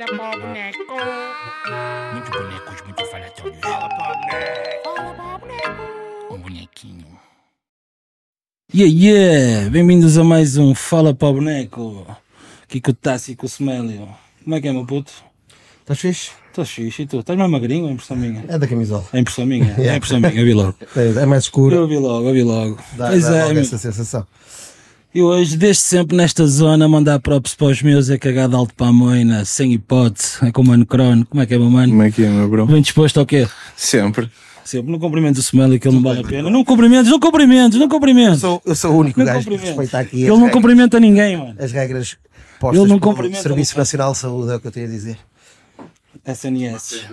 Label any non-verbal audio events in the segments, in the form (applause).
Fala para o boneco. Muito bonecos, muito falatórios. Fala para o boneco. Boneco. Um bonequinho. Yeah, yeah! Bem-vindos a mais um Fala para o Boneco. Aqui com o Tassi e com o Smélio. Como é que é, meu puto? Estás fixe? Estou fixe e tu? Estás mais magrinho ou é impressão minha? É da camisola. É impressão minha? (laughs) É impressão minha, eu vi logo. É, é mais escuro. Eu vi logo, eu vi logo. Dá, pois dá é, logo essa sensação. E hoje, desde sempre nesta zona, mandar props para os meus é cagado alto para a moina, sem hipótese. É com o mano Crono. Como é que é, meu mano? Como é que é, meu bro? Bem disposto ao quê? Sempre. Sempre. Não cumprimento o Smélio, que ele não vale a pena. Não cumprimentos, não cumprimentos, não cumprimentos. Sou, eu sou o único Não gajo que cumprimento. respeita aqui Ele as, não regras, cumprimenta ninguém, mano. as regras Ele postas não pelo Serviço. Nacional de Saúde, é o que eu tenho a dizer. SNS.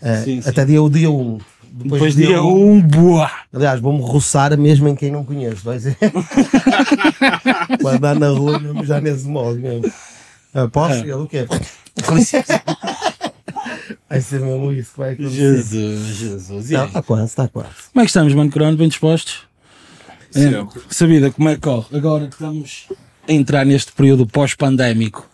É, Sim, sim. Até dia, o dia 1. Depois dia um, boa. Aliás, vou-me roçar mesmo em quem não conheço. Vai ser. (laughs) Vou andar na rua mesmo, já nesse modo mesmo. Ah, posso? Ele o quê? Com licença. Vai ser mesmo isso que vai acontecer. Jesus, Jesus. Está quase, está quase. Como é que estamos, mano Crono? Bem dispostos? Sempre. É, sabida, como é que corre? Agora que estamos a entrar neste período pós-pandémico.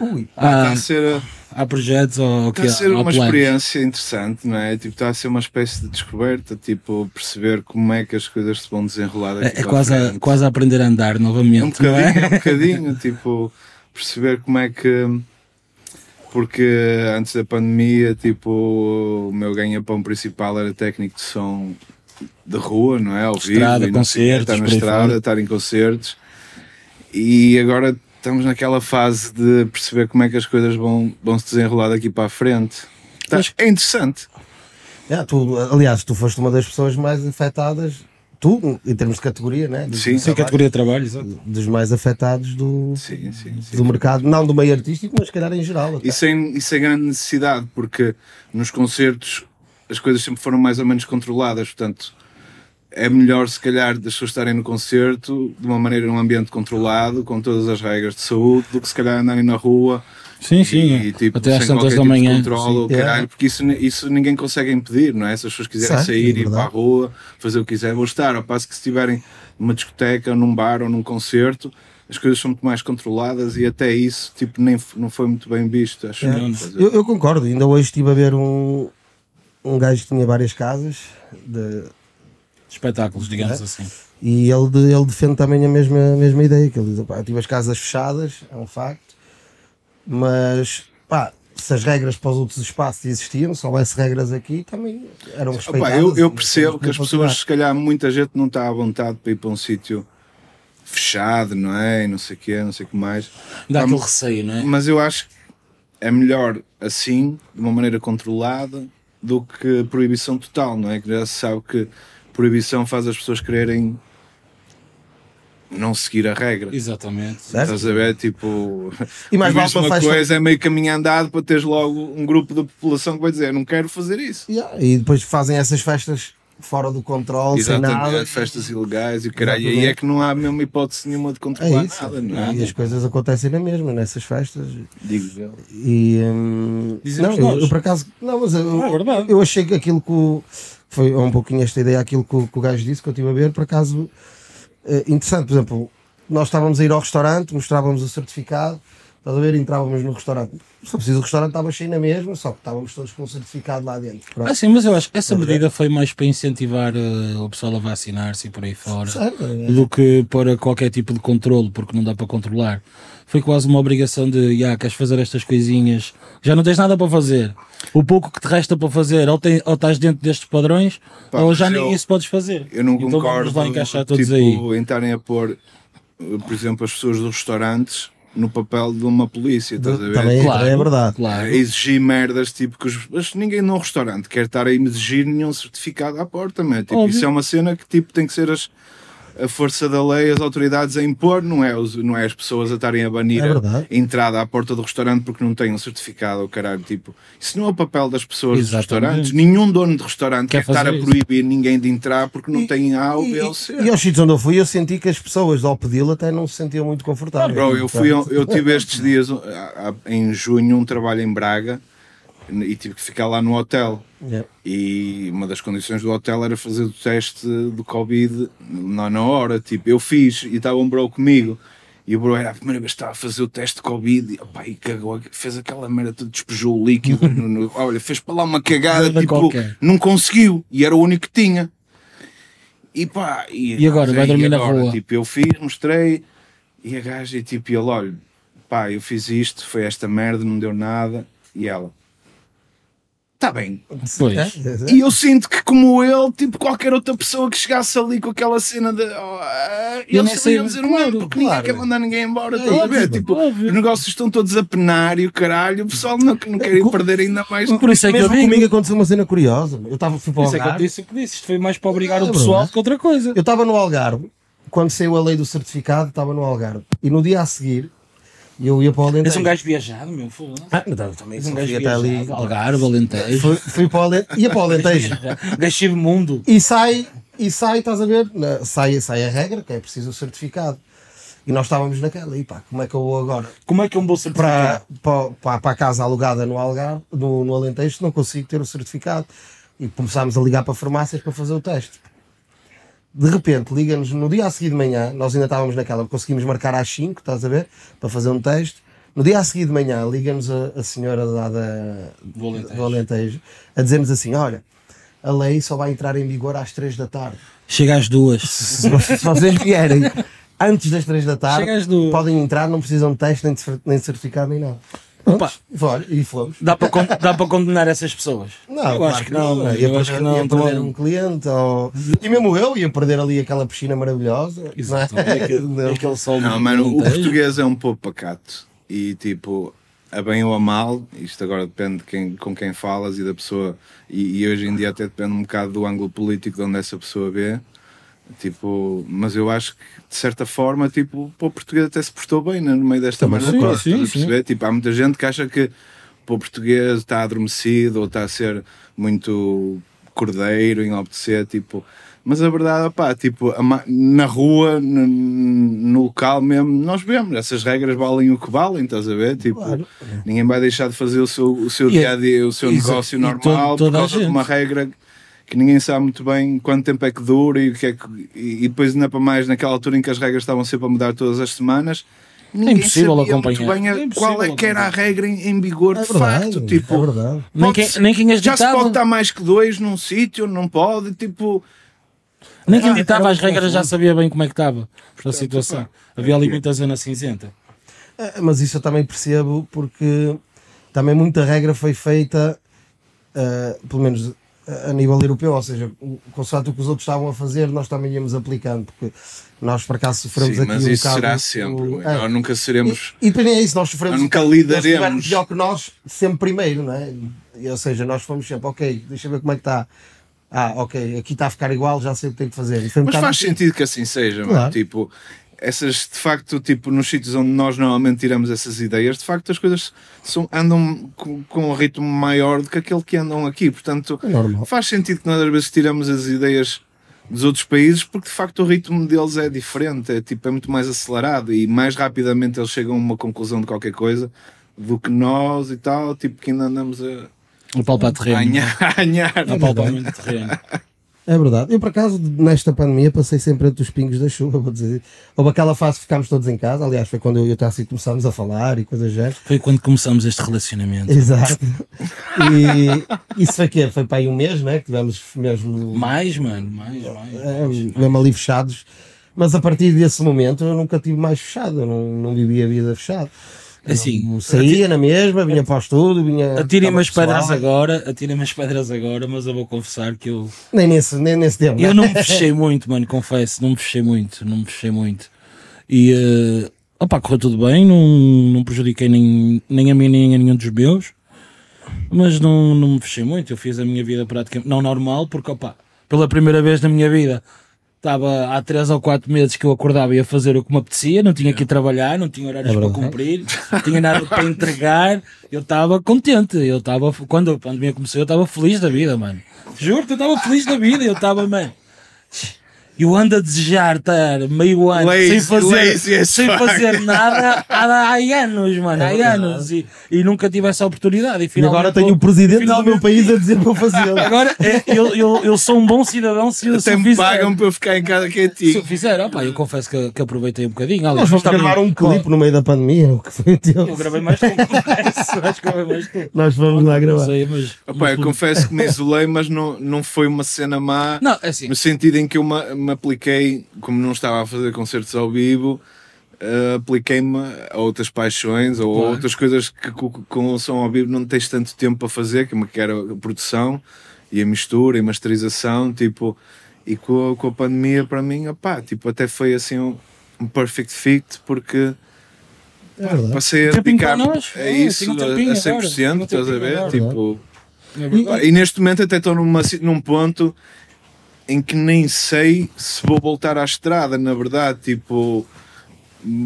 Ui, Está Há, a ser, há projetos ou está que a ser uma planos? experiência interessante, não é? Tipo, está a ser uma espécie de descoberta, tipo, perceber como é que as coisas se vão desenrolar É, é quase, a, quase a aprender a andar É um novamente, não é um bocadinho, (laughs) tipo, perceber como é que. Porque antes da pandemia, tipo, o meu ganha-pão principal era técnico de som de rua, não é? Ao vivo, Estrada, o concertos, estar na estrada, estar em concertos. E agora estamos naquela fase de perceber como é que as coisas vão, vão se desenrolar daqui para a frente. Tá- é interessante. É, tu, aliás, tu foste uma das pessoas mais afetadas, tu, em termos de categoria, né? Do- Sim. do Sim, categoria de trabalho, exato. dos mais afetados do, Sim, sim, sim. do mercado, não do meio artístico, mas se calhar em geral. até. E sem, e sem grande necessidade, porque nos concertos as coisas sempre foram mais ou menos controladas, portanto é melhor se calhar das pessoas estarem no concerto de uma maneira num ambiente controlado, com todas as regras de saúde, do que se calhar andarem na rua Sim, sim. e tipo, Até às tantas da tipo manhã. controle Yeah. caralho, porque isso, isso ninguém consegue impedir, não é? Se as pessoas quiserem Certo, sair, é ir para a rua, fazer o que quiserem, vão estar, ao passo que se estiverem numa discoteca, num bar ou num concerto, as coisas são muito mais controladas e até isso tipo, nem, não foi muito bem visto, acho É. eu. Eu, eu concordo, ainda hoje estive a ver um, um gajo que tinha várias casas de- Espetáculos, digamos É. assim. e ele, ele defende também a mesma, a mesma ideia, que ele diz, "Pá, eu tive as casas fechadas, é um facto, mas pá, se as regras para os outros espaços existiam, se houvesse regras aqui, também eram Opa, respeitadas. eu, eu e percebo que as pessoas, se calhar, muita gente não está à vontade para ir para um sítio fechado, não é? E não sei o quê, não sei o que mais. Dá aquele receio, não é? Mas eu acho que é melhor assim, de uma maneira controlada, do que proibição total, não é? Que já se sabe que proibição faz as pessoas quererem não seguir a regra. Exatamente. Certo. Estás a ver? Tipo, E mais vale uma faz- coisa é meio caminho andado para teres logo um grupo da população que vai dizer não quero fazer isso. Yeah, e depois fazem essas festas fora do controle, sem nada. Exatamente, festas ilegais e o caralho. E aí Exatamente. é que não há mesmo hipótese nenhuma de É controlar isso. nada, não é? E as coisas acontecem na mesma, nessas festas. Digo eu. E hum, não, eu, eu por acaso, não, mas eu, É eu achei que aquilo que o, foi um pouquinho esta ideia, aquilo que o, que o gajo disse, que eu estive a ver, por acaso eh, interessante. Por exemplo, nós estávamos a ir ao restaurante, mostrávamos o certificado, estás a ver, entrávamos no restaurante. Não preciso, o restaurante estava cheio na mesma, só que estávamos todos com o certificado lá dentro. Pronto. Ah, sim, mas eu acho que essa medida foi mais para incentivar eh, o pessoal a vacinar-se e por aí fora. Certo, é. do que para qualquer tipo de controle, porque não dá para controlar. Foi quase uma obrigação de, já, queres fazer estas coisinhas, já não tens nada para fazer. O pouco que te resta para fazer, ou, tem, ou estás dentro destes padrões, Pá, ou já nem eu- isso podes fazer. Eu não então concordo vamos encaixar todos tipo, aí. em estarem a pôr, por exemplo, as pessoas dos restaurantes no papel de uma polícia, estás a ver? Também, Claro. também é verdade. Claro. A exigir merdas, tipo, que os, mas ninguém num restaurante quer estar a exigir nenhum certificado à porta, man. Tipo, Óbvio. isso é uma cena que tipo, tem que ser as, a força da lei, as autoridades a impor, não é, os, não é as pessoas a estarem a banir É a entrada à porta do restaurante porque não têm um certificado, ou caralho, tipo, isso não é o papel das pessoas dos Exatamente. restaurantes. Nenhum dono de restaurante Quer quer, estar a isso. proibir ninguém de entrar porque não tem A, ou B E, ou C. e aos sítios onde eu fui, eu senti que as pessoas ao pedi-lo até não se sentiam muito confortáveis. Bro, eu, fui, Portanto, eu tive estes dias, ah, ah, em junho, um trabalho em Braga e tive que ficar lá no hotel. yeah. E uma das condições do hotel era fazer o teste do Covid lá na hora. Tipo, eu fiz e estava um bro comigo. E o bro era a primeira vez que estava a fazer o teste de Covid e, opá, e cagou, fez aquela merda, despejou o líquido. no- no- (laughs) olha, fez para lá uma cagada, tipo, qualquer. não conseguiu. E era o único que tinha. E pá, E agora? Vai e dormir na agora? rua? Tipo, eu fiz, mostrei, e a gaja, e tipo, e ele, olha, pá, eu fiz isto, foi esta merda, não deu nada. E ela, está bem. Pois. É, é, E eu sinto que, como ele, tipo qualquer outra pessoa que chegasse ali com aquela cena de. Oh, Eu eles sei- sabiam dizer o mesmo, porque claro. ninguém quer mandar ninguém embora. a ver? óbvio, Tipo, óbvio. os negócios estão todos a penar e o caralho, o pessoal não, não quer ir perder ainda mais. Por isso é que eu Mesmo digo. comigo aconteceu uma cena curiosa. Eu estava fui para o Por isso é que eu Algarve. disse que disse. Isto foi mais para obrigar É o pessoal do que outra coisa. Eu estava no Algarve, quando saiu a lei do certificado, estava no Algarve. E no dia a seguir, eu ia para o És Alentejo. um gajo viajado, meu foda. Ah, não, também És um gajo até ali. viajado. Algarve, Alentejo. Fui, fui para o Alentejo. Ia para o Alentejo. (laughs) Gajo mundo. E sai, e sai, estás a ver? Na- sai, sai a regra, que é preciso o certificado. E nós estávamos naquela, e pá, como é que eu vou agora Como é que é um bom certificado? para, para, para a casa alugada no Algarve, no, no Alentejo, não consigo ter o certificado? E começámos a ligar para farmácias para fazer o teste. De repente, liga-nos no dia a seguir de manhã, nós ainda estávamos naquela, conseguimos marcar às 5, estás a ver? Para fazer um teste. No dia a seguir de manhã, liga-nos a, a senhora lá da, Do Alentejo. do Alentejo a dizer-nos assim: olha, a lei só vai entrar em vigor às 3 da tarde. Chega às duas. Se vocês, se vocês vierem antes das 3 da tarde, podem entrar, não precisam de teste, nem de, cer- nem de certificado, nem nada. Opa. E fomos. Dá para, con- dá para condenar essas pessoas? Não, eu claro acho que não. mano. Ia Eu acho perder, que não. ia perder um cliente. Ou... E mesmo eu ia perder ali aquela piscina maravilhosa. Exato. não é? Aquele, (laughs) Não. aquele sol Não, do mano, o português é um pouco pacato. E tipo, a bem ou a mal, isto agora depende de quem, com quem falas e da pessoa. E, e hoje em dia até depende um bocado do ângulo político de onde essa pessoa vê. Tipo, mas eu acho que de certa forma, tipo, pô, o português até se portou bem né, no meio desta merda. sim, toda, sim, sim. Tipo, há muita gente que acha que pô, o português está adormecido ou está a ser muito cordeiro em obedecer, tipo. Mas a verdade, pá, tipo, na rua, no, no local mesmo, nós vemos, essas regras valem o que valem, estás a ver? Tipo, Claro. ninguém vai deixar de fazer o seu, o seu E é- dia a dia, o seu negócio normal por toda a causa de uma regra que ninguém sabe muito bem quanto tempo é que dura e o que é que. E, depois, ainda para mais, naquela altura em que as regras estavam sempre a mudar todas as semanas. Ninguém impossível sabia muito acompanhar. bem a- É impossível qual é que era a acompanhar. regra em, em vigor É de verdade. facto. Tipo, é verdade. Nem quem, nem quem as já se pode estar mais que dois num sítio, não pode, tipo. nem quem Ah, ditava as regras já sabia bem como é que estava a situação. Havia é ali muita zona cinzenta. É, Mas isso eu também percebo porque também muita regra foi feita, eh, pelo menos a nível europeu, ou seja, o consoante o que os outros estavam a fazer, nós também íamos aplicando, porque nós por acaso sofremos Sim, aqui mas um isso será sempre. o- Nós é. nunca seremos. E, e depois é isso, nós sofremos. Nós nunca lideremos. pior que nós, sempre primeiro, não é? E, ou seja, nós fomos sempre, ok, deixa eu ver como é que está. Ah, ok, aqui está a ficar igual, já sei o que tenho que fazer. Mas faz sentido que assim seja, mano. Claro. Tipo, essas, de facto, tipo, nos sítios onde nós normalmente tiramos essas ideias, de facto as coisas são, andam com, com um ritmo maior do que aquele que andam aqui. Portanto, É normal. faz sentido que nós às vezes tiramos as ideias dos outros países porque de facto o ritmo deles é diferente, é, tipo, é muito mais acelerado e mais rapidamente eles chegam a uma conclusão de qualquer coisa do que nós e tal, tipo que ainda andamos a, O palpar a terreno. anhar. A anhar. A palpar muito terreno. É verdade. Eu, por acaso, nesta pandemia, passei sempre entre os pingos da chuva, vou dizer. Houve aquela fase que ficámos todos em casa, aliás, foi quando eu e o Tassi começámos a falar e coisas género. Foi quando começamos este relacionamento. Exato. E isso foi quê? Foi para aí um mês, né? Que tivemos mesmo, Mais, mano, mais, mais. é, mesmo ali fechados. Mas a partir desse momento eu nunca tive mais fechado, eu não, não vivia a vida fechada. Assim, Eu saía na mesma, vinha para o estudo, vinha. Atirem-me as estava pedras agora, atirem-me as pedras agora, mas eu vou confessar que eu. Nem nesse, nem nesse tempo. Eu né? não me fechei muito, mano, confesso, não me fechei muito, não me fechei muito. E, uh, opá, correu tudo bem, não, não prejudiquei nem, nem a mim nem a nenhum dos meus, mas não, não me fechei muito. Eu fiz a minha vida praticamente, não normal, porque, opá, pela primeira vez na minha vida, estava há três ou quatro meses que eu acordava e ia fazer o que me apetecia, não tinha que ir trabalhar, não tinha horários É para cumprir, não tinha nada para entregar, eu estava contente, eu estava, quando a pandemia começou, eu estava feliz da vida, mano. Juro-te, eu estava feliz da vida, eu estava, mano. Eu ando a desejar estar meio ano Lazy- sem fazer, sem fuck. fazer nada há, há anos, mano, há anos. E, e nunca tive essa oportunidade. E, E agora tenho o presidente do meu país a dizer para eu fazê-lo. (laughs) Agora, é, eu, eu, eu sou um bom cidadão se, eu- se me fizer. pagam para eu ficar em casa Se quietinho. eu fizer, opá, eu confesso que, que aproveitei um bocadinho. Nós vamos também- gravar um clipe no meio da pandemia, o que foi teu. Eu gravei mais (laughs) confesso. Acho que gravei mais que Nós vamos lá gravar. sei, mas. Opa, eu confesso que me isolei, mas não, não foi uma cena má. Não, é assim. No sentido em que eu me, apliquei, como não estava a fazer concertos ao vivo, eh, apliquei-me a outras paixões ou Claro. outras coisas que com, o som ao vivo não tens tanto tempo para fazer, como que era a produção e a mistura e a masterização, tipo, e com, a- com a pandemia para mim, opá, tipo, até foi assim um, um perfect fit porque É passei a nós. a É, isso a, tempinho a 100%, agora, tinha um estás a ver? Tipo, É. Pá, E neste momento até estou num ponto em que nem sei se vou voltar à estrada, na verdade, tipo,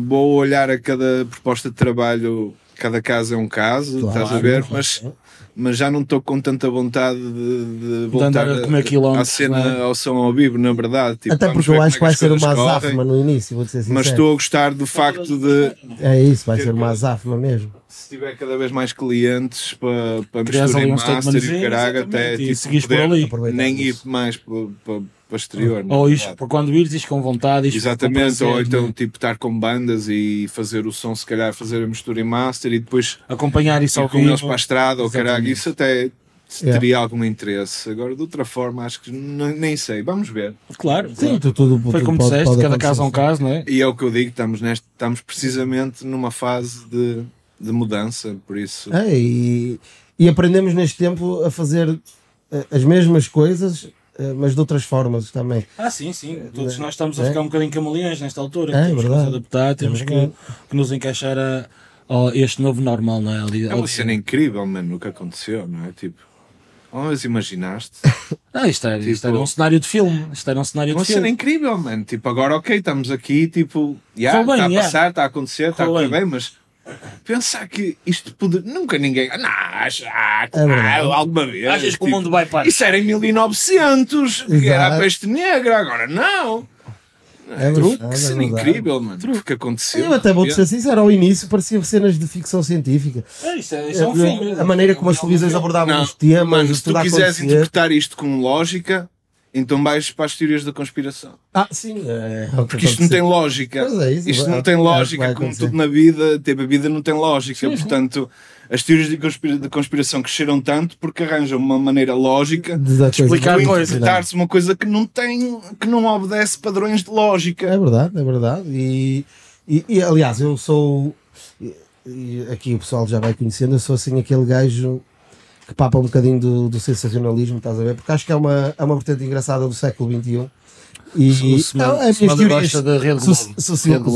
vou olhar a cada proposta de trabalho, cada caso é um caso, Claro, estás a ver, mas, mas já não estou com tanta vontade de, de voltar andar a comer à quilómetros, cena, é? ao som ao vivo, na verdade. Tipo, Até porque eu acho que é vai ser uma azáfama no início, vou-te ser sincero. Mas estou a gostar do facto de É isso, vai ser uma azáfama mesmo. se tiver cada vez mais clientes para, para Crias mistura ali e um master e caralho, até e tipo, seguis por poder nem ir mais para, para, para o exterior. na Ou isto, para quando ires, diz com vontade. isto com Exatamente, prazer, ou então né? tipo estar com bandas e fazer o som, se calhar fazer a mistura e master e depois acompanhar isso ao com vivo. eles para a estrada ou caralho, isso até Yeah. teria algum interesse. Agora, de outra forma, acho que nem sei, vamos ver. Claro, Sim, claro. tu, tudo, Foi como pode- disseste, pode cada caso é um caso, não é? E é o que eu digo, estamos, neste, estamos precisamente numa fase de, de mudança, por isso. É, e, e aprendemos neste tempo a fazer eh, as mesmas coisas, mas de outras formas também. Ah, sim, sim. Todos nós estamos a É. ficar um bocadinho camaleões nesta altura. É, temos que verdade. nos adaptar, temos que, que nos encaixar a, a este novo normal, não é? Ali, É uma cena incrível, mano, o que aconteceu, não é? Tipo, oh, mas imaginaste? (laughs) Ah, isto era, isto Tipo- era um cenário de filme. Isto era um cenário Uma de cena filme. incrível, mano. Tipo, agora, ok, estamos aqui, tipo, bem, está a passar, está a acontecer, está a correr bem, mas pensar que isto pode. Nunca ninguém. Não, acho, ah, É ah, alguma vez. Achas que o tipo, mundo vai para. Isso era em 1900, que era a peste negra, agora não. É Truque, verdade, que é cena incrível, mano. O que aconteceu. Eu até vou-te ser sincero, ao início pareciam cenas de ficção científica. É, isto é, isto é um filme. A maneira como as televisões abordavam Não, os temas, mano, se tu quiseres interpretar isto com lógica, então vais para as teorias da conspiração. Ah, sim, é, é Porque isto não tem lógica. Pois é, isso isto vai- não tem é lógica, vai como tudo na vida, tipo, a vida não tem lógica. Portanto, as teorias de, conspira- de conspiração cresceram tanto porque arranjam uma maneira lógica De explicar de interpretar-se uma coisa que não tem, que não obedece padrões de lógica. É verdade, é verdade. E, e, e, aliás, eu sou. e aqui o pessoal já vai conhecendo, eu sou assim aquele gajo que papa um bocadinho do, do sensacionalismo, estás a ver? Porque acho que é uma, é uma vertente engraçada do século XXI. E é, as teorias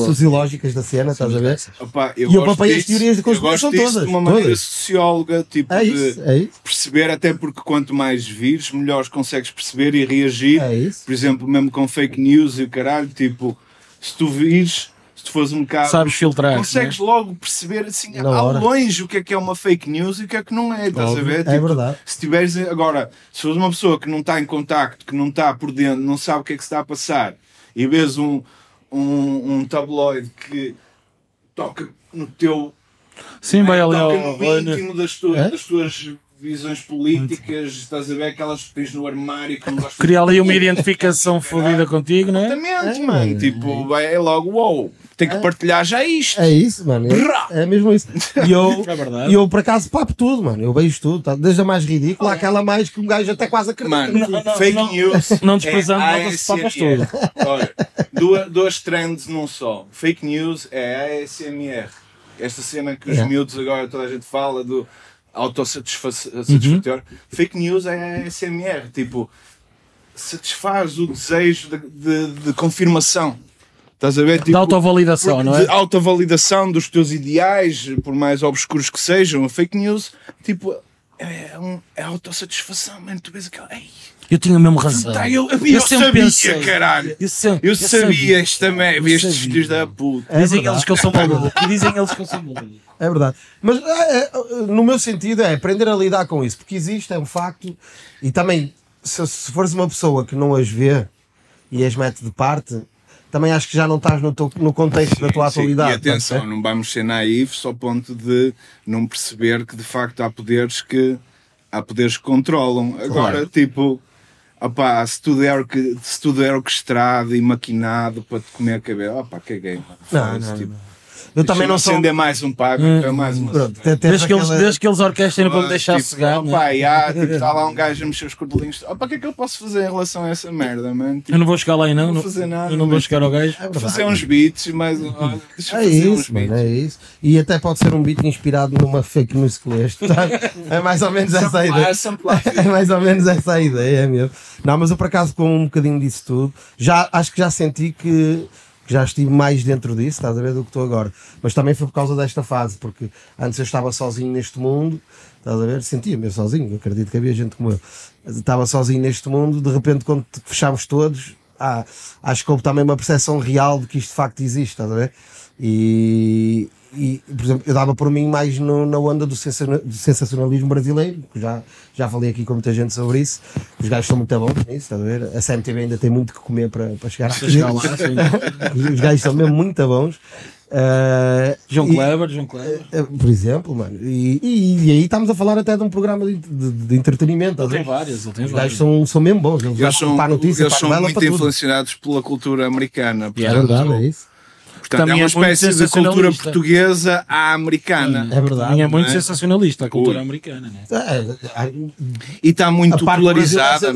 sociológicas da cena, estás a ver? Opa, E eu gosto papei as disso- teorias de eu conspiração disso todas, de uma maneira todas. socióloga, tipo É de isso, é isso. perceber, até porque quanto mais vires, melhor consegues perceber e reagir. É isso. Por exemplo, mesmo com fake news e o caralho, tipo, se tu vires, tu fores um bocado. Sabes filtrar. Consegues logo perceber assim, Na ao hora. longe o que é que é uma fake news e o que é que não é, estás a ver? É verdade. Se tiveres agora, se fores uma pessoa que não está em contacto, que não está por dentro, não sabe o que é que se está a passar e vês um, um, um tabloide que toca no teu Sim, vai ali ao. no íntimo das tuas, É? das tuas visões políticas, estás a ver aquelas que tens no armário que não gostas Cria ali uma identificação fodida contigo, não é? Exatamente, É, mano. é, tipo, vai, é logo, uou, tem que partilhar já isto. É isso, mano. É, é mesmo isso. E eu, (laughs) É e eu, por acaso, papo tudo, mano. Eu vejo tudo, tá? desde a mais ridícula àquela mais que um gajo até quase acredita. Mano, Não, não, fake não. news. Não desprezando, é nota-se papas ASMR. (laughs) Olha, duas, duas trends num só. Fake news é ASMR. Esta cena que os Yeah. miúdos agora toda a gente fala do autossatisfatório. Fake news é ASMR. Tipo, satisfaz o desejo de, de, de confirmação. Estás a ver? Tipo, Da autovalidação, não é? de autovalidação dos teus ideais, por mais obscuros que sejam. A fake news, tipo, é, um, é autossatisfação, mano. Tu vês aquela. Ei, Eu tinha mesmo razão. tá, eu, eu, eu sempre sabia, pensei. caralho. Eu, sempre- Eu sabia isto também, vi estes filhos da puta. É Dizem verdade. eles que eu sou maluco. E dizem eles que eu sou maluco. É verdade. Mas é, é, no meu sentido é aprender a lidar com isso, porque existe, é um facto, e também, se, se fores uma pessoa que não as vê, e as mete de parte, também acho que já não estás no, teu- no contexto da tua Sim, atualidade. E atenção, não vamos ser naivos ao ponto de não perceber que de facto há poderes que há poderes que controlam. Agora, tipo, opá, se tudo, é se tudo é orquestrado e maquinado para te comer a cabeça, opá, caguei. mano. Não, não, tipo, não. Eu também não sou. acender mais um pago, é mais uma. Pronto, te- tens Desde que, eles, desde que eles orquestrem para me deixar tipo, cegar. opá, né? e há, tipo, (laughs) está lá um gajo a mexer os cordelinhos. Opá, o que é que eu posso fazer em relação a essa merda, mano? Tipo, Eu não vou chegar lá aí, não. Não vou fazer nada, eu não vou chegar ao gajo. É verdade. fazer uns beats, mas olha, deixa eu É fazer uns isso, mano, beats. é isso. E até pode ser um beat inspirado numa fake news que leste. tá? (laughs) É mais ou menos essa a ideia. É mais ou menos essa a ideia, é mesmo. Não, mas eu por acaso com um bocadinho disso tudo, já, acho que já senti que já estive mais dentro disso, estás a ver, do que estou agora. Mas também foi por causa desta fase, porque antes eu estava sozinho neste mundo, estás a ver, sentia-me sozinho, acredito que havia gente como eu. Estava sozinho neste mundo, de repente quando fechámos todos, ah, acho que houve também uma percepção real de que isto de facto existe, estás a ver? E, e, por exemplo, eu dava por mim mais no- na onda do, sensa- do sensacionalismo brasileiro, que já, já falei aqui com muita gente sobre isso. Os gajos são muito bons nisso, estás a ver? A CMTV ainda tem muito que comer para, para chegar Para chegar lá. (laughs) Os gajos são mesmo muito bons. Ah, João e- Kleber, João Kleber. eh, Por exemplo, mano. E, e, e aí estamos a falar até de um programa de, de, de entretenimento. Tem ele tem Os vários. gajos são, são mesmo bons. Eles, Eles são para a notícia, eles para são muito influenciados pela cultura americana. É verdade, é isso. Portanto, Também é é uma muito espécie de cultura portuguesa à americana. É verdade. Também é muito não é? sensacionalista a cultura Ui. americana, né? É, é, E está muito polarizada.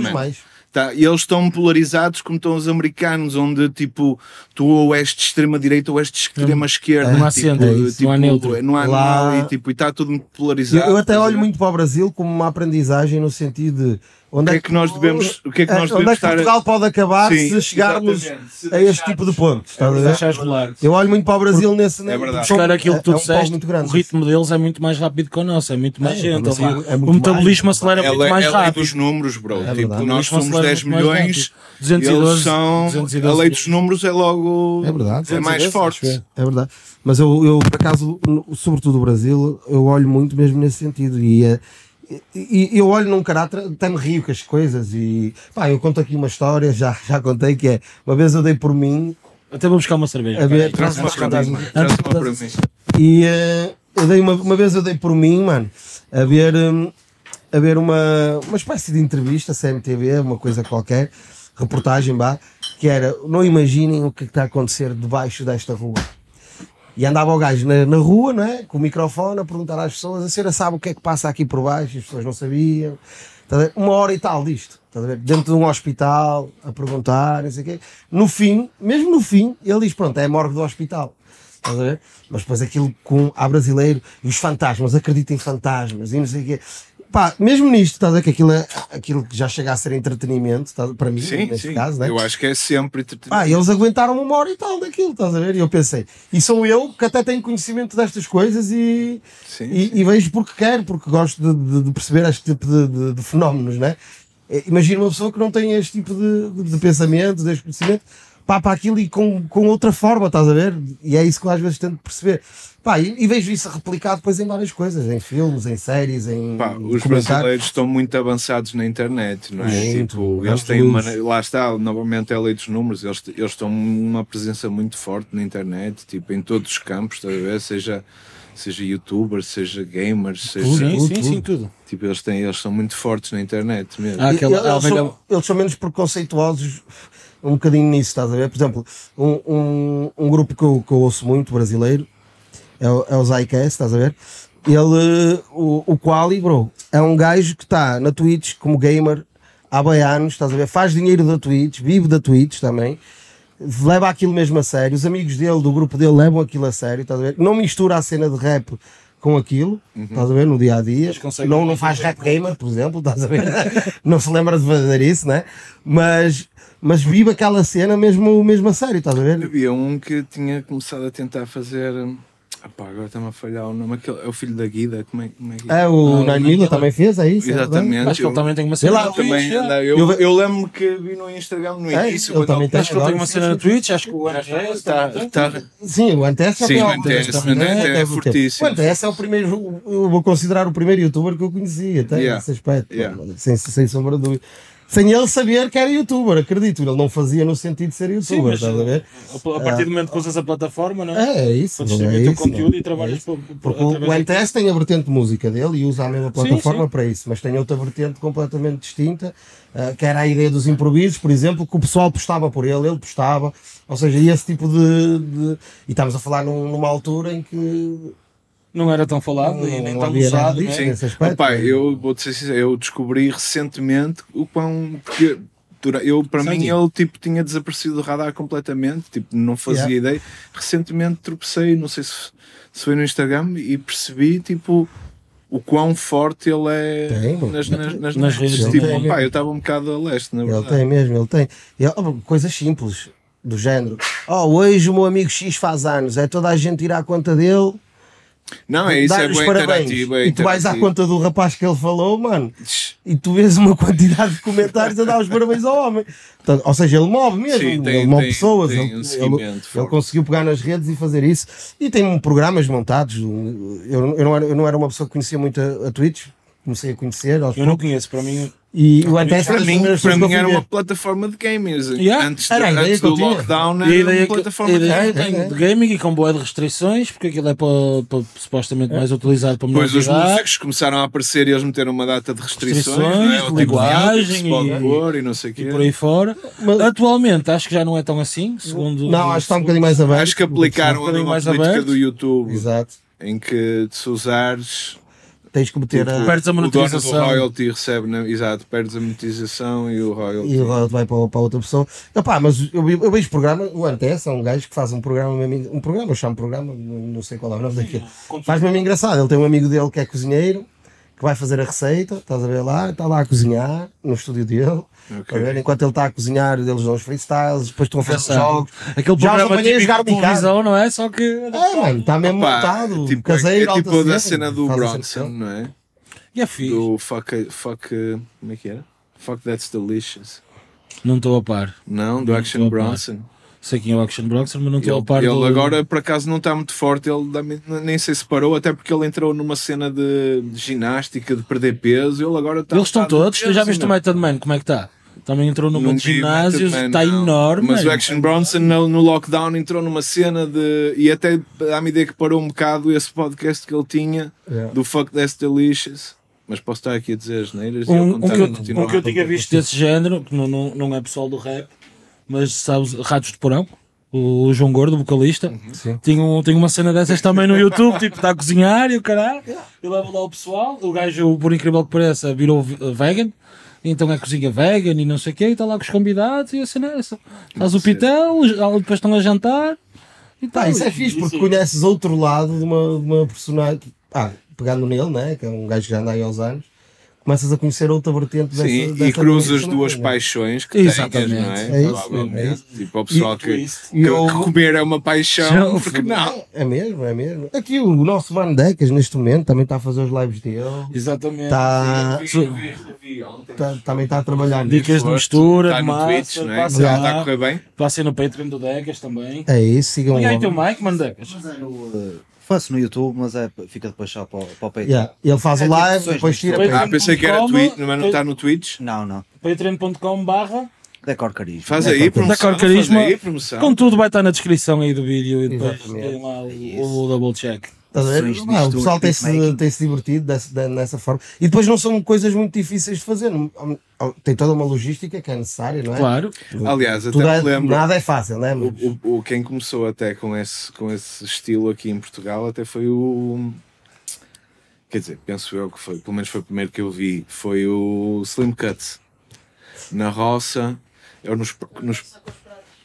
Tá, e eles estão polarizados como estão os americanos, onde tipo, tu ou és de extrema direita ou és de extrema esquerda. Não há tipo, centro, é isso, não há neutro. Não há, Lá- não e, tipo, e está tudo muito Eu, polarizado. eu até estás a olho muito para o Brasil como uma aprendizagem no sentido de onde O que é que nós devemos- o que é que nós onde devemos é que estar- Portugal pode acabar Sim, se chegarmos. Se a este tipo de ponto. estás a ver? Deixares rolar. Eu olho muito para o Brasil nesse. É verdade. Buscar aquilo que tu é, é um disseste, muito grande. o ritmo deles é muito mais rápido que o nosso, é muito mais É, gente. é muito o metabolismo mais, acelera É, muito lei- mais é lei rápido. dos números, bro. É tipo, verdade. nós somos acelera 10 muito mais milhões, rápido. 212, eles são. 212 a lei dos números é logo. É verdade. É mais 212, forte. É verdade. Mas eu, eu, por acaso, sobretudo o Brasil, eu olho muito mesmo nesse sentido. E, e, eu olho num caráter, até me rio com as coisas. E pá, eu conto aqui uma história, já, já contei, que é uma vez eu dei por mim Até vou buscar uma cerveja. a ver. Traz uma para mim. E eh, eu dei uma, uma vez eu dei por mim, mano, a ver, hum, a ver uma, uma espécie de entrevista, CMTV, uma coisa qualquer, reportagem, vá, que era, não imaginem o que está a acontecer debaixo desta rua. E andava o gajo na, na rua, não é? Com o microfone a perguntar às pessoas, a senhora sabe o que é que passa aqui por baixo? As pessoas não sabiam. Tá? Uma hora e tal disto. Ver? Dentro de um hospital, a perguntar, não sei o quê. No fim, mesmo no fim, ele diz, pronto, é a morgue do hospital. Ver? Mas depois aquilo com a brasileiro e os fantasmas, acredita em fantasmas e não sei o quê. Pá, mesmo nisto, estás a ver que aquilo, é, aquilo que já chega a ser entretenimento, estás, para mim, Sim, neste sim. caso, né? Eu acho que é sempre. Ah, eles aguentaram uma hora e tal daquilo, estás a ver? E eu pensei, e sou eu que até tenho conhecimento destas coisas e, Sim, e, e vejo porque quero, porque gosto de, de- de perceber este tipo de, de- de fenómenos, né? Eh, Imagina uma pessoa que não tem este tipo de, de pensamento, deste conhecimento, pá, para aquilo e com, com outra forma, estás a ver? E é isso que eu às vezes tento perceber. Pá, e, e vejo isso replicado depois em várias coisas, em filmes, em séries, em Pá, os brasileiros estão muito avançados na internet, não é? Muito, tipo, eles têm uma, lá está, novamente é a lei dos números, eles, eles estão uma presença muito forte na internet, tipo, em todos os campos, estás a ver? Seja, seja youtubers, seja gamers, seja, Sim, Tudo, sim, tudo. sim, tudo. tipo, eles, têm, eles são muito fortes na internet mesmo. Ah, aquela- eles, são, eles são menos preconceituosos um bocadinho nisso, estás a ver? Por exemplo, um, um, um grupo que eu, que eu ouço muito brasileiro é o, é o Zycast, estás a ver? Ele, o, o Quali, bro, é um gajo que está na Twitch como gamer há bem anos, estás a ver? Faz dinheiro da Twitch, vive da Twitch também. Leva aquilo mesmo a sério, os amigos dele, do grupo dele, levam aquilo a sério, estás a ver? Não mistura a cena de rap com aquilo, estás a ver? No dia a dia, não, não faz rap gamer, por exemplo, estás a ver? (laughs) não se lembra de fazer isso, né? Mas, mas vive aquela cena mesmo, mesmo a sério, estás a ver? Havia um que tinha começado a tentar fazer. hum, Ah, pá, agora está-me a falhar o nome. Aquele, é o filho da Guida. Como é, como é que É, o Nine Mila também fez, é isso? é? Exatamente. Acho que ele eu- também tem uma cena lá, na eu também Twitch. eu, Eu- eu lembro que vi no Instagram no É, início. ele quando também tem Acho que ele tem uma cena na Twitch, acho que o NGS Tá, tá, Sim, o Antes já Sim, o é fortíssimo. O Antes é o primeiro, eu vou considerar o primeiro youtuber que eu conheci, até Yeah. nesse aspecto, Yeah. sem, sem sombra de dúvida. Sem ele saber que era youtuber, acredito. Ele não fazia no sentido de ser Sim, youtuber, mas estás a ver? a partir do momento que usas a plataforma, não é? É, é isso. Podes é distribuir o teu isso, conteúdo é? e trabalhas É por, por, Porque o, NTS tem a vertente de música dele e usa a mesma plataforma sim. para isso, mas tem outra vertente completamente distinta, ah, que era a ideia dos improvisos, por exemplo, que o pessoal postava por ele, ele postava, ou seja, esse tipo de. de- e estamos a falar num- numa altura em que Não era tão falado Não- e nem tão usado, né? sim. nesse aspecto, Opa, né? eu vou-te ser sincero, eu descobri recentemente o quão. Porque eu, para Sabe? mim, ele tipo, tinha desaparecido do radar completamente, tipo, não fazia Yeah. ideia. Recentemente tropecei, não sei se, se foi no Instagram, e percebi tipo. O quão forte ele é Tem, nas, nas, nas, Nas redes. Tipo, Ele tem pá, eu estava um bocado a leste, na Ele verdade. tem mesmo, ele tem. Ele- oh, coisas simples, do género. Oh, hoje o meu amigo X faz anos, é toda a gente ir à conta dele, Não, é isso, é bem parabéns. interativo. É e tu vais à conta do rapaz que ele falou, mano, e tu vês uma quantidade de comentários a dar os parabéns ao homem. Portanto, ou seja, ele move mesmo, Sim, tem- ele move tem- pessoas, tem ele, um ele- ele conseguiu pegar nas redes e fazer isso. E tem programas montados. Eu, eu, não, era, eu não era uma pessoa que conhecia muito a, a Twitch, comecei a conhecer aos Eu não conheço, para mim. E o foi Para mim, para mim era uma plataforma de gamers. Yeah, Antes, era a ideia antes do tinha. lockdown era uma plataforma de ideia É, que eu é, tenho é. de gaming e com boas restrições, porque aquilo é para, para supostamente mais utilizado para Depois os de músicos começaram a aparecer e eles meteram uma data de restrições, Restrições, é? Tipo de linguagem e- pôr e não sei quê. e por aí fora. Mas- Atualmente acho que já não é tão assim, segundo. Não, acho que está um bocadinho mais aberto. Acho que aplicaram um a mais política aberto. do YouTube Exato. em que se usares Tens que meter tipo, a. Perdes a o dono do monetização. royalty recebe, na- exato, perdes a monetização e o royalty. E o royalty vai para, para outra pessoa. Epá, mas eu, eu vejo programa, o NTS é um gajo que faz um programa um programa, eu chamo programa, não, não sei qual é o nome daquilo. Faz mesmo engraçado. Ele tem um amigo dele que é cozinheiro, que vai fazer a receita, estás a ver lá, está lá a cozinhar no estúdio dele. Ok. A ver, enquanto ele está a cozinhar, eles dão os freestyles, depois estão a fazer jogos. Aquele Já os programa apanhei a jogar um televisão, não é? Só que. É, mano, está mesmo Opa, montado, tipo, caseiro, é tipo alta da cena, do Bronson, cena. não é? E é fixe. Do fuck, fuck, como é que era? Fuck That's Delicious. Não estou a par. Não, do Não Action. Bronson. Sei quem é o Action Bronson, mas não estou a par ele do... agora por acaso não está muito forte, ele nem sei se parou, até porque ele entrou numa cena de, ginástica, de perder peso. Ele agora está. Eles estão todos. Tu já viste o. Method Man? Como é que está? Também entrou numa de Man, está enorme. Mas o. Action Bronson no, no lockdown entrou numa cena de. E até dá-me ideia que parou um bocado esse podcast que ele tinha Yeah. do Fuck That's Delicious. Mas posso estar aqui a dizer as neiras e Um, ele um, que eu, a continuar. um que eu tinha visto desse género, que não, não, não é pessoal do rap, mas sabes, Ratos de Porão, o, João Gordo, o vocalista, Sim. tinha, um, tinha uma cena dessas também no YouTube, tipo, está a cozinhar e o caralho, e leva lá o pessoal, o gajo, por incrível que pareça, virou ve- vegan, então é cozinha vegan e não sei o quê, e está lá com os convidados e a cena é. Faz o pitel, depois estão a jantar e tal. isso é fixe, porque conheces outro lado de uma, de uma personagem. Ah, pegando nele, né? Que é um gajo que já anda aí aos anos, começas a conhecer outra vertente dessa. Sim, e dessa cruzas personagem, duas paixões que Exatamente. tens, não é? É isso, Provavelmente. é isso. Tipo, o pessoal E- que, que, E eu- que comer é uma paixão, Já- porque não? É mesmo, é mesmo. Aqui o nosso Mano Decas, neste momento, também está a fazer os lives dele. Exatamente. Está, Vi- vi- vi ontem. tá- também está a trabalhar. Dicas de mistura, Está de no Twitch, não é? passa Já lá. está a correr bem? Passei no Patreon do Decas também. É isso, sigam Olha aí o teu. Mike, mano É faço no YouTube, mas é, fica depois só para, o- para o Patreon. Yeah, Ele faz É o tipo live, depois de tira para Ah, pensei que era Twitch, mas não está no Twitch. Não, não. Patreon.com barra Decor carisma. Faz É, aí promoção. Decor Carisma. Faz aí promoção. Com tudo vai estar na descrição aí do vídeo e depois tem lá o, o double check. Estás a ver? Ah, o pessoal tem-se beatmaking. tem -se divertido dessa, nessa forma. E depois não são coisas muito difíceis de fazer. Tem toda uma logística que é necessária, não é? Claro. Aliás, até é- me lembro. nada é fácil, não é? O, o, o- quem começou até com esse, com esse estilo aqui em Portugal até foi o. Quer dizer, penso eu que foi, pelo menos foi o primeiro que eu vi, foi o Slim Cut. Na roça, eu nos, nos,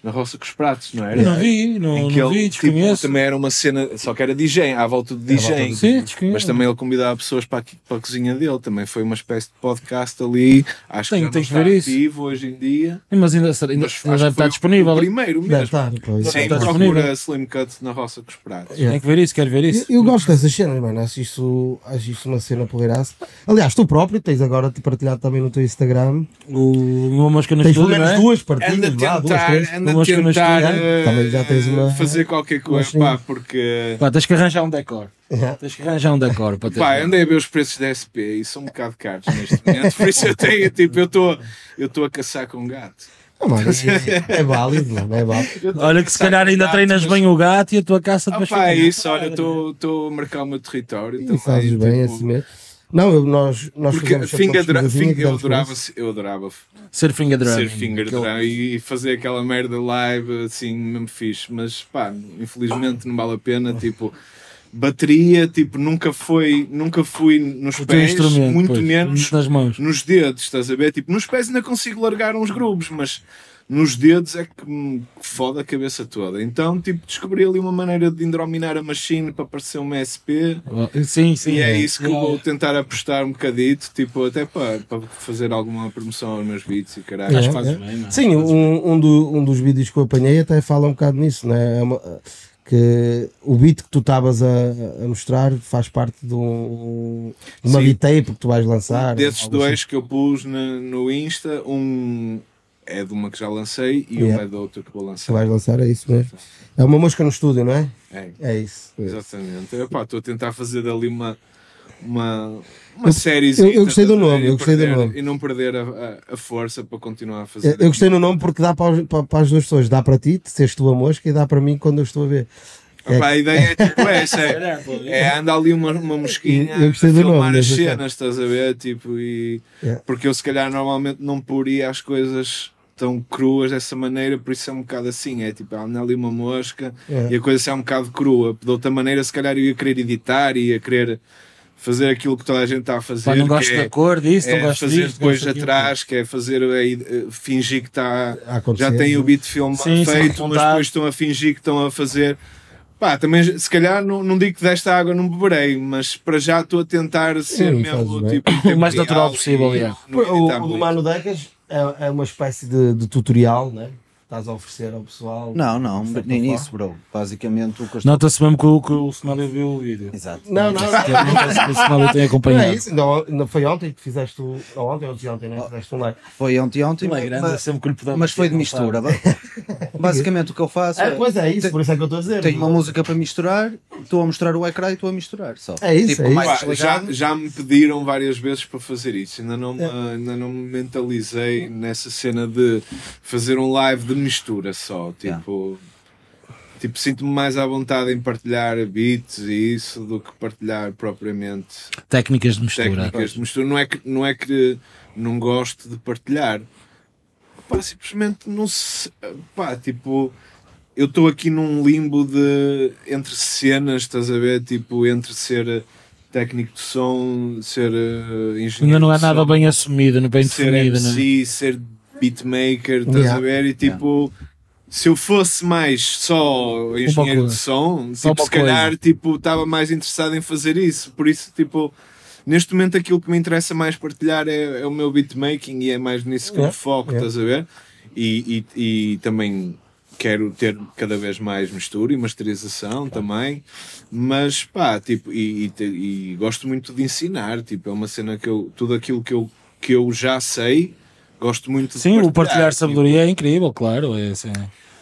na roça com os pratos, não era? Eu não vi, não, Em que não vi, ele tipo, desconheço. também era uma cena, só que era DJ, à volta de DJ. Sim, desconheço. Mas também ele convidava pessoas para, aqui- para a cozinha dele. Também foi uma espécie de podcast ali. Acho Tenho- que já não que ver está isso. ativo hoje em dia. Mas ainda, ainda, ainda Mas deve estar disponível. O primeiro Deve mesmo. estar, pois. Sim, Está procura disponível. Slim Cut na roça com os pratos. Tem que ver isso, quero ver isso. Eu, eu gosto dessas cenas, mano. Acho isso, acho isso uma cena poleiraça. Aliás, tu próprio tens agora te partilhado também no teu Instagram. O uma mosca no Tens pelo menos é? duas a vá, duas, três, estúdio. eh, Também já tens uma- fazer qualquer coisa, pá, porque Pá, tens que arranjar um decor. Yeah. Tens que arranjar um decor para ter. pá, andei a ver os preços da SP e são um bocado caros neste momento, por isso eu tenho, tipo, eu estou eu estou a caçar com um gato. Ah, mano, é, é válido, mano, é válido. Olha que se calhar ainda gato, treinas mas- bem o gato e a tua caça Ah, depois pá, é isso, olha, estou a marcar o meu território. E também, fazes bem tipo, assim mesmo. Não, eu- nós, nós Porque finger pesquisazinha finger- eu adorava, eu adorava Ser finger drum. ser finger drum e fazer aquela merda live assim mesmo fixe, mas pá, infelizmente não vale a pena, tipo bateria, tipo, nunca foi, nunca fui nos O pés, muito pois, menos nas mãos. nos dedos, estás a ver? Tipo, nos pés ainda consigo largar uns grooves, mas nos dedos é que me foda a cabeça toda. Então, tipo, descobri ali uma maneira de indrominar a machine para parecer uma SP. Sim, sim. E é isso que Yeah. vou tentar apostar um bocadito, tipo, até para, para fazer alguma promoção aos meus beats e caralho. Acho É, fazes é. bem, mano. Sim, um, um, do- um dos vídeos que eu apanhei até fala um bocado nisso, né? É uma- que o beat que tu estavas a, a mostrar faz parte de, um, de uma beat tape que tu vais lançar. Desses algo dois assim. que eu pus na- no Insta, um é de uma que já lancei e Yeah. um é de outra que vou lançar. vais lançar, é isso mesmo. É uma mosca no estúdio, não é? É, É isso. exatamente. Epá, Estou a tentar fazer dali uma. Uma, uma Eu- série eu- eu gostei do nome, eu gostei do nome. e não perder a, a, a força para continuar a fazer. Eu, eu gostei no nome porque dá para, para, para as duas pessoas. Dá para ti, seres tu a mosca, e dá para mim quando eu estou a ver. Epá, a ideia é tipo (laughs) essa: é, é anda ali uma, uma mosquinha Eu- gostei do nome, filmar as nesse aspecto. cenas, estás a ver? Tipo, e, Yeah. Porque eu se calhar normalmente não poria as coisas tão cruas dessa maneira, por isso é um bocado assim: é tipo, anda ali uma mosca Yeah. e a coisa é um bocado crua. De outra maneira, se calhar eu ia querer editar, ia querer fazer aquilo que toda a gente está a fazer. Pá, não que gosto é, da cor disso, não é gosto fazer disto. depois atrás, que é fazer aí, eh, fingir que está já tem o né? beat film Sim, sim, feito, mas depois estão a fingir que estão a fazer. Pá, também se calhar não, não digo que desta água não beberei, mas para já estou a tentar ser Sim, mesmo tipo, O mais natural possível, e não O, o do muito. Mano Decas é, é uma espécie de, de tutorial, né? Estás a oferecer ao pessoal. Não, não, nem nisso, bro. Basicamente o que eu estou. Nota-se mesmo que o, que o Somália viu o vídeo. Exato. Não, não, Nota-se que o Somália tem não acompanhado. é isso. Não, não foi ontem que fizeste o. Ou ontem ou ontem, né? Fizeste um live. Foi ontem, ontem, Não é grande, é mas, sempre que lhe podemos mas foi de não mistura. (laughs) Basicamente o que eu faço É, é. pois é isso, por isso é que eu estou a dizer. Tenho uma música para misturar, estou a mostrar o ecrã e estou a misturar. Só. É isso, tipo, é isso. mais Pá, já, já me pediram várias vezes para fazer isso, ainda não, me- É. ainda não me mentalizei nessa cena de fazer um live de mistura só. Tipo, tipo sinto-me mais à vontade em partilhar beats e isso do que partilhar propriamente Técnicas de mistura. técnicas de mistura. Não é que não, é que não gosto de partilhar, pá, simplesmente não se. Pá, tipo, eu estou aqui num limbo de entre cenas, estás a ver? Tipo, entre ser técnico de som, ser uh, engenheiro. Ainda não é de nada som, bem assumido, não é bem ser definido. Né? MC, ser beatmaker, estás Yeah. a ver? E tipo. Se eu fosse mais só engenheiro de som, tipo, se calhar tipo, estava mais interessado em fazer isso. Por isso, tipo, neste momento aquilo que me interessa mais partilhar é, é o meu beatmaking e é mais nisso que eu Yeah, me foco, yeah. estás a ver? E, e, e também quero ter cada vez mais mistura e masterização também, mas pá, tipo, e, e gosto muito de ensinar, tipo, é uma cena que eu, tudo aquilo que eu, que eu já sei, gosto muito de Sim, o partilhar tipo, sabedoria é incrível, claro. É, assim.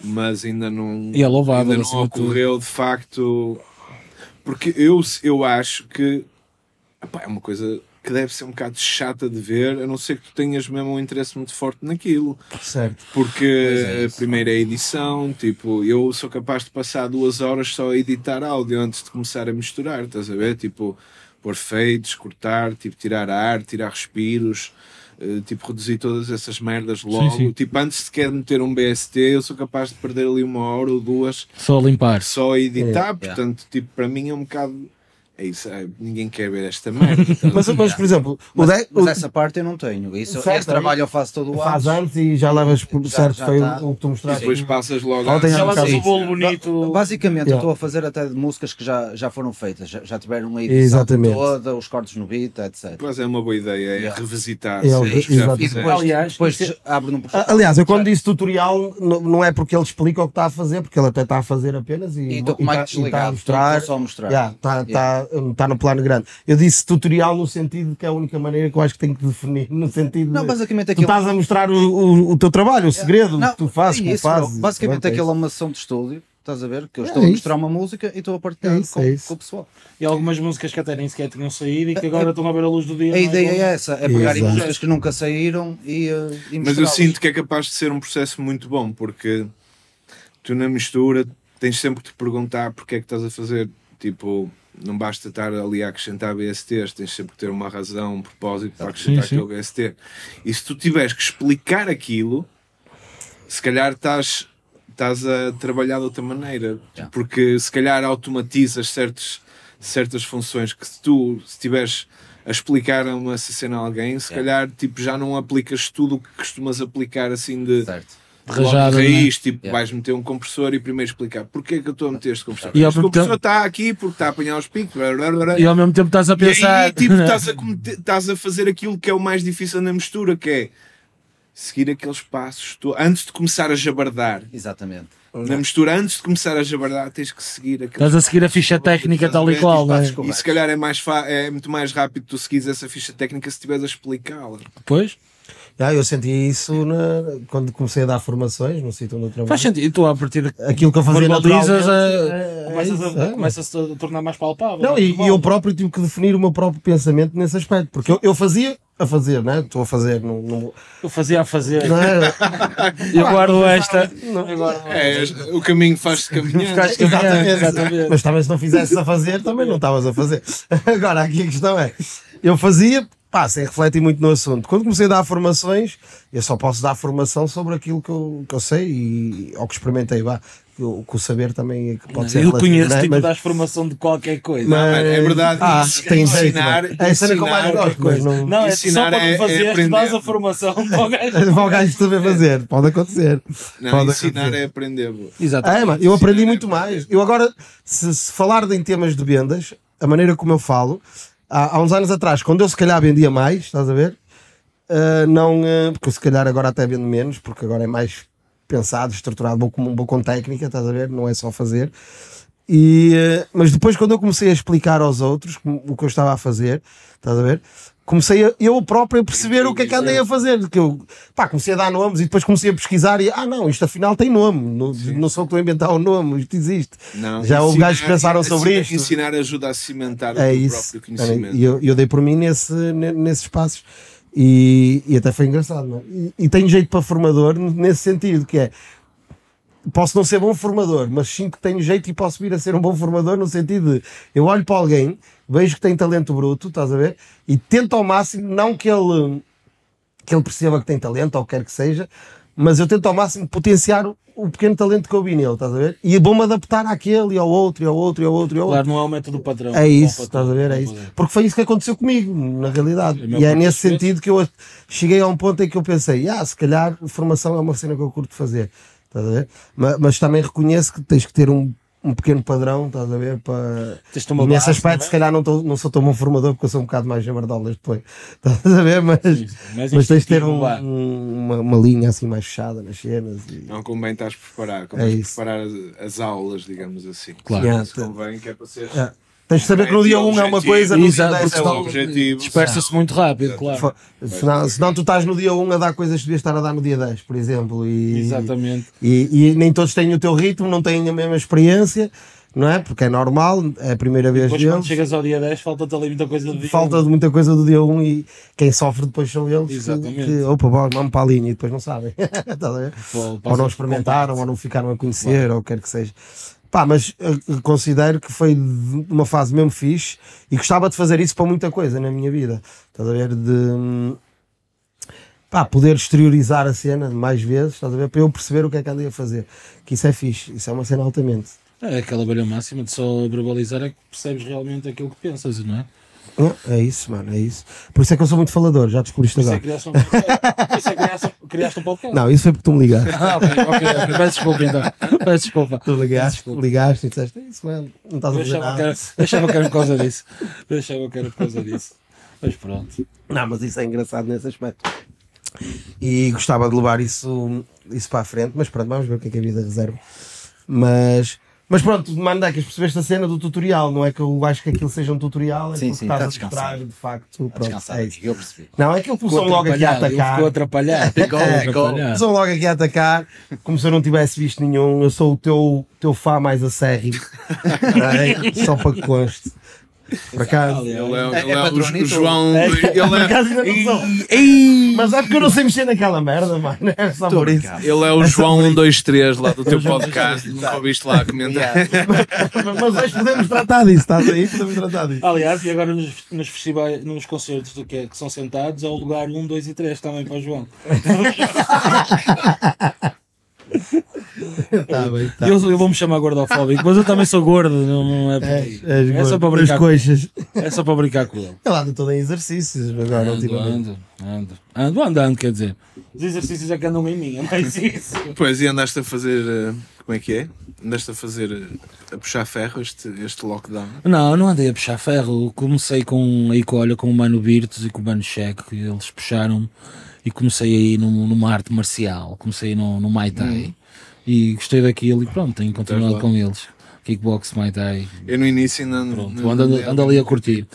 mas ainda não, E é louvável, ainda não ocorreu de facto, porque eu, eu acho que epá, é uma coisa que deve ser um bocado chata de ver, a não ser que tu tenhas mesmo um interesse muito forte naquilo. Certo. Porque é a primeira é a edição, tipo, eu sou capaz de passar duas horas só a editar áudio antes de começar a misturar, estás a ver? Tipo, pôr fades, cortar, tipo, tirar ar, tirar respiros, tipo, reduzir todas essas merdas logo. sim. Tipo, antes sequer de meter um BST, eu sou capaz de perder ali uma hora ou duas Só limpar. só a editar, É, portanto, tipo, para mim é um bocado. É isso, é, ninguém quer ver esta merda. Mas, mas, por exemplo, o Mas, de, mas o- essa parte eu não tenho. Isso, Certo, esse trabalho eu faço todo o faz ano. antes e já levas por Já- certo, já foi tá. o, que tu E mostraste. depois passas logo à- já Já levas o bolo bonito. Basicamente, Yeah. eu estou a fazer até de músicas que já, já foram feitas, já, já tiveram a edição Exatamente. toda, os cortes no beat, etc. Pois é uma boa ideia, é Yeah. revisitar É, que já exatamente. E depois, Aliás, depois isso abro num Aliás, eu quando disse tutorial, não, não é porque ele explica o que está a fazer, porque ele até está a fazer apenas e E e tá- e tá a mostrar. só a mostrar. Yeah, tá, tá, está tá no plano grande. Eu disse tutorial no sentido que é a única maneira que eu acho que tenho que definir, no sentido Não, de, basicamente tu aquilo. estás a mostrar o, o, o teu trabalho, o segredo, Não, o que tu fazes, é como isso, bro. fazes. Basicamente Pronto, é aquilo é uma sessão de estúdio, estás a ver? Que eu É estou a isso. mostrar uma música e estou a partilhar É isso, com, é com o pessoal. E algumas músicas que até nem sequer tinham saído e que agora estão a ver a luz do dia. A ideia é essa, é pegar músicas que nunca saíram e, uh, e Mas eu sinto que é capaz de ser um processo muito bom, porque tu na mistura tens sempre que te perguntar porque é que estás a fazer. Tipo, não basta estar ali a acrescentar BSTs, tens sempre que ter uma razão, um propósito para acrescentar Sim, sim. aquele BST. E se tu tiveres que explicar aquilo, se calhar estás, estás a trabalhar de outra maneira, Yeah. porque se calhar automatizas certos, certas funções que se tu se tiveres a explicar uma cena a alguém, se Yeah. calhar tipo, já não aplicas tudo o que costumas aplicar assim de Certo. Logo de Rajada, raiz, tipo, Yeah. vais meter um compressor e primeiro explicar porque é que eu estou a meter este compressor. E ao este mesmo compressor tempo- está aqui porque está a apanhar os picos. blá, blá, blá. E ao mesmo tempo estás a E pensar. aí, tipo, (laughs) estás a, cometer- estás a fazer aquilo que é o mais difícil na mistura, que é seguir aqueles passos. Tu, antes de começar a jabardar, Exatamente. na mistura, antes de começar a jabardar, tens que seguir aqueles Estás a seguir a ficha técnica tal e qual, não é? Estás E se calhar é, mais fa- é muito mais rápido tu seguires essa ficha técnica se estiveres a explicá-la. Pois, Ah, eu senti isso na- quando comecei a dar formações no sítio onde eu trabalho. faz sentido. E tu, a partir de Aquilo que eu fazia naturalmente, a- é- é começas, isso, a, é. começas a tornar mais palpável. Não, e, e eu próprio tive que definir o meu próprio pensamento nesse aspecto, porque eu, eu fazia a fazer, né? Estou a fazer, não, não, Eu fazia a fazer. não é? (laughs) Eu guardo esta. Não. Eu guardo É, o caminho faz-se caminhando, Exatamente. exatamente. Mas também se não fizesses a fazer, também não estavas a fazer. (laughs) Agora, aqui a questão é: eu fazia, pá, sem refletir muito no assunto. Quando comecei a dar formações, eu só posso dar formação sobre aquilo que eu, que eu sei e ou que experimentei. Vá, que o, que o saber também é que pode ser. Eu relativo, conheço né? tipo Mas- das formação de qualquer coisa. Não, mano, é verdade. Ah, Isso- tem jeito. ensinar- mano. É a cena que eu mais ensinar- gosto, mas não. Não, é só Ensinar para é- tu fazer, é dás a formação para o gajo. Para o gajo saber fazer, pode acontecer. Não, pode ensinar acontecer. é aprender. bro. Exato. É, mano, eu aprendi Ensinar é muito mais. Eu agora, se, se falar de em temas de vendas, a maneira como eu falo, há, há uns anos atrás, quando eu se calhar vendia mais, estás a ver? Ah, não, ah, porque se calhar agora até vendo menos, porque agora é mais pensado, estruturado, vou com, vou com técnica, estás a ver? Não é só fazer. E, ah, mas depois, quando eu comecei a explicar aos outros o que eu estava a fazer, estás a ver? Comecei a, eu próprio a perceber o que é que andei a fazer. Que eu, pá, comecei a dar nomes e depois comecei a pesquisar e, ah, não, isto afinal tem nome. Não, não sou eu que estou a inventar o nome, isto existe. Não, Já houve gajos que pensaram sobre isto. Ensinar ajuda a cimentar o É teu isso. próprio conhecimento. E eu, eu dei por mim nesse, ne- nesses passos. E, e até foi engraçado. não é? E, e tenho jeito para formador nesse sentido, que é posso não ser bom formador, mas sim que tenho jeito e posso vir a ser um bom formador no sentido de eu olho para alguém, vejo que tem talento bruto, estás a ver? E tento ao máximo, não que ele que ele perceba que tem talento ou quer que seja, mas eu tento ao máximo potenciar o, pequeno talento que eu vi nele, estás a ver? E vou-me adaptar àquele e ao outro e ao outro e ao outro e ao outro. Claro, não é o método padrão. É isso, Não, estás a ver? É não isso. Porque foi isso que aconteceu comigo, na realidade. É E é nesse sentido que eu cheguei a um ponto em que eu pensei, ah, se calhar formação é uma cena que eu curto fazer. Estás a ver? Mas, mas também reconheço que tens que ter um, um pequeno padrão, estás a ver? Para... Nesse aspecto, é? se calhar não, tô- não sou tão bom formador porque eu sou um bocado mais jamardolas depois. (laughs) Estás a ver? Mas, Sim, mais mas tens de ter um- um- uma, uma linha assim mais fechada nas cenas. E... Não convém estás preparar, É convém isso. preparar as, as aulas, digamos assim. Claro. Yeah, Isso convém que é para ser. É. Tens de saber que no dia 1 um é uma coisa, no dia Exato, 10 porque é outra. objetivo. dispersa-se muito rápido, claro. Senão, senão tu estás no dia 1 a dar coisas que devias estar a dar no dia 10, por exemplo. E, Exatamente. E, e nem todos têm o teu ritmo, não têm a mesma experiência, não é? Porque é normal, é a primeira vez Depois quando deles. chegas ao dia 10 falta-te ali muita coisa de dia Falta um. de muita coisa do dia 1 e quem sofre depois são eles. que- Exatamente. Que, opa, bora, vamos para a linha e depois não sabem. (laughs) Ou não experimentaram, ou não ficaram a conhecer, ou o que quer que seja. Pá, mas eh, considero que foi uma fase mesmo fixe e gostava de fazer isso para muita coisa na minha vida. Estás a ver? De pá, poder exteriorizar a cena mais vezes, estás a ver? Para eu perceber o que é que andei a fazer. Que isso é fixe, isso é uma cena altamente. É aquela velha máxima de só verbalizar é que percebes realmente aquilo que pensas, não é? Não, É isso, mano, é isso. Por isso é que eu sou muito falador, já descobriste Por isso é agora. que criaste um podcast. Por isso é que criaste, criaste um podcast. Não, isso foi porque tu me ligaste. Ah, ok, ok, ok. Peço desculpa então. Peço desculpa. Tu ligaste, Desculpa. ligaste e disseste, "É isso, mano, não estás a fazer achava que, era, eu achava que era por causa disso. Eu achava que era por causa disso. Mas pronto. Não, mas isso é engraçado nesse aspecto. E gostava de levar isso, isso para a frente, mas pronto, vamos ver o que é que a vida reserva. Mas Mas pronto, Mandecas, percebeste a cena do tutorial, não é que eu acho que aquilo seja um tutorial, é Sim, porque sim, estás tá a mostrar de facto. Está Pronto, é isso. Eu percebi. Não, é que ele começou Ficou logo aqui a atacar. Ficou atrapalhado. (laughs) Ficou É, atrapalhado. Começou logo aqui a atacar, como se eu não tivesse visto nenhum. Eu sou o teu, teu fã mais acérrimo. (laughs) É, Só para que conste. Por acaso. Ele é, É- ele é é o, patronito? o João. É, Ele por é, acaso ainda não sou. Ei! Mas é porque eu não sei mexer naquela merda, mano. É só por isso. ele é o João 123 lá do teu podcast. Nunca ouviste lá comentar. (laughs) Mas nós podemos tratar disso, estás aí? Podemos tratar disso. Aliás, e agora nos, nos festivais, nos concertos do que, é, que são sentados, é o lugar 1, 2 e 3 também para o João. (laughs) (laughs) Tá bem, tá. Eu, eu vou-me chamar gordofóbico, mas eu também sou gordo, não, não é aí. és É só para As brincar, coxas. é só para brincar com ele. (laughs) Ele anda todo em exercícios agora, Ando, ultimamente. ando, ando. Ando andando, quer dizer. Os exercícios é que andam em mim, é mais isso. (laughs) Pois, e andaste a fazer. eh, Como é que é? Andaste a fazer. eh, a puxar ferro este, este lockdown. Não, não andei a puxar ferro. Comecei com, aí com, olha, com o Mano Virtus e com o Mano Cheque, eles puxaram-me e comecei aí num- numa arte marcial. Comecei no, no Muay Thai e gostei daquilo e pronto, tenho continuado com eles. Kickbox, Muay Thai. Eu no início ainda. Pronto, não- ando, não- ando ali a curtir.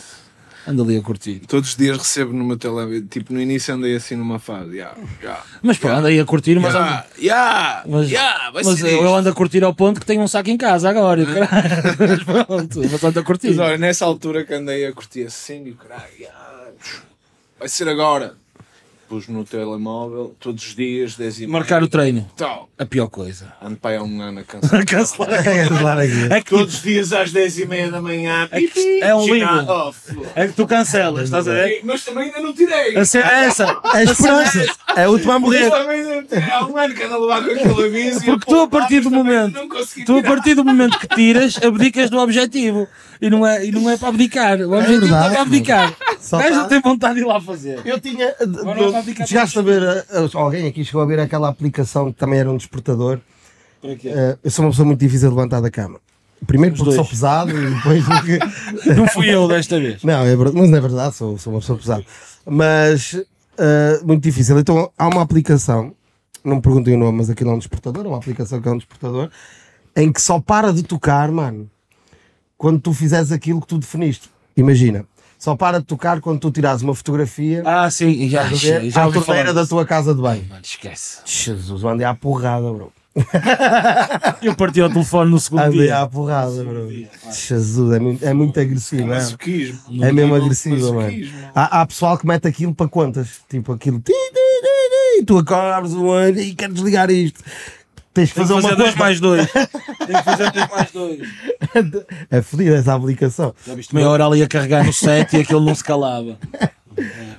Ando ali a curtir. Todos os dias recebo no meu telemóvel. Tipo, no início andei assim numa fase. Yeah, yeah, Mas pronto, andei a curtir, mas, ando- yeah, yeah, mas, yeah, mas eu isto. ando a curtir ao ponto que tenho um saco em casa agora. caralho. (laughs) Mas pronto, mas ando a curtir. Mas olha, nessa altura que andei a curtir assim, e caralho, yeah, vai ser agora. Pus no telemóvel, todos os dias, 10 e meia. Marcar o treino, Tal. a pior coisa. Ando para aí há um ano a (laughs) cancelar. Cancelar. Claro aqui. (laughs) É que Todos os dias às 10 e meia da manhã. É que é um livro. off. É que tu cancelas, estás a ver? Mas também ainda não tirei. A cena é essa. É (laughs) a esperança. É a última a Mas morrer. Há um ano que ando a levar com aquele aviso. Porque tu, a partir do mas também momento- Tu, a partir do momento que tiras, abdicas do objetivo. E não é, e não é para abdicar. O objetivo não é verdade, para abdicar. Gajo tá- não tem vontade de ir lá fazer. Eu tinha. Agora Chegaste a ver. Alguém aqui chegou a ver aquela aplicação que também era um despertador. Para quê? Uh, Eu sou uma pessoa muito difícil de levantar da cama. Primeiro Os porque sou dois. pesado e depois (laughs) porque. Não fui eu desta vez. Não, é mas não é verdade, sou, sou uma pessoa pesada. Mas uh, muito difícil. Então há uma aplicação, não me perguntem o nome, mas aquilo é um despertador, é uma aplicação que é um despertador, em que só para de tocar, mano, quando tu fizeres aquilo que tu definiste. Imagina, só para de tocar quando tu tirares uma fotografia Ah, sim, já, já, já à torneira da tua casa de banho. Mano, esquece. Jesus, andei à porrada, bro. (laughs) Eu parti ao telefone no segundo Andei dia. à porrada, bro. Jesus, é muito, é muito agressivo. é? Masoquismo. É mesmo agressivo, mano. Há, há pessoal que mete aquilo para contas. Tipo aquilo. ti, ti, ti, ti, E tu acordas o olho e quero desligar isto. Tens que Tem que fazer, fazer uma dois conta. mais dois. (laughs) Tem que fazer dois mais dois. É fodida essa aplicação. Já viste meia hora ali a carregar no set e aquilo não se calava.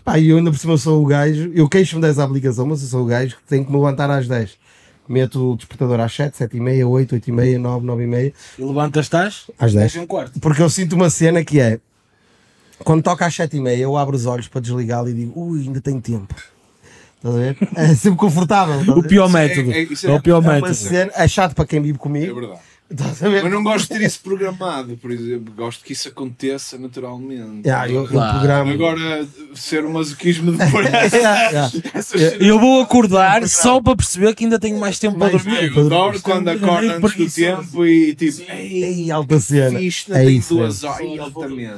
Pá, e eu ainda por cima sou o gajo. Eu queixo-me dessa aplicação, mas eu sou o gajo que tem que me levantar às 10. Meto o despertador às 7, 7 e meia, 8, 8 e meia, 9, 9 e meia. E levantas, estás? Às 10. e um quarto. Porque eu sinto uma cena que é quando toca às 7 e meia, eu abro os olhos para desligá-lo e digo, ui, ainda tenho tempo. Estás a ver? É sempre confortável. estás a O pior é- método. é- isso É é- o pior É, uma método. cena, é chato para quem vive É comigo. verdade. Mas não gosto de ter isso programado, por exemplo. Gosto que isso aconteça naturalmente. Yeah, eu, eu Claro. programo. Agora, ser o masoquismo depois. (laughs) Yeah, yeah. Eu- vou acordar só para perceber que ainda tenho mais tempo para Mais dormir. Eu adoro quando acordo antes do tempo e tipo, ei, Ei, alta cena. isto É tem isso. duas horas.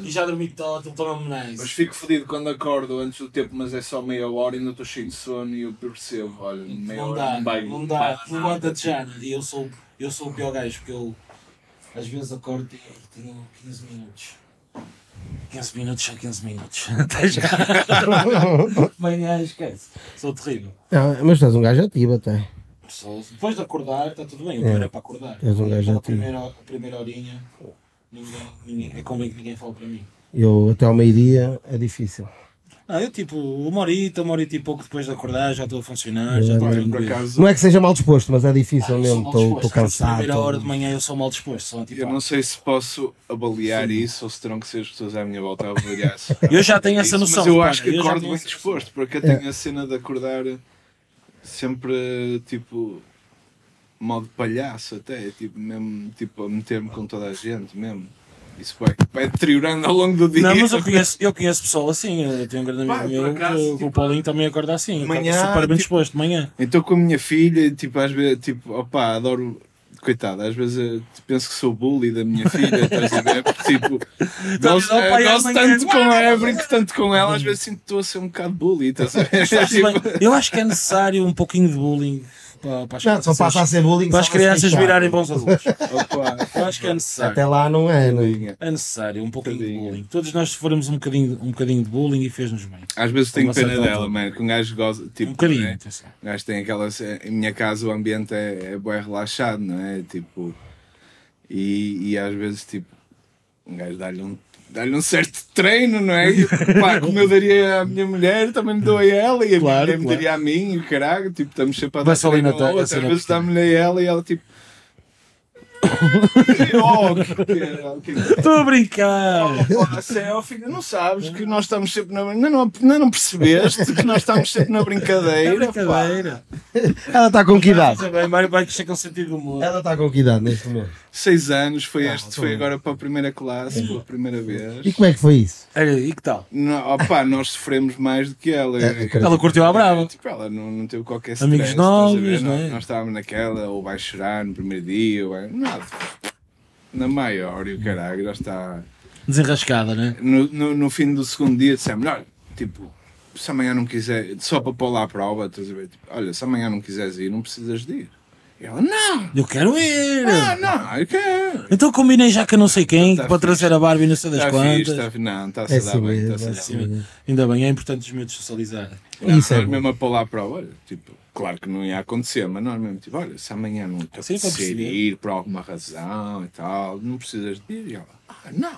E já dormi todo, então toma-me Mas nice. fico fodido quando acordo antes do tempo, mas é só meia hora e ainda estou cheio de sono e eu percebo. Olha, meia Não hora dá, não vai. não dá. Levanta-te já. E eu sou, eu sou o pior gajo, porque eu às vezes acordo e tenho 15 minutos. 15 minutos são 15 minutos. Até (laughs) já. (laughs) Manhã esquece. Sou terrível. Não, mas tu és um gajo ativo até. Depois de acordar, está tudo bem. O pior é para acordar. És um gajo a ativo. primeira, a primeira horinha, ninguém, ninguém, é que ninguém fala para mim. Eu até ao meio-dia é difícil. Ah, eu tipo, uma horita, uma horita e pouco depois de acordar, já estou a funcionar, já estou Olha, por acaso, Não é que seja mal disposto, mas é difícil Ah, mesmo. Estou cansado. A primeira hora de manhã eu sou mal disposto. Sou tipo, eu não sei se posso avaliar isso ou se terão que ser as pessoas à minha volta a avaliar (laughs) isso. Eu já tenho essa Isso, noção. Mas eu repara, acho que eu acordo bem essa noção. disposto, porque eu É. tenho a cena de acordar sempre tipo modo palhaço até, tipo, mesmo tipo a meter-me com toda a gente mesmo. Isso vai, vai deteriorando ao longo do dia. Não, mas eu conheço, eu conheço pessoal assim. Eu tenho um grande amigo Pá, meu acaso, que, tipo, o Paulinho também acorda assim. manhã, super bem tipo- disposto de manhã. Então com a minha filha, tipo, às vezes, tipo, opá, adoro coitado, às vezes eu penso que sou bully da minha filha, estás a ver? Porque, (laughs) tipo, gosto, manhã. tanto com ela, brinco tanto com ela, às vezes sinto que estou a ser um bocado bully, estás a ver? (laughs) Tipo. Eu acho que é necessário um pouquinho de bullying para, para as Não, só passa a ser bullying. para as crianças virarem bons adultos. opa, Eu acho que é necessário. Até lá não é, não é? É necessário um pouquinho de Tadinha. bullying. Todos nós sofremos um bocadinho, um bocadinho de bullying e fez-nos bem. Às vezes tenho pena dela, altura. mano, que um gajo gosta, tipo, Um bocadinho, né? Um gajo tem aquela. Em minha casa o ambiente é, é bem relaxado, não é? Tipo. E, e às vezes, tipo, um gajo dá-lhe um, dá um certo treino, não é? E, pá, (laughs) como eu daria à minha mulher, também lhe dou a ela e a Claro, minha mulher me claro. daria a mim e o caralho, tipo, estamos sempre a dar treino outro. assim Às vezes dá-me a ela e ela, tipo. Oh, que, que, que, Estou a brincar! Céu, filho, não sabes que nós estamos sempre na. Ainda não, não percebeste que nós estamos sempre na brincadeira. É brincadeira. Ela está com que idade? Mário vai crescer com sentido de humor. Ela está com que idade neste momento? Seis anos, foi Ah, este, foi agora para a primeira classe, pela primeira E vez. como é que foi isso? Olha, e que tal? Não, opa, nós sofremos mais do que ela. É. Ela curtiu a brava. Tipo, ela não, não teve qualquer Amigos stress, estás a novos, não é? Nós, nós estávamos naquela, ou vai chorar no primeiro dia, ou vai. Nada. Na maior, e o caralho, já está. Desenrascada, né? No, no, no fim do segundo dia dissemos, olha, tipo, se amanhã não quiser, só para pôr lá à prova, estás a ver? Tipo, olha, se amanhã não quiseres ir, não precisas de ir. E ela, não, Eu quero ir! ah, não, eu quero. Então combinei já que eu não sei quem Tá para trazer a Barbie não sei das Está quantas. fixe, está fixe. Não, está-se É a dar assim bem, a é dar assim bem. mesmo. Ainda bem, é importante os miúdos socializar. Não, Isso é mesmo a pôr lá à prova, olha, tipo, claro que não ia acontecer, mas nós mesmo, tipo, olha, se amanhã não te para perceber. ir por alguma razão e tal, não precisas de ir. E ela, ah, não.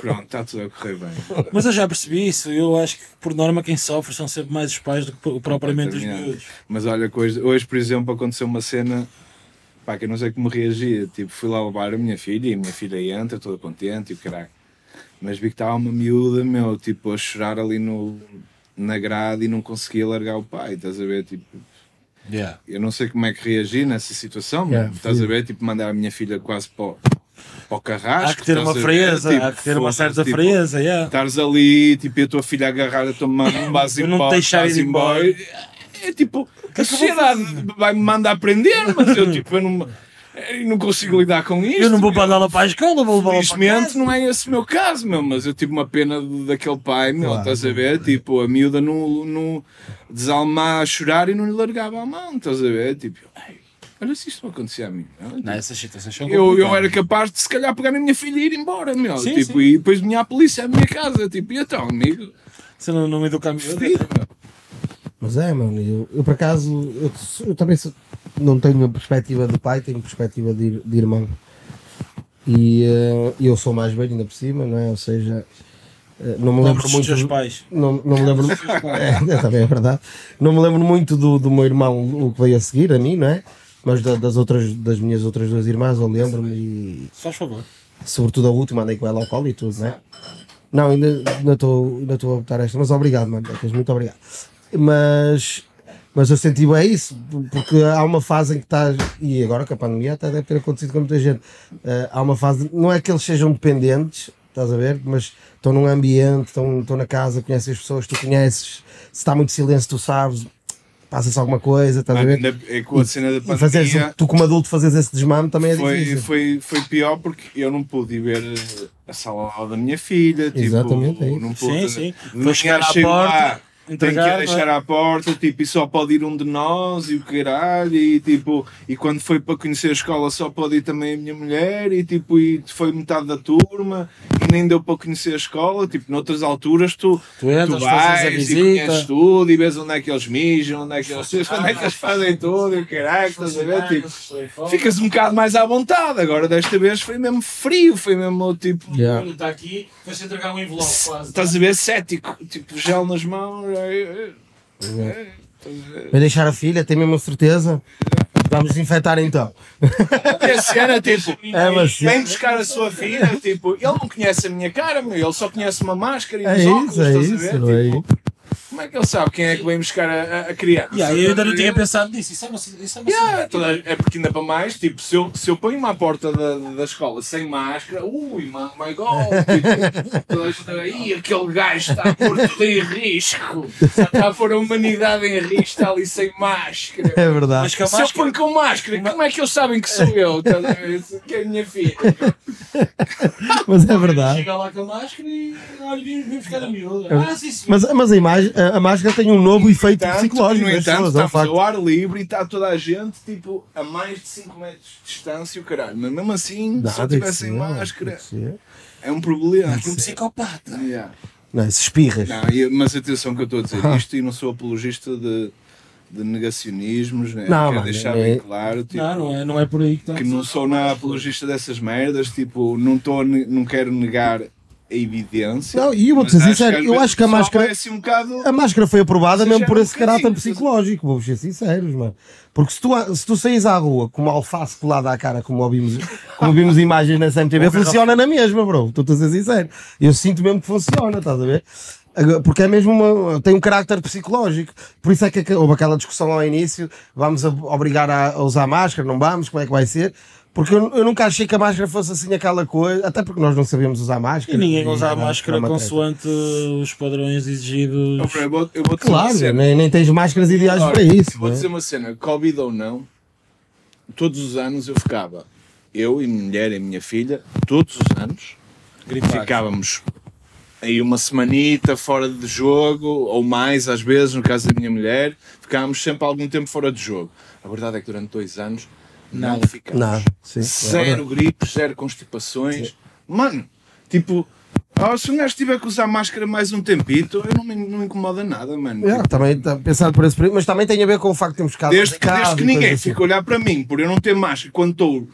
Pronto, está tudo a correr bem. Mas eu já percebi isso. Eu acho que, por norma, quem sofre são sempre mais os pais do que propriamente os miúdos. Mas olha, hoje, hoje, por exemplo, aconteceu uma cena pá, que eu não sei como reagir. Tipo, fui lá levar a minha filha e a minha filha entra toda contente e o caralho. Mas vi que estava uma miúda, meu, tipo, a chorar ali no, na grade e não conseguia largar o pai, estás a ver? Tipo, Yeah. eu não sei como é que reagir nessa situação. Yeah, estás a ver? Tipo, mandar a minha filha quase para, o- para o carrasco. Há que ter uma frieza, Tipo, há que ter uma certa tipo, frieza. Yeah. Estares ali, tipo, e a tua filha agarrar a tua mão, vais Eu não te deixar ir embora. É tipo, a sociedade vai-me mandar aprender, mas eu, tipo, eu não, eu não consigo lidar com isto. Eu não vou mandá-la para a escola, vou levá-la para casa. não é esse o meu caso, meu, mas eu tive uma pena daquele pai, meu, Claro. estás a ver? Tipo, a miúda no, no desalmar a chorar e não lhe largava a mão, estás a ver? Tipo, "Ei, olha se isto não acontecia a mim. meu." Não, essas situações são Eu, eu era capaz de se calhar pegar na minha filha e ir embora, meu. Sim, tipo, sim. e depois vinha a polícia à minha casa, tipo, e então, amigo? Se não, não me a miúda. meu. Mas é, mano, eu, eu por acaso, eu, eu também sou- não tenho a perspectiva de pai, tenho perspectiva de, de irmão. E eh, eu sou mais velho ainda por cima, não é? Ou seja, eh, não me Lembro dos muito. teus pais. Não, não me lembro. (laughs) é, também é verdade. Não me lembro muito do, do meu irmão, o que veio a seguir, a mim, não é? Mas da- das, outras, das minhas outras duas irmãs, eu lembro-me e faz favor. sobretudo a última, andei com ela ao colo e tudo, né? Não, ainda estou ainda estou a botar esta, mas obrigado, mano, muito obrigado. Mas, mas eu senti bem isso, porque há uma fase em que estás, e agora com a pandemia até deve ter acontecido com muita gente, eh, há uma fase, não é que eles sejam dependentes, estás a ver, mas estão num ambiente, estão, estão na casa, conhecem as pessoas, tu conheces, se está muito silêncio, tu sabes, passa-se alguma coisa, estás a ver? É com a cena da E fazeres, pandemia tu como adulto fazes esse desmame também é foi, difícil. foi, foi pior porque eu não pude ir ver eh, a sala da minha filha. Tipo, Exatamente, é isso. não pude, Sim, sim. Foi chegar à porta, lá, Tenho que entregar, a deixar é? à porta, tipo, e só pode ir um de nós e o caralho, e tipo, e quando foi para conhecer a escola só pode ir também a minha mulher, e tipo, e foi metade da turma, e nem deu para conhecer a escola, tipo, noutras alturas tu, Tu entras, tu vais e conheces tudo, e vês onde é que eles mijam, onde é que eles, (laughs) onde é que eles fazem tudo, e o caralho, estás a ver, tipo, ficas um bocado mais à vontade, agora desta vez foi mesmo frio, foi mesmo tipo... Yeah. Está aqui, foi-se entregar um envelope quase. Estás a ver cético, tipo gel nas mãos. é, é, é, ver? Vai deixar a filha, tem mesmo a certeza? Vamos desinfetar então. A cena, tipo, É, mas vem buscar a sua filha, tipo, ele não conhece a minha cara, meu, ele só conhece uma máscara e É uns óculos, isso, é estás a isso, ver? é Tipo, como é que ele sabe quem é que vem buscar a, a- criança? Yeah, eu ainda não tinha pensado nisso. Isso é uma, isso é uma Yeah, toda- é porque ainda para mais, tipo, se eu, se eu ponho-me à porta da, da escola sem máscara, ui, my, my God, (laughs) tipo, toda a gente, "Ih, aquele gajo está a pôr tudo em risco, está a pôr a humanidade em risco, está ali sem máscara. É verdade. Mas Se eu máscara. ponho com máscara, como é que eles sabem que sou eu? Estás a ver? Que é a minha filha. (laughs) Mas é verdade. Chega lá com a máscara e olha, vim vim buscar a miúda. Ah, sim, sim. Mas, mas a, imagem, a, máscara tem um novo efeito Tanto, psicológico no entanto, pessoas, é um estamos ao ar livre e está toda a gente tipo, a mais de 5 metros de distância, o caralho. Mas mesmo assim, Não, se eu tivesse ser, máscara, é um problema. Um psicopata. Yeah. Não, se espirras. Não, mas atenção que eu estou a dizer (laughs) isto e não sou apologista de, de negacionismos, né? Não, quero mano, deixar é- bem claro tipo, Não, não é, não é por aí que está. que não sou nada apologista dessas merdas, tipo, não, tô, não quero negar evidência. Não, e eu ser acho sincero, eu vezes acho que a máscara- um bocado. A máscara foi aprovada mesmo por um esse caráter psicológico, vamos ser sinceros, mano. Porque se tu, se tu saís à rua com uma alface colada à cara, como ouvimos, como vimos (laughs) imagens na CMTV, funciona na mesma, bro. Estou a ser sincero. Eu sinto mesmo que funciona, estás a ver? Porque é mesmo uma, tem um caráter psicológico. Por isso é que houve aquela discussão ao início: vamos a- obrigar a, a usar máscara, não vamos, como é que vai ser? Porque eu, eu nunca achei que a máscara fosse assim aquela coisa, até porque nós não sabíamos usar máscara. E ninguém usa a era- máscara consoante os padrões exigidos. Eu vou, eu vou Claro, nem, nem tens máscaras ideais Ora, para isso. Vou né? dizer uma cena, Covid ou não, todos os anos eu ficava, eu e minha mulher e minha filha, todos os anos, ficávamos aí uma semanita fora de jogo, ou mais às vezes, no caso da minha mulher, ficávamos sempre algum tempo fora de jogo. A verdade é que durante dois anos não Nada. ficámos. Não, sim. Zero gripes, zero constipações. Mano, tipo, ah, se um gajo tiver que usar máscara mais um tempito, eu não me, não me incomoda nada, mano. É, também está pensado por esse período, mas também tem a ver com o facto de termos ficado Desde casa desde que ninguém assim. fica a olhar para mim por eu não ter máscara quando estou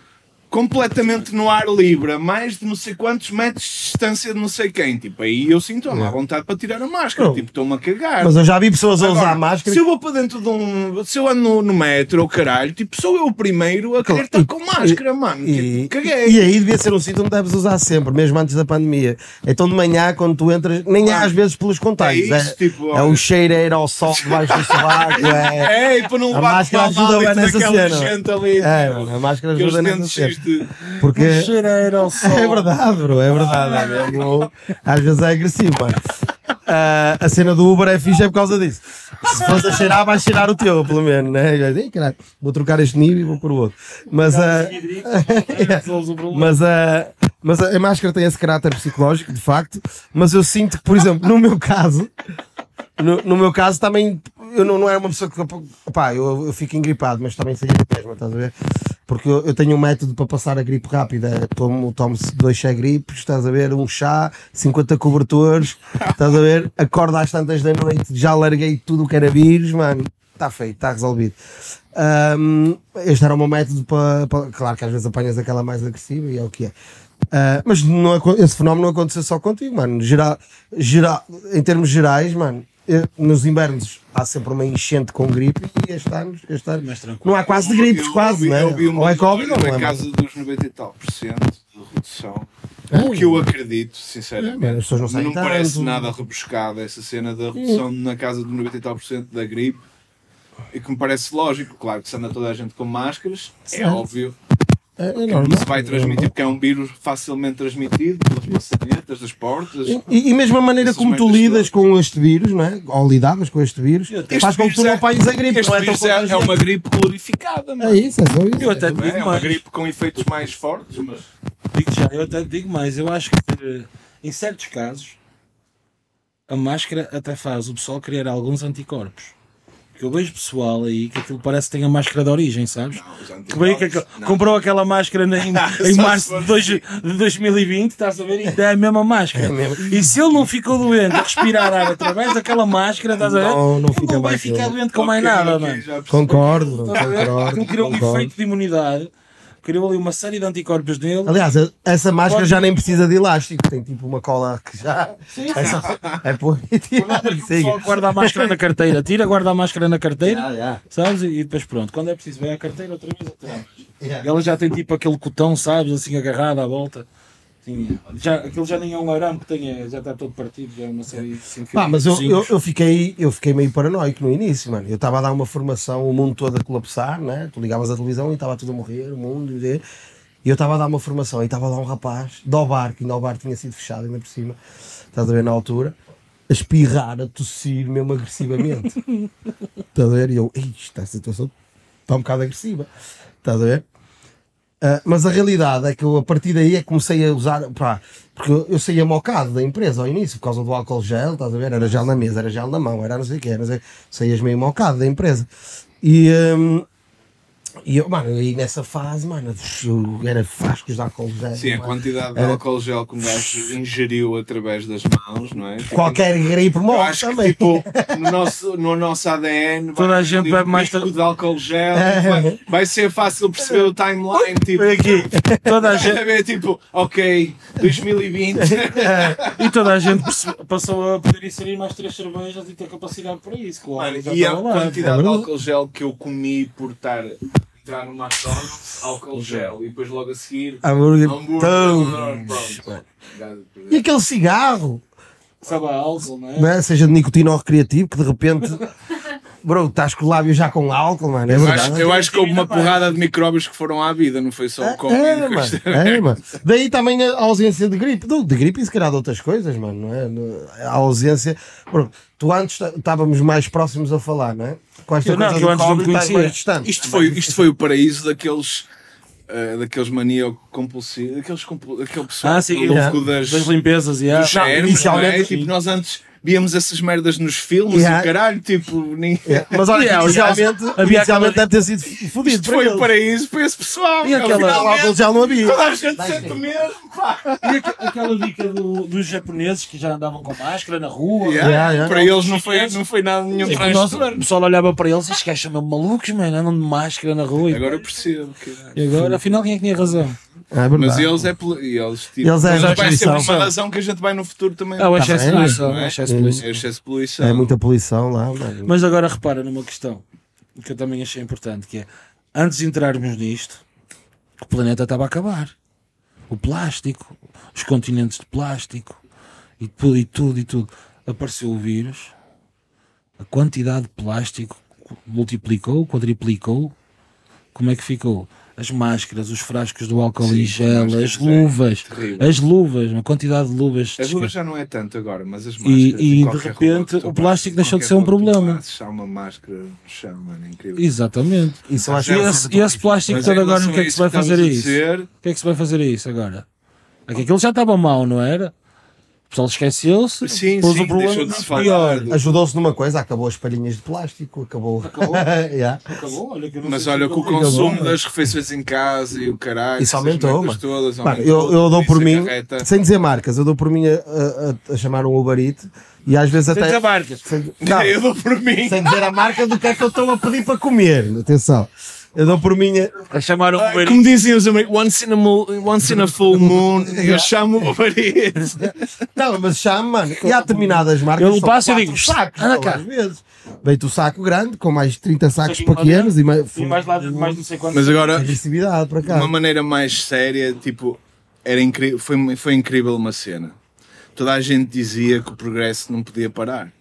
completamente no ar livre, a mais de não sei quantos metros de distância de não sei quem, tipo, aí eu sinto a má vontade para tirar a máscara, Não. tipo, estou-me a cagar. Mas eu já vi pessoas a usar Agora, máscara. Se eu vou para dentro de um. Se eu ando no, no metro ou caralho, tipo, sou eu o primeiro a querer estar com máscara, mano. E, tipo, caguei. e aí devia ser um sítio onde deves usar sempre, mesmo antes da pandemia. Então de manhã, quando tu entras, nem é às vezes pelos contágios. É É, isso, tipo, é o cheiro a ir ao sol debaixo do sovaco. É, (laughs) É, e para não A levar máscara com ajuda bem nessa cena. ali. é, tipo, mano, a máscara ajuda nessa cena. De. Porque Cheireiro ao sol. é verdade, bro, é verdade. é mesmo- às vezes é agressivo, mano. Ah, a cena do Uber é fixe é por causa disso. Se fosse a cheirar, vais cheirar o teu, pelo menos, né? "Ih, caralho, vou trocar este nível e vou pôr o outro. Mas, ah, (laughs) problema. mas, a, mas a, máscara tem esse caráter psicológico, de facto. Mas eu sinto que, por exemplo, no meu caso, no, no meu caso também, eu não, não era uma pessoa que. Pá, eu, eu fico engripado, mas também sei a mesma, estás a ver? Porque eu, tenho um método para passar a gripe rápida. Tomo, tomo dois chá gripes, estás a ver? Um chá, 50 cobertores, estás a ver? Acordo às tantas da noite, já larguei tudo o que era vírus, mano. Está feito, está resolvido. Ahm, este era o meu método para, para- Claro que às vezes apanhas aquela mais agressiva e é o que é. Ah, mas não esse fenómeno não aconteceu só contigo, mano. Geral, geral, em termos gerais, mano, nos invernos há sempre uma enchente com gripe e este ano, este ano não há quase de gripes, Eu- quase, eu? Eu vi uma ou é Covid ou não é? casa dos 90 e tal por cento de redução. O que eu acredito, sinceramente. É, as pessoas não saem não parece tanto. nada rebuscada essa cena da redução na casa dos 90 e tal por cento da gripe. E que me parece lógico, claro que se anda toda a gente com máscaras, é Certo. óbvio É, é que normal. se vai transmitir, porque é um vírus facilmente transmitido pelas maçanetas, das portas. E, e mesmo a maneira como tu lidas todas. com este vírus, não é? Ou lidavas com este vírus, Este faz com que tu não é- apanhes a gripe. Este não é vírus é, é uma gripe glorificada, mano. É isso, é só isso. Eu até é? digo É uma mais. gripe com efeitos mais fortes, mas Digo já, eu até te digo mais. Eu acho que eh, em certos casos a máscara até faz o pessoal criar alguns anticorpos. Porque eu vejo pessoal aí que aquilo parece que tem a máscara de origem, sabes? os Que veio que Não. comprou aquela máscara (laughs) em, em março de, dois- de 2020, estás a ver? E é a mesma máscara. E se ele não ficou doente a respirar ar através daquela máscara, estás a ver? Não, não fica não vai mais ficar doente. com mais Ok, nada, ok, mano. Concordo, concordo. Aquilo criou um efeito de imunidade, criou ali uma série de anticorpos nele. Aliás, a- essa máscara Pode- já nem precisa de elástico, tem tipo uma cola que já. (laughs) É, só, é por pessoal guarda a máscara na carteira, tira, guarda a máscara na carteira, Ah, já. sabes? E depois pronto, quando é preciso, vai à carteira outra vez atrás. Yeah. Ela já tem tipo aquele cotão, sabes, assim agarrado à volta. Tinha. Já, aquilo já nem é um arame que tenha, já está todo partido, já é uma série sem Pá, mas eu, eu, eu fiquei, eu fiquei meio paranoico no início, mano. Eu estava a dar uma formação, o mundo todo a colapsar, né? Tu ligavas a televisão e estava tudo a morrer, o mundo, e eu estava a dar uma formação e estava lá um rapaz, do bar, que ainda o bar tinha sido fechado ainda por cima, estás a ver na altura, a espirrar, a tossir mesmo agressivamente. (laughs) estás a ver? E eu, isto, a situação está um bocado agressiva. Estás a ver? Ah, mas a realidade é que eu a partir daí é que comecei a usar, pá, porque eu, saía mocado da empresa ao início por causa do álcool gel, estás a ver? Era gel na mesa, era gel na mão, era não sei o que, era, saías meio mocado da empresa. E, hum, e eu, mano, aí nessa fase, mano, eu era frascos de álcool gel. Sim, a mano. quantidade de Era- álcool gel que um gajo ingeriu através das mãos, não é? Qualquer gripe morre acho que, também. tipo, (laughs) no nosso, no nosso ADN, vai Toda a ter gente bebe um mais tra- de álcool gel, É. vai, vai ser fácil perceber o timeline, tipo, aqui, toda a gente, a ver, tipo, ok, 2020, (laughs) e toda a gente passou a poder inserir mais três cervejas e ter capacidade para isso. Claro, Mano, e a lá, quantidade é de álcool gel que eu comi por estar entrar no McDonald's, álcool gel, e depois logo a seguir, Hambúrguer hambúrguer, tão- pronto. E aquele cigarro, Sabe a álcool, não é? né? seja de nicotina ou recreativo, que de repente, bro, estás com o lábio já com álcool, mano. É Eu verdade. acho, eu acho que houve uma porrada de micróbios que foram à vida, não foi só o Covid. É, mano, é, mano. Daí também a ausência de gripe. De gripe e se calhar de outras coisas, mano, não é? A ausência. Bro, tu antes tá- estávamos mais próximos a falar, não é? Com esta Eu não, coisa que eu antes não conhecia. mais distante. Isto foi, isto foi o paraíso daqueles. Uh, daqueles maníacos compulsivos, daqueles compul- aquele pessoal Ah, sim, louco é. das, das limpezas e ah, dos germes, não é? inicialmente, Tipo, nós antes víamos essas merdas nos filmes Yeah. e o caralho, tipo, nem... É, Mas olha, Yeah, inicialmente, havia inicialmente aquela- deve ter sido fodido. isto foi o paraíso para esse pessoal. E aquela- finalmente, álcool já não havia. Toda a gente sente o mesmo, pá. E aqu- aquela dica do- dos japoneses que já andavam com máscara na rua. Yeah, Yeah, yeah. Para eles não foi, não foi nada nenhum nós- o pessoal olhava para eles e mesmo malucos, mano, andam de máscara na rua. E, Agora eu percebo. Que... e agora, afinal, quem é que tinha razão? É verdade. Mas eles é eles, tipo, Eles é mas vai ser poluição. uma razão que a gente vai no futuro também. Ah, o excesso de bem, poluição. não o é? excesso de poluição. É excesso de poluição. É muita poluição lá, mano. Mas agora repara numa questão que eu também achei importante, que é antes de entrarmos nisto, o planeta estava a acabar. O plástico, os continentes de plástico e tudo e tudo e tudo. Apareceu o vírus, a quantidade de plástico multiplicou, quadriplicou. Como é que ficou? As máscaras, os frascos do álcool Sim, em gel, as é luvas, terrível. as luvas, uma quantidade de luvas. As luvas já não é tanto agora, mas as E- máscaras. e, de qualquer repente, o plástico deixou de ser um problema. passes, Há uma máscara no chão, mano, é incrível. Exatamente. Acho E é esse, e esse plástico todo agora, relação no que é que se vai fazer a isso? O que é que se vai fazer a isso agora? É aquilo já estava mal, não era? O pessoal esqueceu-se, Sim, pôs sim, o problema deixou de se muito falar. pior. do- Ajudou-se numa coisa, acabou as palhinhas de plástico, acabou. Acabou? (laughs) Yeah. Acabou, olha que eu não Mas olha, com o acabou. consumo das refeições em casa e o caralho, Isso aumentou, todas, Mano, eu, eu dou por mim, acarreta- sem dizer marcas, eu dou por mim a, a- a chamar um Uber Eats e às vezes Sem até. dizer marcas. Sem, (laughs) não, Eu dou por mim. sem dizer a marca do que é que eu estou a pedir para comer. Atenção. Eu dou por mim. a- A chamar um Ah, Como diziam os amigos, once in a, mo- once in a full (laughs) moon, eu chamo o Uber Eats. Não, mas chamo, mano. E há determinadas marcas. Eu passo e digo, sacos, anda cá. vezes. Vem-te o saco grande, com mais 30 sacos pequenos e mais, E mais lá de mais não sei quantos. Mas agora, agressividade para cá. de uma maneira mais séria, tipo, era incrível, foi, foi incrível uma cena. Toda a gente dizia que o progresso não podia parar.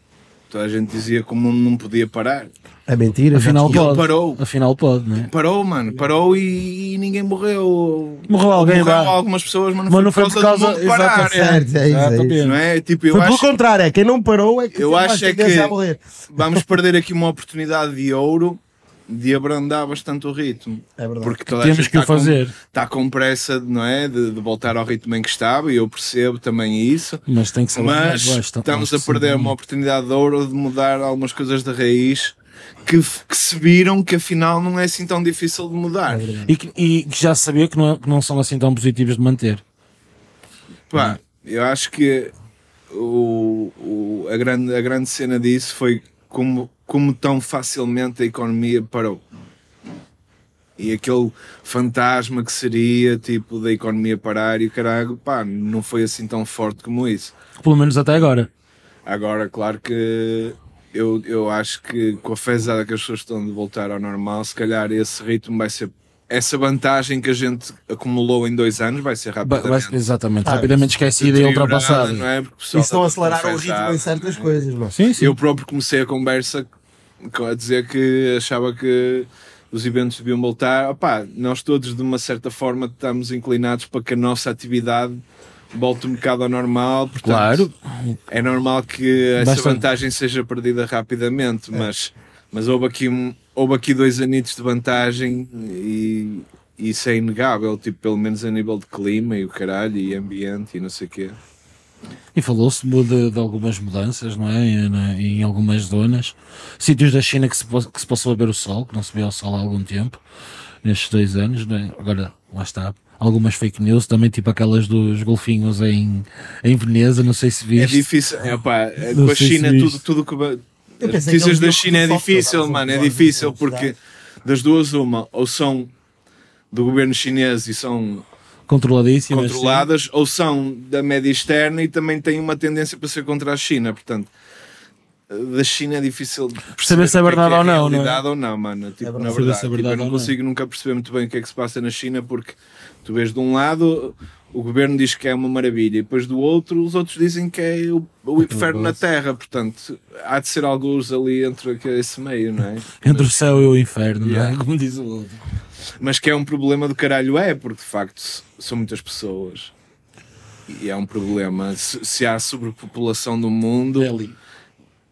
Toda a gente dizia que o mundo não podia parar. É mentira. Afinal pode. parou. Afinal pode, não é? Parou, mano, parou e, e ninguém morreu. Morreu alguém, Morreu algumas pessoas, mas não, Mas não foi foi por por causa, causa- do mundo parar. exato, é. Certo, é isso, é isso. Não é? Tipo, eu Foi pelo acho contrário, é quem não parou é que Eu acho é que- a morrer. vamos perder aqui uma oportunidade de ouro de abrandar bastante o ritmo. É verdade. Porque toda a Temos gente que o está com- fazer. Está com pressa, não é? De, de voltar ao ritmo em que estava e eu percebo também isso. Mas tem que ser mais Mas baixo, tá? estamos a perder uma oportunidade de ouro de mudar algumas coisas da raiz que, que se viram que afinal não é assim tão difícil de mudar. E que, e que já sabia que não, que não são assim tão positivos de manter. Pá, eu acho que o, o- a, grande, a grande cena disso foi como, como tão facilmente a economia parou. E aquele fantasma que seria tipo da economia parar e o caralho, pá, não foi assim tão forte como isso. Pelo menos até agora. Agora, claro que eu, eu acho que com a fezada que as pessoas estão de voltar ao normal, se calhar esse ritmo vai ser. essa vantagem que a gente acumulou em dois anos vai ser Ba- vai- rapidamente exatamente, Ah, rapidamente esquecida e ultrapassada. Não é? Porque o pessoal Isso não está tudo aceleraram o ritmo em certas coisas, mano. Sim, sim. Eu próprio comecei a conversa a dizer que achava que os eventos deviam voltar. Opá, nós todos, de uma certa forma, estamos inclinados para que a nossa atividade volte um bocado ao normal. Portanto, Claro. É normal que essa Bastante. vantagem seja perdida rapidamente, mas, mas houve, aqui, houve aqui dois anitos de vantagem e e isso é inegável, tipo, pelo menos a nível de clima e o caralho e ambiente e não sei o quê. E falou-se de, de algumas mudanças, não é? Em, em algumas zonas. Sítios da China que se, que se passou a ver o sol, que não se vê o sol há algum tempo, nestes dois anos, não é? Agora, lá está. Algumas fake news, também tipo aquelas dos golfinhos em, em Veneza, não sei se É viste. difícil, é, pá, é, com a China, tudo, tudo que. notícias da China é difícil, mano, é difícil porque das duas, uma, ou são do governo chinês e são Controladíssimas. sim. controladas, ou são da média externa e também têm uma tendência para ser contra a China, portanto. Da China é difícil de perceber se é que verdade que ou não, não é? ou não, mano. Tipo, verdade. na Saber verdade, se é tipo, verdade eu não ou não. consigo nunca perceber muito bem o que é que se passa na China porque tu vês de um lado o governo diz que é uma maravilha e depois do outro os outros dizem que é o, o inferno na terra, portanto há de ser alguns ali entre esse meio, não é? Entre o céu e o inferno, não Yeah. é? Como diz o outro. Mas que é um problema do caralho, é, porque de facto são muitas pessoas. E é um problema. Se, se há sobrepopulação no mundo, É ali.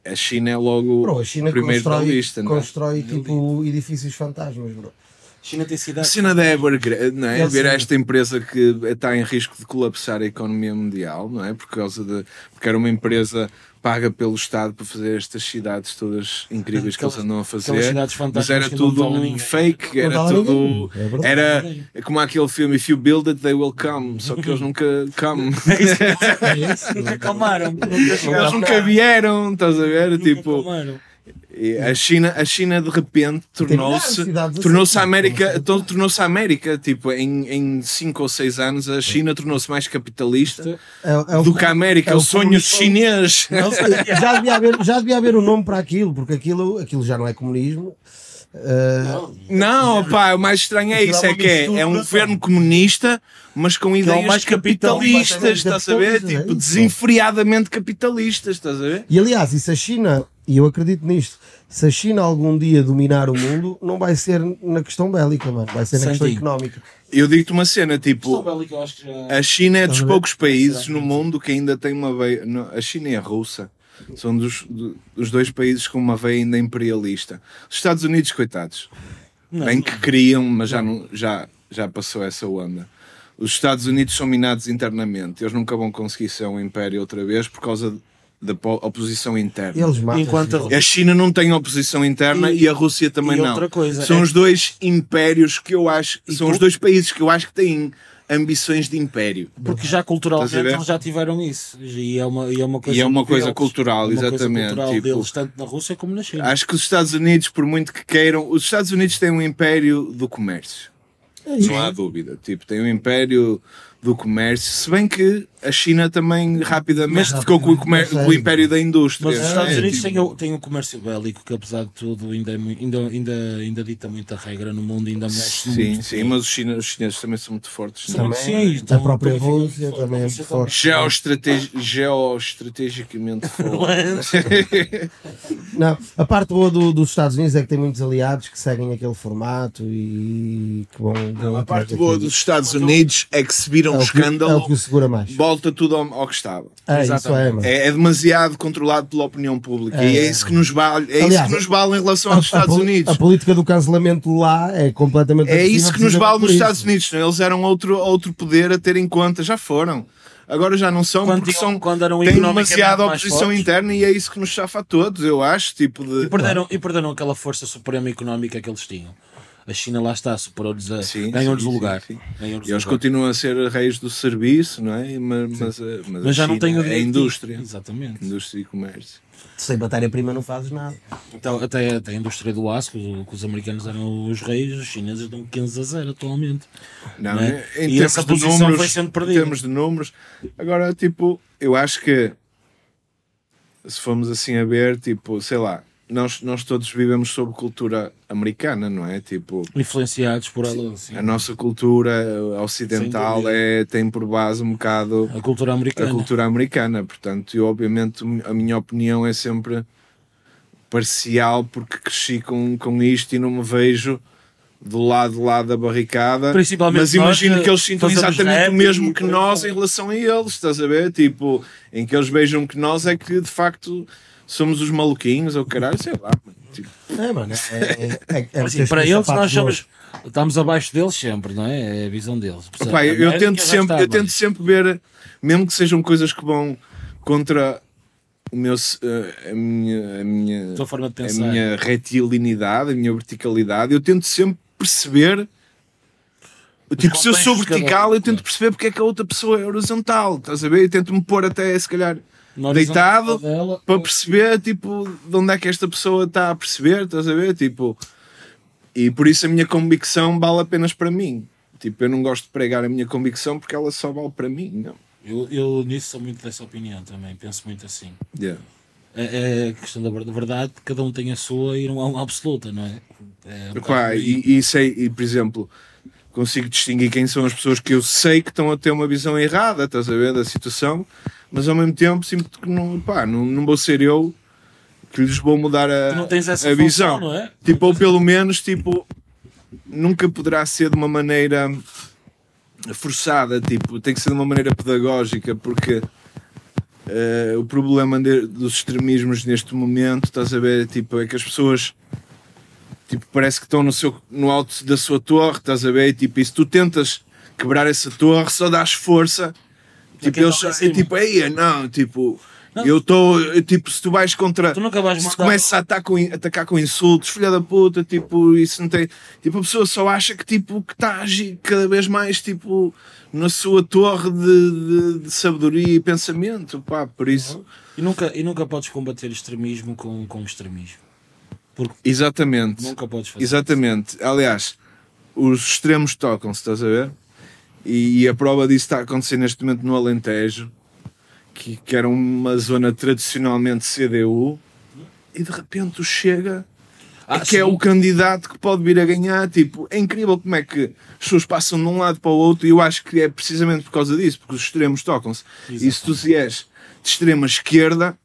a China é logo Bro, a China primeiro da constrói, lista, não é? constrói tipo edifícios fantasmas, bro. China tem A cidades. cena da Evergrande, não é? Eu Ver esta empresa que está em risco de colapsar a economia mundial, não é? Por causa de. Porque era uma empresa paga pelo Estado para fazer estas cidades todas incríveis que eles Aquelas- andam a aquelas fazer. cidades Mas era tudo um ninguém. fake, era tudo. é. Era é como aquele filme If you build it, they will come. Só que eles nunca come. (laughs) (laughs) Nunca calmaram. eles nunca vieram, estás a ver? Tipo, calmaram. A China, a China de repente tornou-se cidades tornou-se a assim, América, to- tornou-se a América, tipo, em, em cinco ou seis anos a China tornou-se mais capitalista É, é o- do que a América, é o, o sonho chinês. (laughs) já, devia haver, já devia haver um nome para aquilo, porque aquilo, aquilo já não é comunismo. Uh, Não, pá, o mais estranho é Aquilo isso, é é que é, é um governo comunista, mas com ideias mais capital- capitalistas, estás a ver? é Tipo, isso. desenfreadamente capitalistas, estás a ver? E aliás, se a China, e eu acredito nisto, se a China algum dia dominar o mundo, não vai ser na questão bélica, mano, vai ser na questão Santinho. económica. Eu digo-te uma cena, tipo, Só bélico, eu acho que já. A China é dos poucos países no mundo que ainda tem uma veia. não, A China e a Rússia são dos, do- dos dois países com uma veia ainda imperialista. Os Estados Unidos, coitados, Não, bem que queriam, mas já, não, já, já passou essa onda. Os Estados Unidos são minados internamente. Eles nunca vão conseguir ser um império outra vez por causa da po- oposição interna. Eles matam. Enquanto- A China não tem oposição interna e, E- a Rússia também e não. outra coisa, são é- os dois impérios que eu acho. E São tu- os dois países que eu acho que têm ambições de império. Porque já culturalmente a eles já tiveram isso. E é uma, e é uma coisa, E é uma deles. coisa cultural, É uma coisa exatamente, cultural tipo- deles, tanto na Rússia como na China. Acho que os Estados Unidos, por muito que queiram, os Estados Unidos têm um império do comércio. Não há dúvida. Tipo, tem um império do comércio, se bem que a China também rapidamente ficou com o, comér- com o império da indústria. Mas os Estados É, Unidos tipo, têm, o- têm um comércio bélico que, apesar de tudo, ainda, é ainda, ainda, ainda dita muita regra no mundo, ainda mexe Sim, muito. sim, mas os, china- os chineses também são muito fortes. não é? Também, Sim, a então, própria também Rússia também é muito forte. Geoestrategi- (laughs) Geoestrategicamente (laughs) forte. Não, a parte boa do- dos Estados Unidos é que tem muitos aliados que seguem aquele formato e que vão. vão a parte boa dos Estados Unidos é que se viram é um o que, é escândalo, o que o segura mais. volta tudo ao, ao que estava. É, Exatamente. é. É, é demasiado controlado pela opinião pública É. e é isso que nos vale, é Aliás, isso que nos vale em relação aos A- a Estados poli- Unidos. A política do cancelamento lá é completamente É isso que nos vale nos isso. Estados Unidos. não é? Eles eram outro, outro poder a ter em conta, já foram. Agora já não são, Quando porque tinham- são, quando eram têm demasiada oposição interna e é isso que nos chafa a todos, eu acho. Tipo de. E perderam, e perderam aquela força suprema económica que eles tinham. A China lá está, superou-lhes a. Ganhou-lhes o lugar. sim. E eles continuam a ser reis do serviço, não é? Mas, mas, a- mas, a Mas já não China têm o é direito. indústria. Exatamente. Indústria e comércio. Sem matéria-prima não fazes nada. Então, até, até a indústria do aço, que os, que os americanos eram os reis, os chineses dão 15 a 0 atualmente. Não, Não é? em E termos essa de posição números, foi sendo em perdida. termos de números, agora tipo, eu acho que se formos assim a ver, tipo, sei lá, nós, nós todos vivemos sob cultura americana, não é? Tipo, Influenciados por ela, sim. a nossa cultura ocidental dúvida. é, tem por base um bocado A cultura a americana. cultura americana. Portanto, eu, obviamente, a minha opinião é sempre parcial porque cresci com, com isto e não me vejo do lado lá da barricada. Principalmente mas imagino eh, que eles sintam exatamente o mesmo que nós em relação a eles, estás a ver? Tipo, em que eles vejam que nós é que de facto somos os maluquinhos ou caralho, sei lá. Tipo, É, mano. É, é, é, é Assim, para eles, nós somos, estamos abaixo deles sempre, não é? É a visão deles. Portanto, eu, eu tento sempre, está eu tento sempre ver, mesmo que sejam coisas que vão contra o meu, eh, a minha, a minha, A tua forma de a pensar. minha retilinidade, a minha verticalidade, eu tento sempre perceber. Tipo, se eu sou vertical, eu tento perceber porque é que a outra pessoa é horizontal, estás a ver? Eu tento me pôr até, se calhar, deitado para perceber, tipo, de onde é que esta pessoa está a perceber, estás a ver? Tipo, e por isso a minha convicção vale apenas para mim. Tipo, eu não gosto de pregar a minha convicção porque ela só vale para mim, não. Eu, eu nisso sou muito dessa opinião também, penso muito assim. Yeah. É, é questão da ver- da verdade, cada um tem a sua e não há uma absoluta, não é? é um aí. e, e sei, e, por exemplo, consigo distinguir quem são as pessoas que eu sei que estão a ter uma visão errada, estás a ver, da situação, mas ao mesmo tempo sinto que não, pá, não, não vou ser eu que lhes vou mudar a, a função, visão. é? Tipo, ou pelo menos, tipo, nunca poderá ser de uma maneira forçada, tipo, tem que ser de uma maneira pedagógica, porque eh, o problema de- dos extremismos neste momento, estás a ver, tipo, é que as pessoas tipo, parece que estão no, seu, no alto da sua torre, estás a ver, e, tipo, e se tu tentas quebrar essa torre, só dás força, tipo, eles, em é tipo, ei, não, tipo, Não. eu estou, tipo, se tu vais contra Tu nunca vais se mandar- começa a atacar com, atacar com insultos, filha da puta, tipo, isso não tem. Tipo, a pessoa só acha que, tipo, que está a agir cada vez mais, tipo, na sua torre de, de, de sabedoria e pensamento, pá, por isso. E nunca, e nunca podes combater extremismo com, com extremismo. Porque Exatamente. nunca podes fazer. Exatamente. Aliás, os extremos tocam-se, estás a ver? E, e a prova disso está a acontecer neste momento no Alentejo, que, que era uma zona tradicionalmente CDU, e de repente o Chega Ah, que é sim. o candidato que pode vir a ganhar. Tipo, é incrível como é que as pessoas passam de um lado para o outro, e eu acho que é precisamente por causa disso, porque os extremos tocam-se. E se tu se és de extrema esquerda,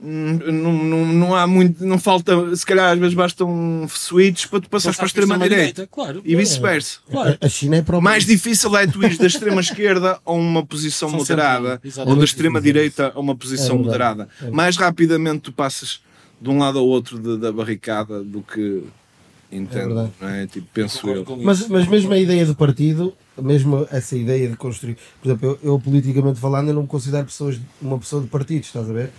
não, não, não há muito, não falta, se calhar às vezes bastam switches para tu passares para a extrema direita Claro. e vice-versa. Claro. A China é para O mais difícil é tu ires da extrema esquerda a uma posição São moderada ou da extrema direita a uma posição É moderada. Mais rapidamente tu passas de um lado ao outro de- da barricada do que entendo, não é? Tipo, penso eu. Mas, mas mesmo a ideia do partido, mesmo essa ideia de construir, por exemplo, eu, eu politicamente falando, eu não me considero pessoas, uma pessoa de partidos, estás a ver?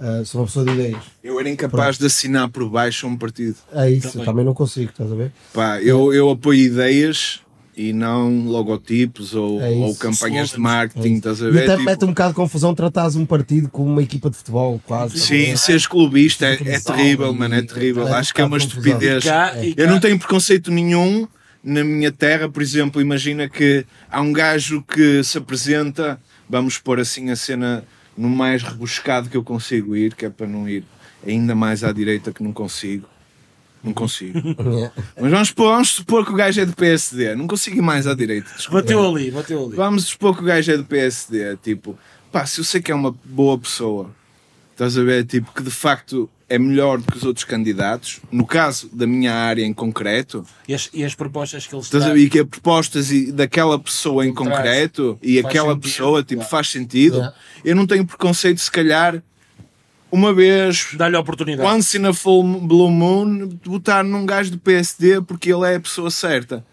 Ah, sou uma pessoa de ideias. Eu era incapaz de assinar por baixo um partido. É isso, Também. eu também não consigo, estás a ver? Pá, eu, eu apoio ideias e não logotipos ou, É ou campanhas de marketing, estás a E ver? até Tipo, mete um bocado de confusão tratares um partido como uma equipa de futebol, quase. Sim, seres clubista é, é terrível, mano, é e- terrível. é um Acho que é uma confusão. estupidez. Cá- e Eu não tenho preconceito nenhum na minha terra, por exemplo, imagina que há um gajo que se apresenta, vamos pôr assim a cena no mais rebuscado que eu consigo ir, que é para não ir ainda mais à direita que não consigo. Não consigo. (laughs) Mas vamos, supor, vamos supor que o gajo é do PSD. Não consigo ir mais à direita. desculpa. Bateu ali, bateu ali. Vamos supor que o gajo é do PSD. Tipo, pá, se eu sei que é uma boa pessoa, estás a ver? Tipo, que de facto é melhor do que os outros candidatos, no caso da minha área em concreto, E as, e as propostas que eles trazem. ver que é propostas e daquela pessoa em traz. concreto e aquela sentido, pessoa, tipo, claro. faz sentido. Eu não tenho preconceito, se calhar, uma vez Dá-lhe a oportunidade. once in a full blue moon, votar num gajo do PSD porque ele é a pessoa certa.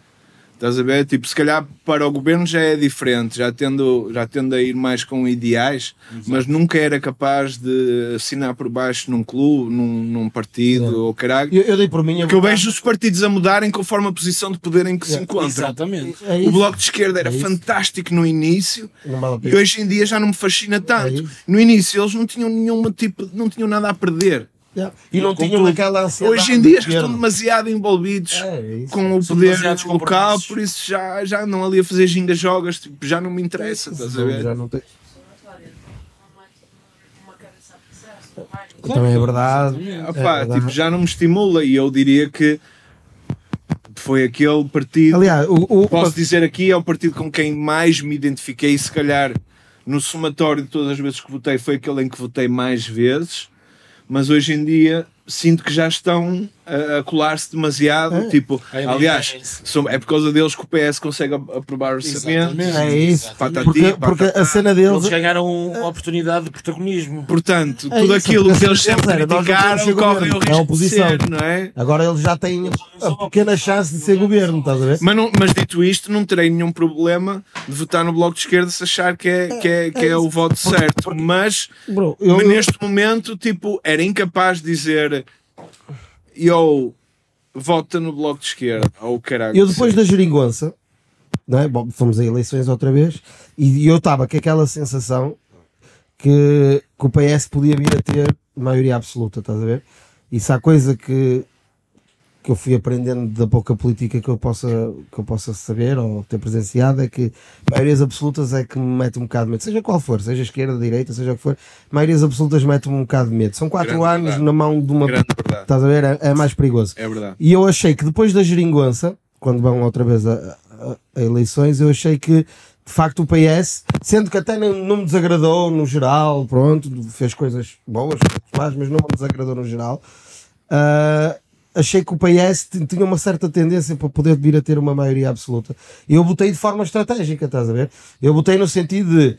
Estás a ver? Tipo, se calhar para o governo já é diferente, já tendo, já tendo a ir mais com ideais, mas nunca era capaz de assinar por baixo num clube, num, num partido Yeah. ou caralho. Eu, eu dei por mim. Porque eu vejo os partidos a mudarem conforme a posição de poder em que se Yeah. encontram. Exatamente. É O. Bloco de Esquerda era É fantástico no início vale e hoje em dia já não me fascina É tanto. isso. No início eles não tinham nenhuma tipo, não tinham nada a perder. Yeah. E não tinham tudo. aquela ansiedade. Hoje em dia estão demasiado envolvidos É, com o São poder local, por isso já, já andam ali a fazer gingas jogas, tipo, já não me interessa, estás a ver? Já não tem. Também é verdade. Opá, É verdade. tipo, já não me estimula e eu diria que foi aquele partido. Aliás, o, o- Posso dizer aqui, é o partido com quem mais me identifiquei, e se calhar no somatório de todas as vezes que votei foi aquele em que votei mais vezes, mas hoje em dia sinto que já estão a, a colar-se demasiado. Tipo, É, aliás, é é por causa deles que o PS consegue aprovar o orçamento. É isso. Patati, Porque, porque a cena deles. Eles ganharam uma oportunidade de protagonismo. Portanto, É tudo isso, aquilo que eles sempre criticaram correm o governo, é a risco de ser, não é? Agora eles já têm a pequena chance de ser governo, estás a ver? Mas, não- mas dito isto, não terei nenhum problema de votar no Bloco de Esquerda se achar que é, que é, que é o voto certo. Mas, Bro, eu, mas neste momento, tipo, era incapaz de dizer eu vota no Bloco de Esquerda ou caralho. eu depois da geringonça, não é? Bom, fomos a eleições outra vez, e eu estava com aquela sensação que, que o PS podia vir a ter maioria absoluta, estás a ver? Isso há coisa que, que eu fui aprendendo da pouca política que eu possa, que eu possa saber ou ter presenciado, é que maiorias absolutas é que me mete um bocado de medo, seja qual for, seja esquerda, direita, seja o que for, maiorias absolutas metem-me um bocado de medo. São quatro Grande anos verdade. na mão de uma. Grande verdade. Estás a ver? É, é mais perigoso. É verdade. E eu achei que depois da geringonça, quando vão outra vez a, a- a eleições, eu achei que de facto o PS, sendo que até não, não me desagradou no geral, pronto, fez coisas boas, mas, não me desagradou no geral. ah, achei que o PS tinha uma certa tendência para poder vir a ter uma maioria absoluta. Eu botei de forma estratégica, estás a ver? Eu botei no sentido de,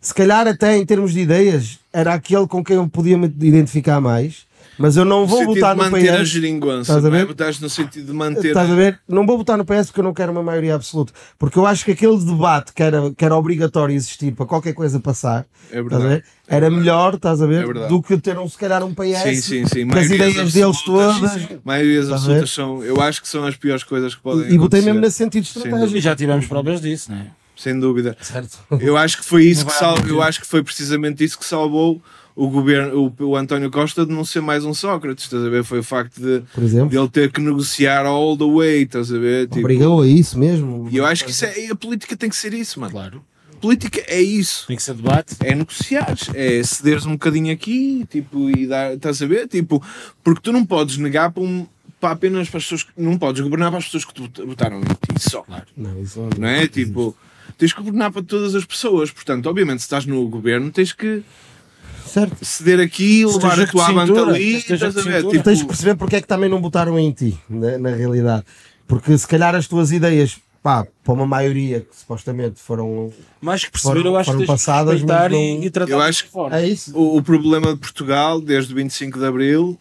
se calhar até em termos de ideias, era aquele com quem eu podia me identificar mais, mas eu não vou votar no manter a PS. geringonça, Estás a não é? ver? Votaste no sentido de manter. Estás a ver? Não vou votar no PS porque eu não quero uma maioria absoluta. Porque eu acho que aquele debate que era, que era obrigatório existir para qualquer coisa passar, É estás a verdade. ver? era melhor, estás a ver? É do que ter um, se calhar um PS Sim, sim, sim. com as Maiorias ideias deles absolutas- todas. Maiorias absolutas são, eu acho que são as piores coisas que podem E, e botei mesmo nesse sentido estratégico. E já tivemos provas disso, não é? Sem dúvida. Certo. Eu acho que foi isso Não que vai sal... acontecer. eu acho que foi precisamente isso que salvou o governo, o, o António Costa de não ser mais um Sócrates, estás a ver? Foi o facto de, Por exemplo, de ele ter que negociar all the way, estás a ver? Tipo, obrigou a isso mesmo. e eu acho que isso é, a política tem que ser isso, mano. Claro. Política é isso. Tem que ser debate. É negociares, é cederes um bocadinho aqui, tipo, e dar, estás a ver? Tipo, porque tu não podes negar para, um, para apenas para as pessoas que não podes governar para as pessoas que te votaram em ti só. Não, isso não é? Tipo, tens que governar para todas as pessoas. Portanto, obviamente, se estás no governo, tens que Certo. ceder aqui, levar Esteja a tua de avante ali. Estás a de ver? Tipo, Tens que perceber porque é que também não botaram em ti, na, na realidade. Porque se calhar as tuas ideias, pá, para uma maioria que supostamente foram. Mais que perceber, Foram- eu acho que que passadas, mas não- e, e tratar Eu acho de forma. É isso. o, o problema de Portugal, desde o 25 de Abril,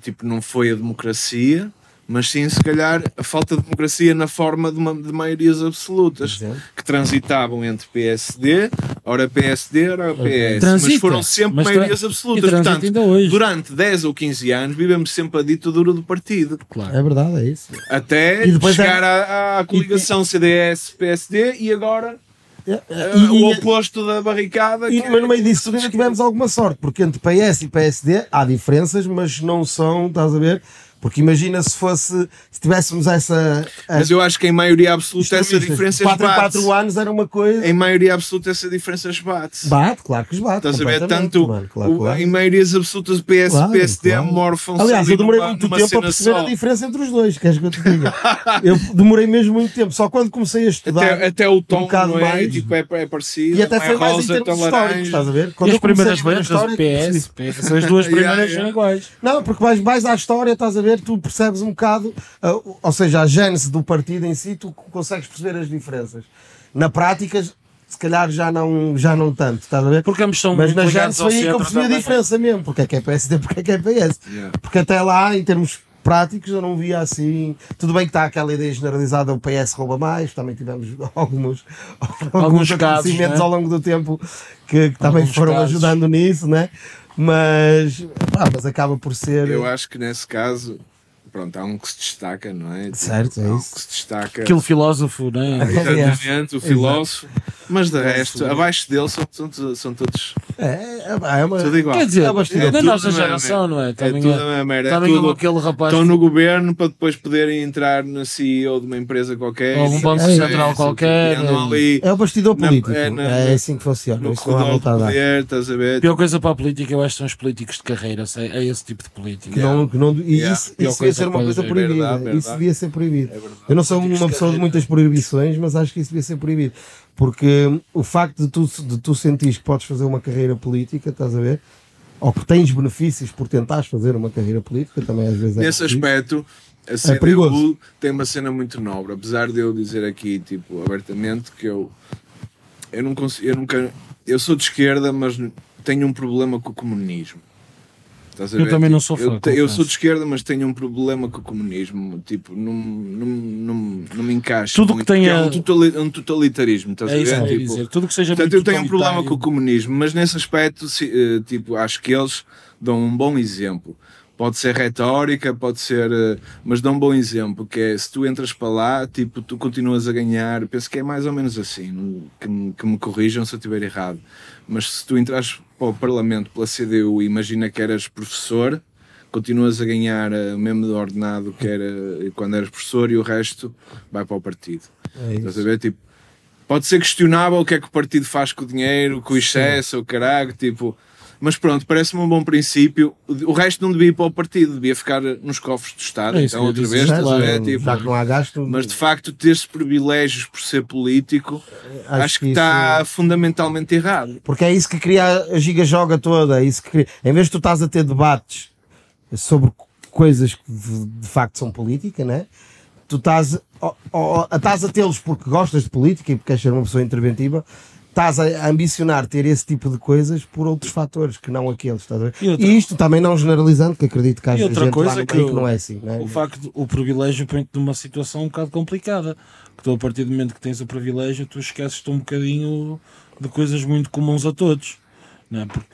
tipo, não foi a democracia, mas sim, se calhar, a falta de democracia na forma de, uma, de maiorias absolutas, exemplo. que transitavam entre PSD, ora PSD, ora PS. Transita, mas foram sempre mas maiorias absolutas. Portanto, durante 10 ou 15 anos, vivemos sempre a ditadura do partido. Claro. É verdade, é isso. Até depois chegar é- à, à coligação CDS-PSD e agora É, eh, e- o oposto da barricada. E, que mas no meio é- disso tivemos alguma sorte, porque entre PS e PSD há diferenças, mas não são, estás a ver? Porque imagina se fosse, se tivéssemos essa. Mas eu acho que em maioria absoluta essa diferença 4 em esbate. 4 anos era uma coisa. Em maioria absoluta essa diferença esbate. Bate, claro que esbate. Estás a ver? Tanto mano, claro, o- claro. em maiorias absolutas PS Claro, e PSD claro. amorfam-se Aliás, ali eu demorei numa- muito numa tempo a perceber só. a diferença entre os dois, queres que eu te diga? (laughs) eu demorei mesmo muito tempo, só quando comecei a estudar. Até, até o tom bocado não é? mais. Tipo, é, é parecido. e até não foi é mais em rosa, termos tão históricos, estás a ver? E Quando as primeiras letras do PS, PS, as duas (laughs) primeiras são iguais. Não, porque vais mais à história, estás a ver, tu percebes um bocado, ah, ou seja, a gênese do partido em si, tu consegues perceber as diferenças. Na prática, se calhar já não, já não tanto, estás a ver? Porque ambos são Mas na gênese foi aí que eu percebi a diferença mesmo, porque é que é PSD, (laughs) porque é que é PS. Yeah. Porque até lá, em termos práticos, eu não via assim. Tudo bem que está aquela ideia generalizada, o PS rouba mais, também tivemos (laughs) alguns, alguns, Alguns casos, acontecimentos né? ao longo do tempo que, que também Alguns foram casos. ajudando nisso, né? Mas, pá, mas acaba por ser. Eu acho que nesse caso, pronto, há um que se destaca, não é? Tipo, Certo, é há um isso. que se destaca. Aquele filósofo, não é? Exatamente, o filósofo. Mas de resto, abaixo dele são, são, são todos É, é, é uma. Tudo igual. Quer dizer, É bastidor. da tudo nossa a mesma geração, não é? É Também tudo é- a mesma merda. É também como tudo- aquele rapaz. Estão no governo para depois poderem entrar na CEO de uma empresa qualquer. Ou um banco É, central é, qualquer, é. ali É o bastidor político. é É, na- assim que funciona. no não há corredor a dar. poder, estás a A ver? pior coisa para a política eu acho que são os políticos de carreira, é esse tipo de política. Não, não, e Yeah. isso, isso ser uma coisa haver. proibida. Verdade, verdade. Isso devia ser proibido. É. Eu não sou uma pessoa de muitas proibições, mas acho que isso devia ser proibido. Porque hum, o facto de tu, de tu sentires que podes fazer uma carreira política, estás a ver? Ou que tens benefícios por tentares fazer uma carreira política, também às vezes é Nesse aspecto, a CDU perigoso. tem uma cena muito nobre. Apesar de eu dizer aqui, tipo, abertamente, que eu, eu, não consigo, eu nunca. Eu sou de esquerda, mas tenho um problema com o comunismo. Eu também não sou eu, fã, te- eu sou de esquerda, mas tenho um problema com o comunismo. Tipo, não, não, não, não me encaixa. Tudo que muito, tenha- porque É um, totali- um totalitarismo. Estás É isso que a eu ver? Tipo, dizer. Tudo que seja Portanto, eu tenho um problema com o comunismo, mas nesse aspecto, se- eh, tipo, acho que eles dão um bom exemplo. Pode ser retórica, pode ser, eh, mas dão um bom exemplo, que é se tu entras para lá, tipo, tu continuas a ganhar, penso que é mais ou menos assim, que, me- que me corrijam se eu estiver errado, mas se tu entras para o Parlamento pela CDU e imagina que eras professor, continuas a ganhar eh, o mesmo ordenado que era quando eras professor e o resto vai para o partido. É Estás a ver? Tipo, pode ser questionável o que é que o partido faz com o dinheiro, com o excesso, o caralho, tipo. Mas pronto, parece-me um bom princípio. O resto não devia ir para o partido, devia ficar nos cofres do Estado. É então, que outra ia vez, a ver? Claro, Tipo, já que não há gasto, mas de facto, ter-se privilégios por ser político, acho, que isso- está fundamentalmente errado. Porque é isso que cria a giga-joga toda. É isso que cria. Em vez de tu estás a ter debates sobre coisas que de, facto são política, né? tu estás, ó- estás a tê-los porque gostas de política e porque queres ser uma pessoa interventiva, estás a, ambicionar ter esse tipo de coisas por outros fatores que não aqueles. Estás a ver? E outra- E isto também não generalizando, que acredito que haja outra gente coisa lá no que não é assim. Né? O facto, o privilégio põe-te numa situação um bocado complicada. Que tu, a partir do momento que tens o privilégio, tu esqueces-te um bocadinho de coisas muito comuns a todos. Não é? Porque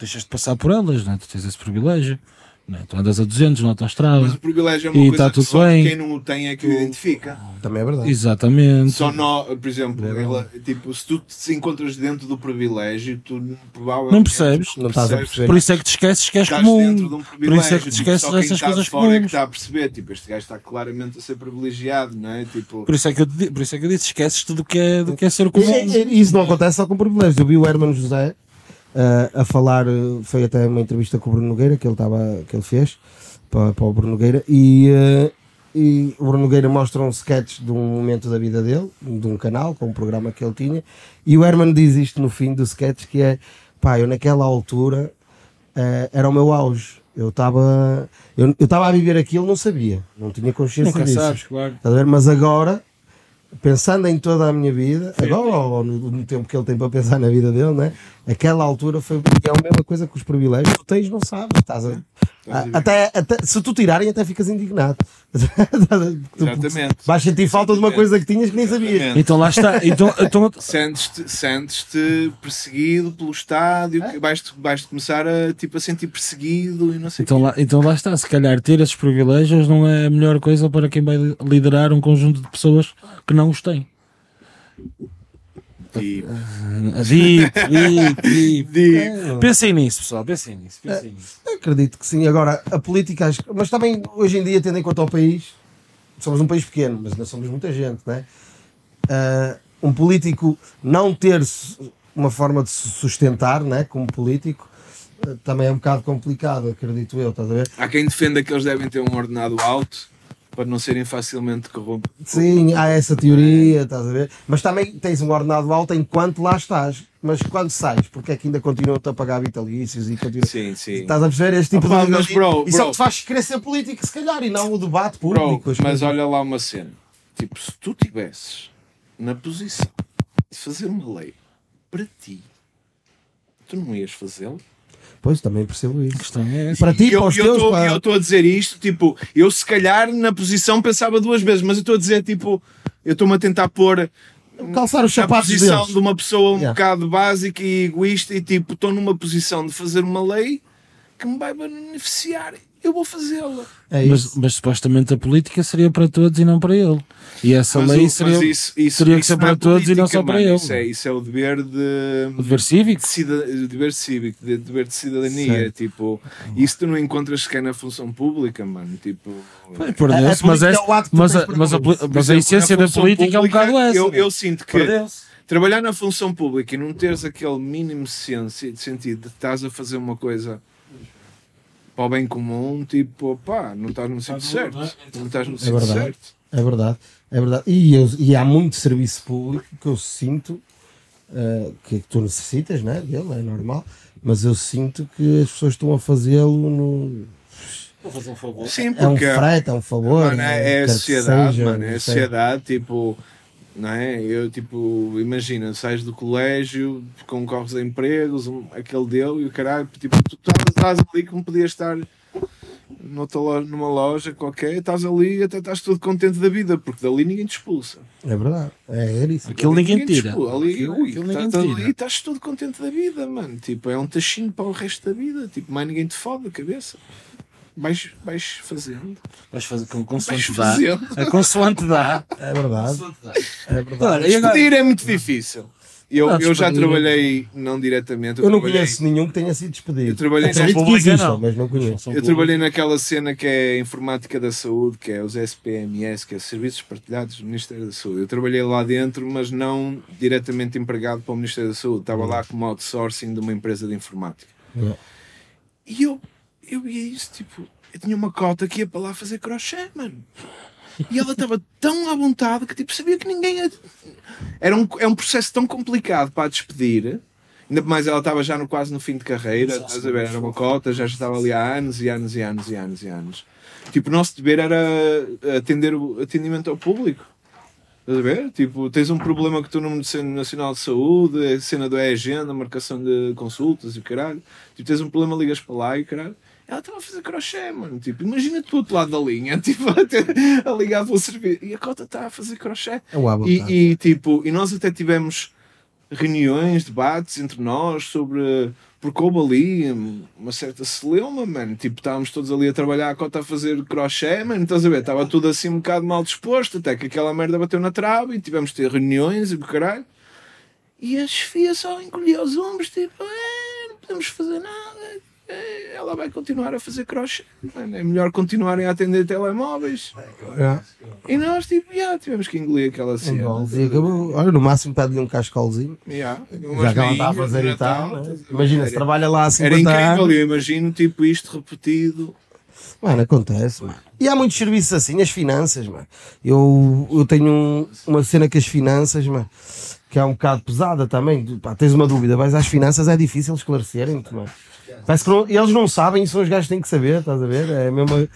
deixas de passar por elas, não é? tu tens esse privilégio. Não é? Tu andas a 200 na autostrada. Mas o privilégio é uma E coisa tá que tudo só bem. quem não o tem é que o identifica. Também é verdade. Exatamente. Só nó, por exemplo, É ela- tipo, se tu te encontras dentro do privilégio, tu provavelmente Não percebes. Não estás a perceber. Por isso é que te esqueces que és estás comum. dentro de um Por privilégio. isso é que te tipo, esqueces quem dessas coisas fora é que comuns. está a perceber. Tipo, este gajo está claramente a ser privilegiado, não é? Tipo, Por isso é que eu, por isso é que eu disse: esqueces-te do que é, do que é ser comum. E- e- Isso não acontece só com privilégios. Eu vi o Hermano José eh, a falar, eh, foi até uma entrevista com o Bruno Nogueira que ele, tava, que ele fez para, para o Bruno Nogueira e, eh, e o Bruno Nogueira mostra um sketch de um momento da vida dele, de um canal, com um programa que ele tinha, e o Herman diz isto no fim do sketch que é pá, eu naquela altura eh, era o meu auge. Eu estava eu estava a viver aquilo, não sabia, não tinha consciência Nunca disso. sabes, claro. Mas agora, pensando em toda a minha vida, agora ou no, no tempo que ele tem para pensar na vida dele, né? aquela altura foi é a mesma coisa que os privilégios. Tu tens, não sabes. Estás a, a- até, até, se tu tirarem, até ficas indignado. (laughs) Tu Exatamente. Vais sentir falta de uma coisa que tinhas que nem sabias. Exatamente. Então lá está. Então, então, (laughs) Sentes-te sentes perseguido pelo Estado e que- vais-te vais começar a, tipo, a sentir perseguido e não sei então, lá, então lá está. Se calhar ter esses privilégios não é a melhor coisa para quem vai liderar um conjunto de pessoas que não os têm. E- Deep, deep, deep. Deep. Pensem nisso, pessoal. Pensem nisso. Pensem nisso. Acredito que sim. Agora, a política, mas também hoje em dia, tendo em conta o país, somos um país pequeno, mas não somos muita gente, né? Ah, um político não ter uma forma de se sustentar, né, como político, ah, também é um bocado complicado, acredito eu, estás a ver? Há quem defenda que eles devem ter um ordenado alto para não serem facilmente corrompidos. Sim, há essa teoria, estás a ver? Mas também tens um ordenado alto enquanto lá estás. Mas quando sais, porque é que ainda continuam-te a pagar vitalícios e continua... Sim, sim. Estás a perceber este tipo Opa, de mas, bro, Isso é o bro. que te faz querer ser político, se calhar, e não o debate Bro, público. as mas olha lá uma cena. Tipo, se tu tivesses na posição de fazer uma lei para ti, tu não ias fazê-lo? Pois, também percebo A isso. questão é essa. Para ti, E eu para os eu teus, tô- para... eu estou a dizer isto, tipo, eu se calhar na posição pensava duas vezes, mas eu estou a dizer, tipo, eu estou-me a tentar pôr calçar os na sapatos posição deles. de uma pessoa um Yeah. bocado básica e egoísta e tipo, estou numa posição de fazer uma lei que me vai beneficiar eu vou fazê-la. É Mas, mas supostamente a política seria para todos e não para ele. E essa Mas, lei o- seria, mas isso, isso, teria que isso ser não é para todos e não só para mano. ele. Isso é, isso é o dever de. o dever cívico. de cida- dever cívico, de dever de cidadania, Certo. tipo, isso tu não encontras sequer na função pública, mano, tipo, Perdeu-se, mas, é, é o que mas, a, para mas, a, mas a essência da política é um bocado essa. Eu, eu sinto que trabalhar na função pública e não teres aquele mínimo senso, de sentido de estás a fazer uma coisa para o bem comum, tipo, pá, não estás no sítio certo, não estás no sítio verdade. certo. É verdade, é verdade. E, eu- e há muito serviço público que eu sinto eh, que tu necessitas, né? Dele, é normal, mas eu sinto que as pessoas estão a fazê-lo no. Vou fazer um favor. Sim, É um porque frete, é um favor. Mano, é, é a sociedade, seja, mano, é a sociedade, tipo, não é? Eu, tipo, imagina, sais do colégio, concorres a empregos, um, aquele dele e o caralho, tipo, tu estás, ali como podias estar noutra loja, numa loja qualquer, estás ali e até estás todo contente da vida, porque dali ninguém te expulsa. É verdade, é, é isso. Aquilo ninguém te tira. expulsa. Ali, Aquilo- ui, aquilo ninguém estás ali tira. e estás todo contente da vida, mano. Tipo, é um tachinho para o resto da vida. Tipo, mais ninguém te fode a cabeça. Vais, vais fazendo. Vais fazer com consoante dá. fazendo. A consoante dá. É verdade, dá. é verdade. Olha, e agora- Despedir é muito difícil. Eu, Não, eu já despedir- trabalhei, não diretamente, eu, Eu não trabalhei, conheço nenhum que tenha sido despedido. Eu trabalhei Acredito na pública, não. mas não conheço. eu trabalhei naquela cena que é a informática da saúde, que é os SPMS, que é os Serviços Partilhados do Ministério da Saúde. Eu trabalhei lá dentro, mas não diretamente empregado para o Ministério da Saúde. Estava lá como outsourcing de uma empresa de informática. Yeah. E eu, eu via isso, tipo, eu tinha uma cota que ia para lá fazer crochê, mano. E ela estava tão à vontade que tipo, sabia que ninguém ia... Era um, é um processo tão complicado para a despedir. Ainda mais ela estava já no, quase no fim de carreira, estás a ver? Era uma cota, já estava ali há anos e anos e anos e anos e anos. Tipo, o nosso dever era atender o atendimento ao público. Estás a ver? Tipo, tens um problema com o teu número de Centro Nacional de Saúde, a cena do e-agenda, marcação de consultas e o caralho. Tipo, tens um problema, ligas para lá e caralho. Ela estava a fazer crochê, mano. Tipo, imagina tu do outro lado da linha, (laughs) tipo, a, a ligar para o serviço. E a cota está a fazer crochê. É o. E, e, tipo, e nós até tivemos reuniões, debates entre nós sobre. Porque houve ali uma certa celeuma, mano. Tipo, estávamos todos ali a trabalhar, a cota a fazer crochê, mano. Estás a ver? Estava tudo assim um bocado mal disposto, até que aquela merda bateu na trave e tivemos de ter reuniões e o caralho. E a chefia só encolhia os ombros, tipo, "É, não podemos fazer nada. É, ela vai continuar a fazer crochê. É melhor continuarem a atender telemóveis. É. E nós, tipo, já tivemos que engolir aquela cena. E acabou. Olha, no máximo pede-lhe um cascolzinho. Yeah. Já que ela está a fazer e tal. né? Imagina, se trabalha lá Era 50 incrível, anos. eu imagino tipo isto repetido. Mano, acontece, mano. E há muitos serviços assim, as finanças, mano. Eu, eu tenho um- uma cena com as finanças, mano, que é um bocado pesada também. Pá, tens uma dúvida, mas às finanças é difícil esclarecerem-te, mano. Parece que não- eles não sabem são os gajos que têm que saber, estás a ver? É mesmo.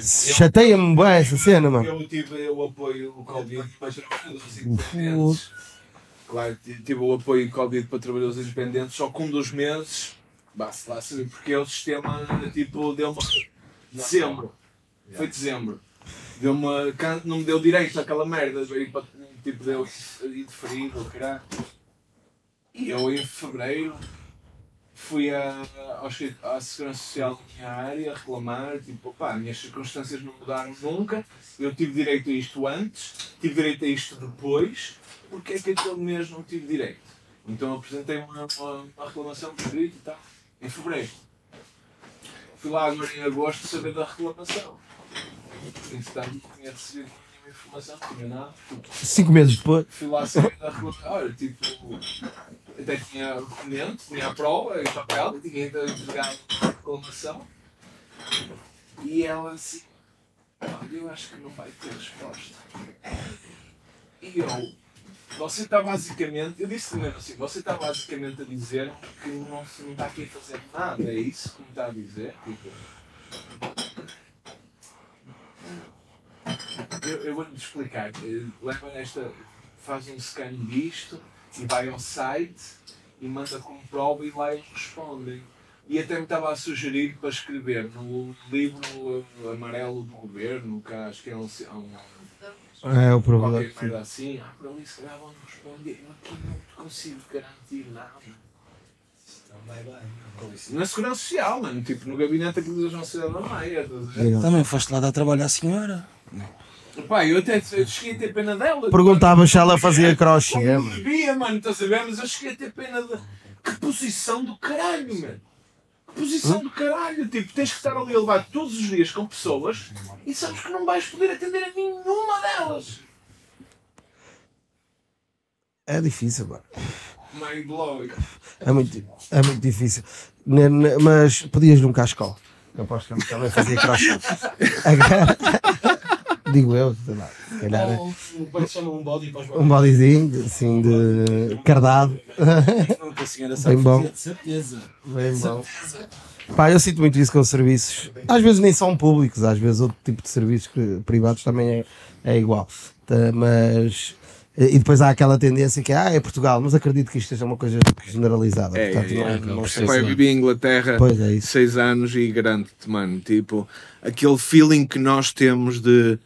Chateia-me bem essa cena, mano. Eu tive o apoio o Covid para trabalhadores independentes. Claro, tive o apoio Covid para trabalhadores independentes, só que um dos meses, basta lá saber, porque é o sistema tipo deu-me dezembro. Foi dezembro. Deu-me, can- não me deu direito àquela merda, veio para- tipo deu indeferido, caralho. E eu em fevereiro fui escrit- à Segurança Social da minha área reclamar, tipo, pá, minhas circunstâncias não mudaram nunca, eu tive direito a isto antes, tive direito a isto depois, porque é que aquele mês não tive direito? Então apresentei uma, uma, uma reclamação por escrito e tal, em fevereiro. Fui lá agora em agosto saber da reclamação. Entretanto, não tinha recebido nenhuma informação, não tinha nada. Cinco meses depois. Fui lá saber da reclamação. Olha, tipo, até tinha documento, tinha a prova, e papel, tinha então entregado a reclamação. E ela assim, olha, eu acho que não vai ter resposta. E eu, você está basicamente, eu disse mesmo assim, você está basicamente a dizer que não, não está aqui a fazer nada, é isso que me está a dizer? Tipo, eu, eu vou-lhe explicar. Eh, Leva esta, faz um scan disto e vai ao site e manda como prova e lá eles respondem. E até me estava a sugerir para escrever no livro amarelo do governo, que acho que é um, um É o qualquer problema. merda assim, ah, por ali se calhar vão responder. Eu aqui não te consigo garantir nada. Na segurança social, mano. Tipo, no gabinete aqui da Sociedade da Maia. Também foste lá dar trabalho à senhora. Pá, eu até eu cheguei a ter pena dela. Perguntava se ela fazia crochê. Como mano. bebia, mano, estás a ver? Mas eu cheguei a ter pena de. Que posição do caralho, mano! Que posição do caralho! Tipo, tens que estar ali a levar todos os dias com pessoas e sabes que não vais poder atender a nenhuma delas. É difícil, mano. Mind blowing. É muito, é muito difícil. Mas podias num cascol. Eu aposto que também fazia (laughs) crochê. Digo eu, sei lá. Se calhar é O pai chama um body para os um bodyzinho, assim, de cardado. (laughs) Não, sabe bom. de certeza. Bem bom. Pá, eu sinto muito isso com os serviços. Às vezes nem são públicos, às vezes outro tipo de serviços privados também é, é igual. Tá, Mas. E depois há aquela tendência que é, ah, é Portugal, mas acredito que isto seja uma coisa generalizada. É, Portanto, é, não, é. não Epá, sei eu vivi em Inglaterra Pois é isso. seis anos e garanto-te, mano, tipo, aquele feeling que nós temos de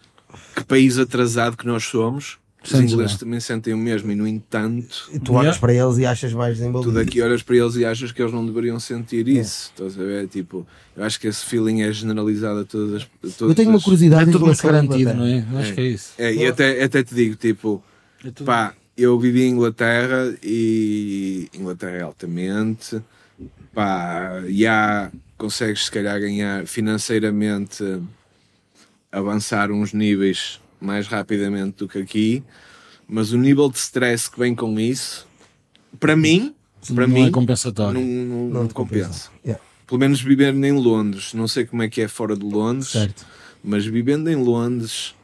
que país atrasado que nós somos, os ingleses também sentem o mesmo e no entanto, E tu olhas para eles e achas mais tu desenvolvido. daqui olhas para eles e achas que eles não deveriam sentir isso, estás a ver? Tipo, eu acho que esse feeling é generalizado a todas as. a todas Eu tenho uma as- curiosidade É em tudo muito relação à garantido, Inglaterra. não é? Acho que é isso. É, e até, até te digo, tipo, É tudo- pá, eu vivi em Inglaterra e Inglaterra é altamente, pá, já consegues se calhar ganhar financeiramente, avançar uns níveis mais rapidamente do que aqui, mas o nível de stress que vem com isso, para mim, para não mim, é compensatório. não, não, Não não te compensa. compensa. Yeah, Pelo menos viver em Londres, não sei como é que é fora de Londres, certo. mas vivendo em Londres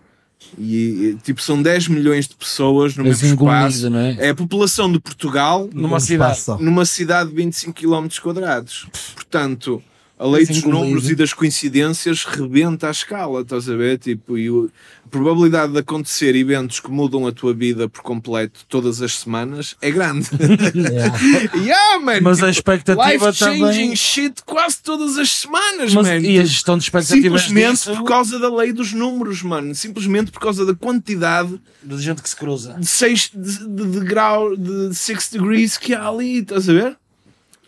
e e, tipo são 10 milhões de pessoas no mesmo engolido, espaço não é? é a população de Portugal Numa Um cidade. numa cidade de 25 km quadrados portanto a lei dos números e das coincidências rebenta a escala, estás a ver? Tipo, e a probabilidade de acontecer eventos que mudam a tua vida por completo todas as semanas é grande. Yeah. (laughs) (laughs) yeah, man, Mas a tipo, expectativa life-changing também. shit quase todas as semanas, Mas, man. e a gestão de expectativas Simplesmente disso, por causa da lei dos números, mano. Simplesmente por causa da quantidade de gente que se cruza. de 6 de, de, de grau, de 6 degrees que há ali, estás a ver?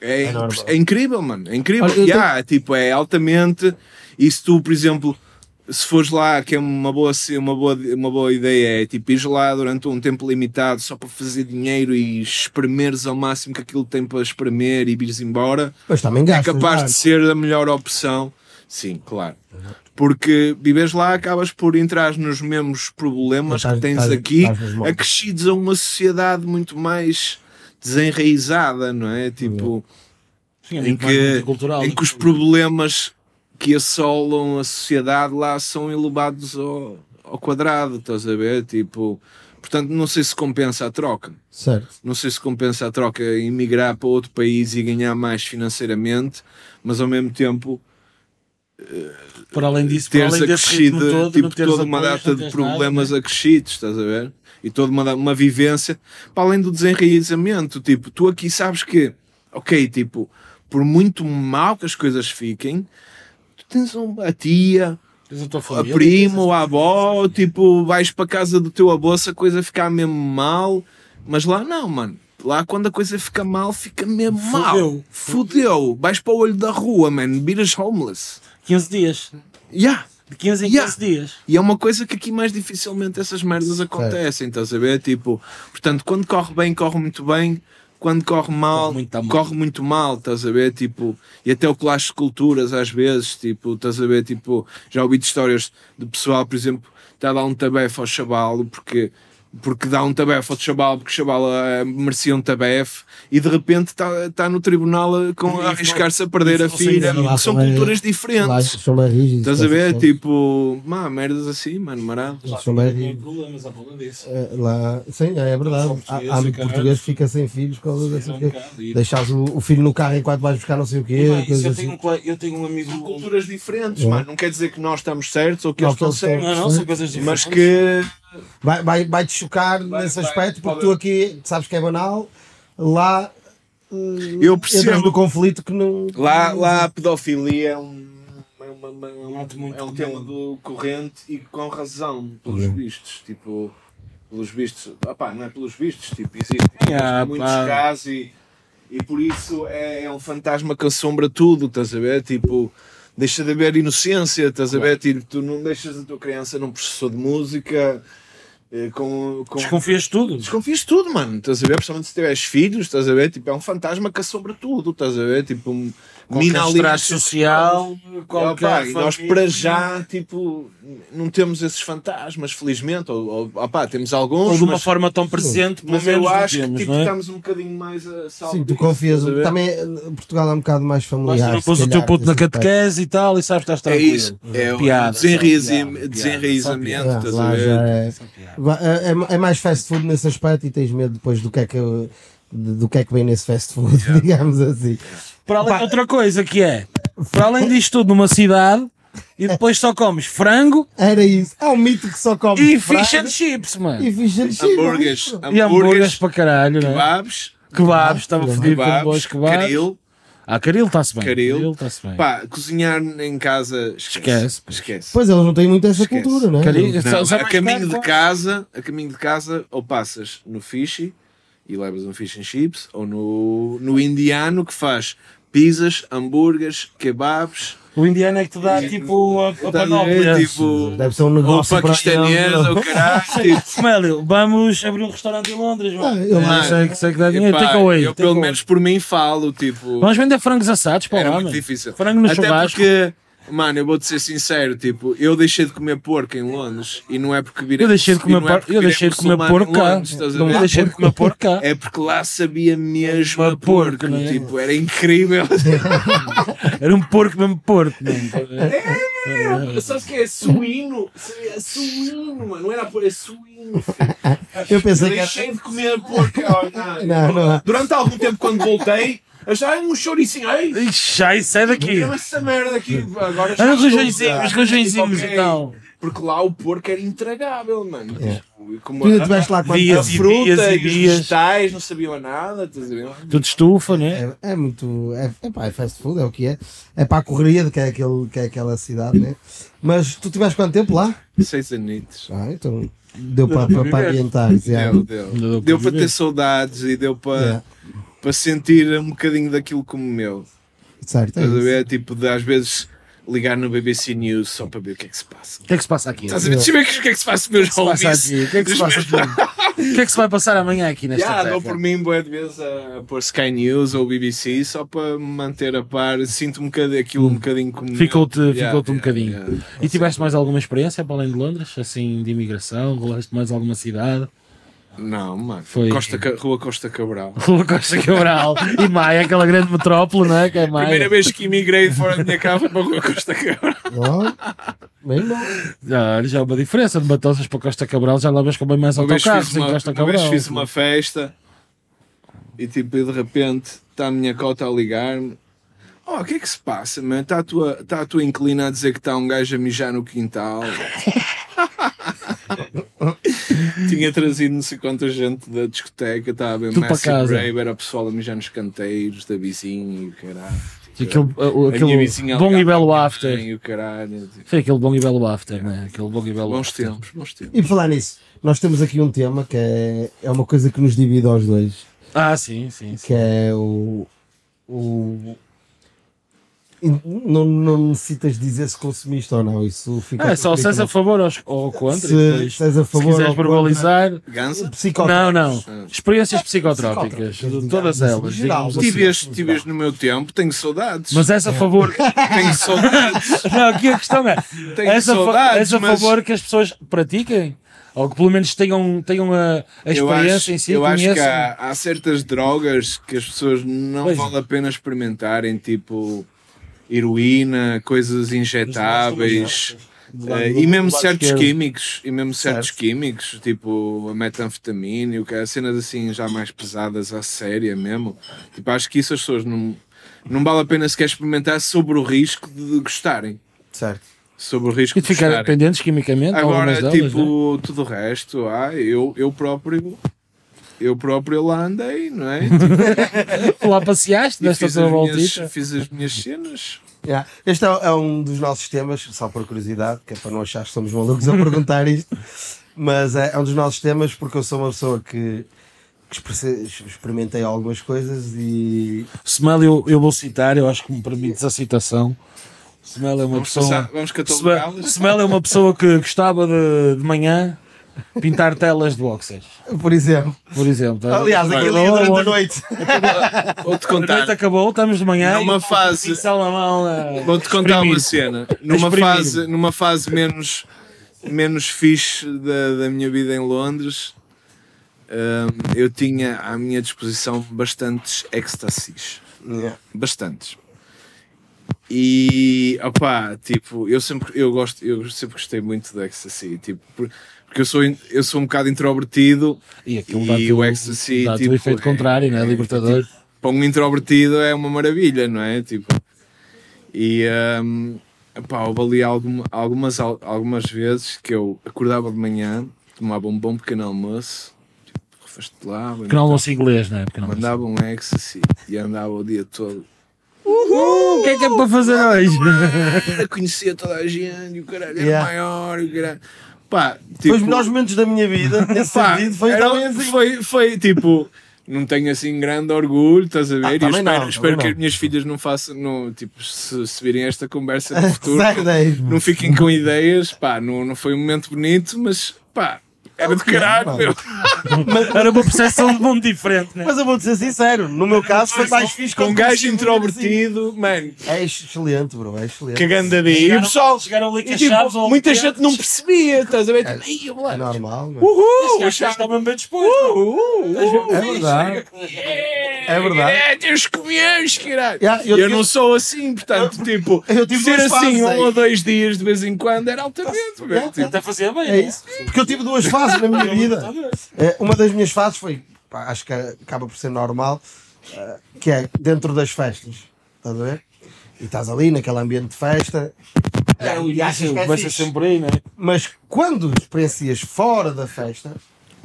É, É é incrível, mano. É incrível. Olha, Yeah, tipo, é altamente. E se tu, por exemplo, se fores lá, que é uma boa, uma boa, uma boa ideia, é tipo ires lá durante um tempo limitado só para fazer dinheiro e espremeres ao máximo que aquilo tem para espremer e vires embora Mas também é gastas. capaz já. de ser a melhor opção. Sim, claro. Porque vives lá, acabas por entrar nos mesmos problemas Mas que tens estás- aqui, estás acrescidos a uma sociedade muito mais desenraizada, não é? Tipo, Sim, é em que, multicultural em que os problemas que assolam a sociedade lá são elevados ao, ao quadrado, estás a ver? Tipo, portanto, não sei se compensa a troca Certo. não sei se compensa a troca emigrar para outro país e ganhar mais financeiramente, mas ao mesmo tempo Por além disso, por teres além acrescido todo, tipo, toda uma data de problemas nada, né? acrescidos, estás a ver? E toda uma, uma vivência, para além do desenraizamento, tipo, tu aqui sabes que, ok, tipo, por muito mal que as coisas fiquem, tu tens a tia, a tua a família, prima, ou a avó, tipo, vais para a casa do teu avô se a coisa ficar mesmo mal, mas lá não, mano. Lá quando a coisa fica mal, fica mesmo mal. Fudeu. Fudeu. Vais para o olho da rua, man. Viras homeless. 15 dias. Yeah. De 15 em 15 Yeah. dias. E é uma coisa que aqui mais dificilmente essas merdas acontecem, estás a ver? Tipo, portanto, quando corre bem, corre muito bem. Quando corre mal, Corre muito mal. corre muito mal, estás a ver? Tipo, e até o clash de culturas às vezes, tipo, estás a ver? Tipo, já ouvi de histórias de pessoal, por exemplo, está a dar um tabefe ao chavalo porque, porque dá um tabefe ao chavalo porque o chavalo eh, merecia um tabefe e de repente está tá no tribunal eh, com, a arriscar-se a perder a filha. lá São culturas Lá diferentes. Estás a ver? Tipo, má, merdas assim, mano, marado. Não tem problemas à bola disso. É, Lá, sim, é verdade. Há, muito português que fica sem filhos É Deixares o, o filho no carro enquanto vais buscar não sei o quê. Eu, assim. tenho um, eu tenho um amigo. São culturas diferentes, É. mano. Não quer dizer que nós estamos certos ou que Não, eles estão certos. Não, não, são coisas diferentes. Mas que Vai, vai, vai te chocar Vai- nesse vai- aspecto porque pode- tu aqui sabes que é banal. Lá eh, Eu percebo. no conflito que não. lá, lá a pedofilia é um, é uma- uma- é um, é um comum. tema do corrente e com razão, pelos vistos. Tipo, pelos vistos. Opá, não é pelos vistos, tipo, existem Ah, muitos pá. casos e, E por isso é, é um fantasma que assombra tudo, estás a ver? Tipo, deixa de haver inocência, estás a ver? Tipo, tu não deixas a tua criança num professor de música eh, com. com... Desconfias de tudo. Desconfias de tudo, mano. Estás a ver? Principalmente se tiveres filhos, estás a ver? Tipo, é um fantasma que assombra tudo, estás a ver? Tipo, um, mina Qualquer ali estrago nas social, Opa, qualquer e nós para já, tipo, não temos esses fantasmas, felizmente. Ou, ou opá, temos alguns. Ou de uma mas, forma tão presente, pelo mas menos eu acho temos, que tipo, é? estamos um bocadinho mais a salvo Sim, tu disso, confias. Também Portugal é um bocado mais familiar. não se pôs o teu puto na aspecto. catequese e tal e sabes que estás É tranquilo. isso, é o Piada, desenraizamento, estás a lá ver? já é, é, é mais fast food nesse aspecto e tens medo depois do que é que, do que, é que vem nesse fast food, (laughs) digamos assim. Para além de outra coisa que é, para além disto tudo numa cidade e depois só comes frango Era isso. É um mito que só come e frango fish and chips, mano. e fish and chips. Hambúrgueres, E hambúrgueres para caralho, né? kebabs, Kebabs, estava fodido com kebabs, bons kebabs. caril, Ah, caril está-se bem. caril. está-se bem. Pá, cozinhar em casa, esquece. Esquece. Esquece. Pois eles não têm muito essa Esquece. cultura, não é? Caril- Não, só a caminho caro, de casa, a caminho de casa, ou passas no fish e levas um fish and chips, ou no, no indiano que faz pizzas, hambúrgueres, kebabs, O indiano é que te dá tipo a, a a ver? panóplia. tipo, Deve ser um ou negócio para paquistanês, ou caralho, (laughs) tipo, Mélio, vamos abrir um restaurante em Londres, Ah, mano. eu não sei, que sei que dá dinheiro. epá, Take away. eu take pelo away. menos por mim falo, tipo, Vamos vender frangos assados para era muito difícil. Frango no Até churrasco. porque, mano, eu vou-te ser sincero, tipo, eu deixei de comer porco em Londres e não é porque virei Eu deixei de comer, é por... porque eu deixei de comer porco. Londres, estás a Não ver? deixei de comer porco cá. É porque lá sabia mesmo a porco, porco, é? tipo, era incrível. (laughs) Era um porco mesmo porco, mano. É, sabes que é suíno? É suíno, mano, não era porco, é suíno. Eu Eu pensei que era... deixei de comer porco. Não, não. Durante algum tempo, quando voltei, achava um chouricinho. Ei, Ixi, ai, sai daqui. Deu essa merda aqui. Agora Era estou- rojõezinhos, os rojõezinhos e tal. Porque lá o porco era intragável, mano. É. Como Tu estiveste lá quanto Via- a e fruta dias e os dias. vegetais não sabiam nada, estás a ver? Tudo estufa, né? É, é muito. É, é, pá, é fast food, é o que é. É para a correria de que é, aquele, que é aquela cidade, né? Mas tu tiveste quanto tempo lá? Seis anitos. Ah, então deu para, para, para ambientar. já. Deu, deu. Deu para Deu para ter saudades e deu para, Yeah. Para sentir um bocadinho daquilo como meu. Certo, é ver? Tipo, de às vezes ligar no BBC News só para ver o que é que se passa. O que é que se passa aqui? Estás a ver? Deixa eu ver o que é que se passa, meus O que se passa homies. aqui? O que é que se passa aqui? (laughs) O que é que se vai passar amanhã aqui nesta Já, dou por mim boa de vezes a, pôr Sky News ou BBC só para me manter a par. Sinto um bocadinho aquilo um bocadinho como. Ficou-te Yeah, ficou-te um yeah, bocadinho. yeah. E tiveste mais alguma experiência para além de Londres? Assim, de imigração? Rolaste mais alguma cidade? Não, mano. Foi- Costa, Rua Costa Cabral. (laughs) Rua Costa Cabral e Maia, aquela grande metrópole, não é? Que é Maia. Primeira vez que emigrei de fora da minha casa foi para a Rua Costa Cabral. Ó, bem bom. Já, já há uma diferença de Matosas para Costa Cabral, já levas com bem mais Uma vez, autocarros fiz em uma, Costa uma vez Cabral. fiz uma festa e tipo, e de repente está a minha cota a ligar-me. Oh, o que é que se passa, man? Está a tua, tá a tua inclina a dizer que está um gajo a mijar no quintal. (laughs) (laughs) Tinha trazido não sei quanta gente da discoteca, estava a ver Massive casa. Rave, era o pessoal a mijar nos canteiros da vizinha e o caralho. Aquele, A aquele bom e belo after. mãe E o caralho. tipo, Foi aquele bom e belo after, né? Aquele bom e belo Bons after. tempos, bons tempos. E por falar nisso, nós temos aqui um tema que é, é uma coisa que nos divide aos dois, Ah, sim, sim. sim. que é o. o não, não necessitas dizer se consumiste ou não, isso fica. Ah, é só se és a favor ou, ou contra. Se- depois, se és a favor se quiseres ou contra. verbalizar. Não, não. Experiências psicotrópicas. Psicotrópicas, Todas elas. geral. digamos. Tive este, tive este no meu tempo, tenho saudades. Mas és a favor. (laughs) Tenho saudades. (laughs) Não, aqui a questão é: Tenho és a, saudades, és a mas- favor que as pessoas pratiquem? Ou que pelo menos tenham, tenham a, a experiência acho, em si? eu acho que conheçam? há, há certas drogas que as pessoas não Pois. vale a pena experimentarem, tipo heroína, coisas injetáveis. eh, e mesmo certos esquerdo. químicos, e mesmo certos Certo. químicos, tipo a metanfetamina e o que é, cenas assim já mais pesadas à séria mesmo. Tipo, acho que isso as pessoas não, não vale a pena sequer experimentar sobre o risco de gostarem. Certo. Sobre o risco E de ficar dependentes quimicamente? Agora, delas, tipo, né? tudo o resto, ah, eu, eu próprio. Eu próprio lá andei, não é? (laughs) Lá passeaste, E desta fiz, tua as minhas, voltita. fiz as minhas cenas. Yeah. Este é, é um dos nossos temas, só por curiosidade, que é para não achar que somos malucos a perguntar (laughs) isto, mas é, é um dos nossos temas porque eu sou uma pessoa que que experimentei algumas coisas e Smell, eu, eu vou citar, eu acho que me permites a citação. Smell é uma Vamos, pessoa. passar, vamos Smell. Smell é uma pessoa que gostava de, de manhã pintar telas de boxers, por exemplo. por exemplo. tá? Aliás, aquilo Olha, ia durante a noite. Vou-te A noite contar. acabou, estamos de manhã. Numa e- fase- Vou-te contar uma cena. Numa fase, numa fase menos, menos fixe da, da minha vida em Londres, hum, eu tinha à minha disposição bastantes ecstasies. Yeah. Bastantes. E opá, tipo, eu sempre, eu gosto, eu sempre gostei muito do ecstasy, tipo, por- porque eu sou, eu sou um bocado introvertido E E o ecstasy, dá-te tipo, o efeito é- contrário, não é? Libertador. para um introvertido é uma maravilha, não é? Tipo, e um, pá, houve ali algum, algumas, al- algumas vezes que eu acordava de manhã, tomava um bom pequeno almoço, tipo, refastelava, Pequeno almoço inglês, não é? Pequeno mandava um ecstasy e andava o dia todo. O que é que é para fazer hoje? Conhecia toda a gente, e o caralho era Yeah. maior, o caralho. Pá, tipo, Foi os melhores momentos da minha vida, (laughs) nesse pá, sentido, foi era- assim. foi, foi tipo. Não tenho assim grande orgulho, estás a ver? Ah, e espero, não, espero que não. as minhas filhas não façam, não, tipo, se, se virem esta conversa no (laughs) futuro, dez, não fiquem com ideias, pá, não, não foi um momento bonito, mas pá, era de que é, caralho, meu. Era uma percepção de mundo diferente, né? Mas eu vou-te ser sincero, no meu caso foi mais fixe Com um gajo o introvertido, mano, assim. É excelente, bro, é excelente. cagando a dia. E o pessoal, chegaram ali com e, as tipo, chaves ao muita gente não percebia, estás a ver? Tipo, "Ei, eu vou lá." É normal, mas... Uhul! Os gajos estavam bem dispostos. Uhul! É verdade. É verdade. É, tens comias, caralho. Yeah, eu eu- não sou assim, portanto, tipo, (laughs) eu tive ser assim fases um aí. ou dois dias de vez em quando era altamente. meu. Tipo, Até fazia bem. É isso. Porque eu tive duas fases (laughs) na minha vida. Eh, Uma das minhas fases foi, pá, acho que acaba por ser normal, eh, que é dentro das festas. Estás a ver? E estás ali naquele ambiente de festa. É, o e achas que é fixe. sempre aí, né? Mas quando experiencias fora da festa,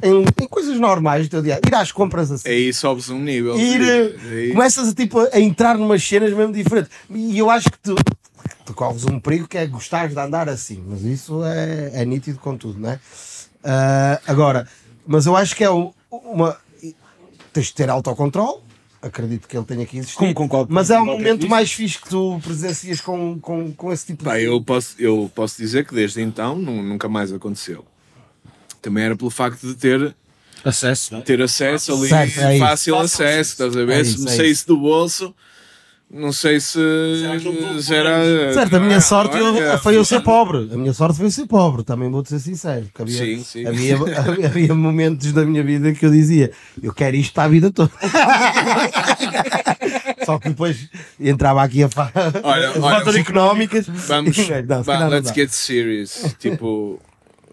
em, em coisas normais do teu dia, ir às compras assim. Aí sobes um nível. ir, eh, Aí- começas a, tipo, a entrar numas cenas mesmo diferentes. E eu acho que tu, tu corres um perigo que é gostares de andar assim, mas isso é, é nítido com tudo, não é? Ah, agora, mas eu acho que é um- uma. Tens de ter autocontrole, acredito que ele tenha que existir. Como com qualquer- mas é um momento mais fixe que tu presencias com, com, com esse tipo Pá, de. eu posso, eu posso dizer que desde então nu- nunca mais aconteceu. Também era pelo facto de ter, Acesso. ter acesso ali, Certo, é fácil acesso, estás a ver? É se isso, me é saísse do bolso, não sei se, se era. Certo, a minha Ah, sorte eu- olha, foi eu ser pobre. A minha sorte foi eu ser pobre, também vou-te ser sincero. que havia, Sim, sim. (laughs) Havia, havia momentos da minha vida que eu dizia: eu quero isto para a vida toda. (laughs) Só que depois entrava aqui a fa... Olha, económicas. Vamos, (laughs) Não, let's get serious. Tipo,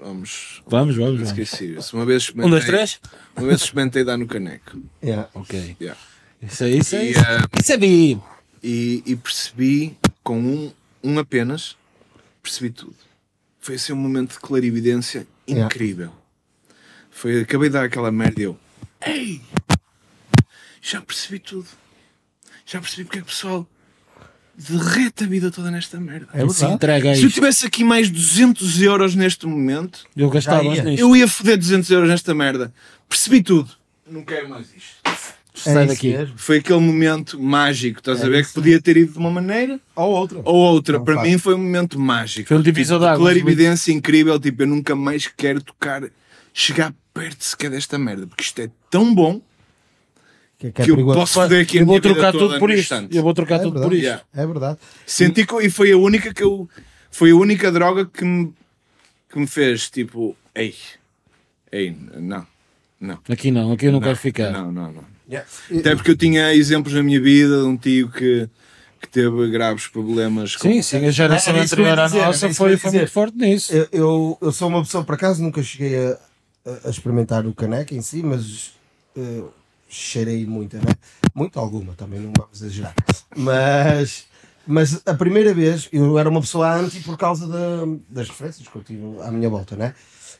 vamos, Vamos, vamos, let's vamos. get serious. Uma vez Um, dois, três? uma vez experimentei dar no caneco. Yeah. Ok. Yeah. Isso é isso. É E, isso. ah, Isso é bi. E, e percebi com um, um apenas, percebi tudo. Foi assim um momento de clarividência Yeah. incrível. Foi, acabei de dar aquela merda e eu, ei, já percebi tudo. Já percebi porque é que o pessoal derrete a vida toda nesta merda. É Se entrega Se eu tivesse aqui mais 200 euros neste momento, Eu gastava ia. eu ia foder 200 euros nesta merda. Percebi tudo. Não quero mais isto. Sai É daqui. mesmo. Foi aquele momento mágico, estás É a ver? Que podia ter ido de uma maneira Ou outra. ou outra. Não Para faz. mim foi um momento mágico. Foi um divisor tipo, de águas, Clarividência incrível. Tipo, eu nunca mais quero tocar, chegar perto sequer desta merda. Porque isto é tão bom Que, é que é que eu perigoso. posso foder aqui Eu vou trocar tudo por isto. instante. Eu vou trocar É tudo verdade. por isto. Yeah. É verdade. Senti que, e foi a única que eu. Foi a única droga que me, que me fez tipo. Ei, ei, não, não. Aqui não, aqui eu não, não, quero ficar. Não, não, não. Yeah. Até porque eu tinha exemplos na minha vida de um tio que, que teve graves problemas com. Sim, sim, a geração ia anterior à nossa foi, foi muito forte nisso. Eu, eu, eu sou uma pessoa, por acaso, nunca cheguei a, a- experimentar o caneco em si, mas eh, cheirei muita, né? Muito alguma, também não vamos exagerar. Mas, mas a primeira vez eu era uma pessoa anti por causa da- das referências que eu tive à minha volta, né?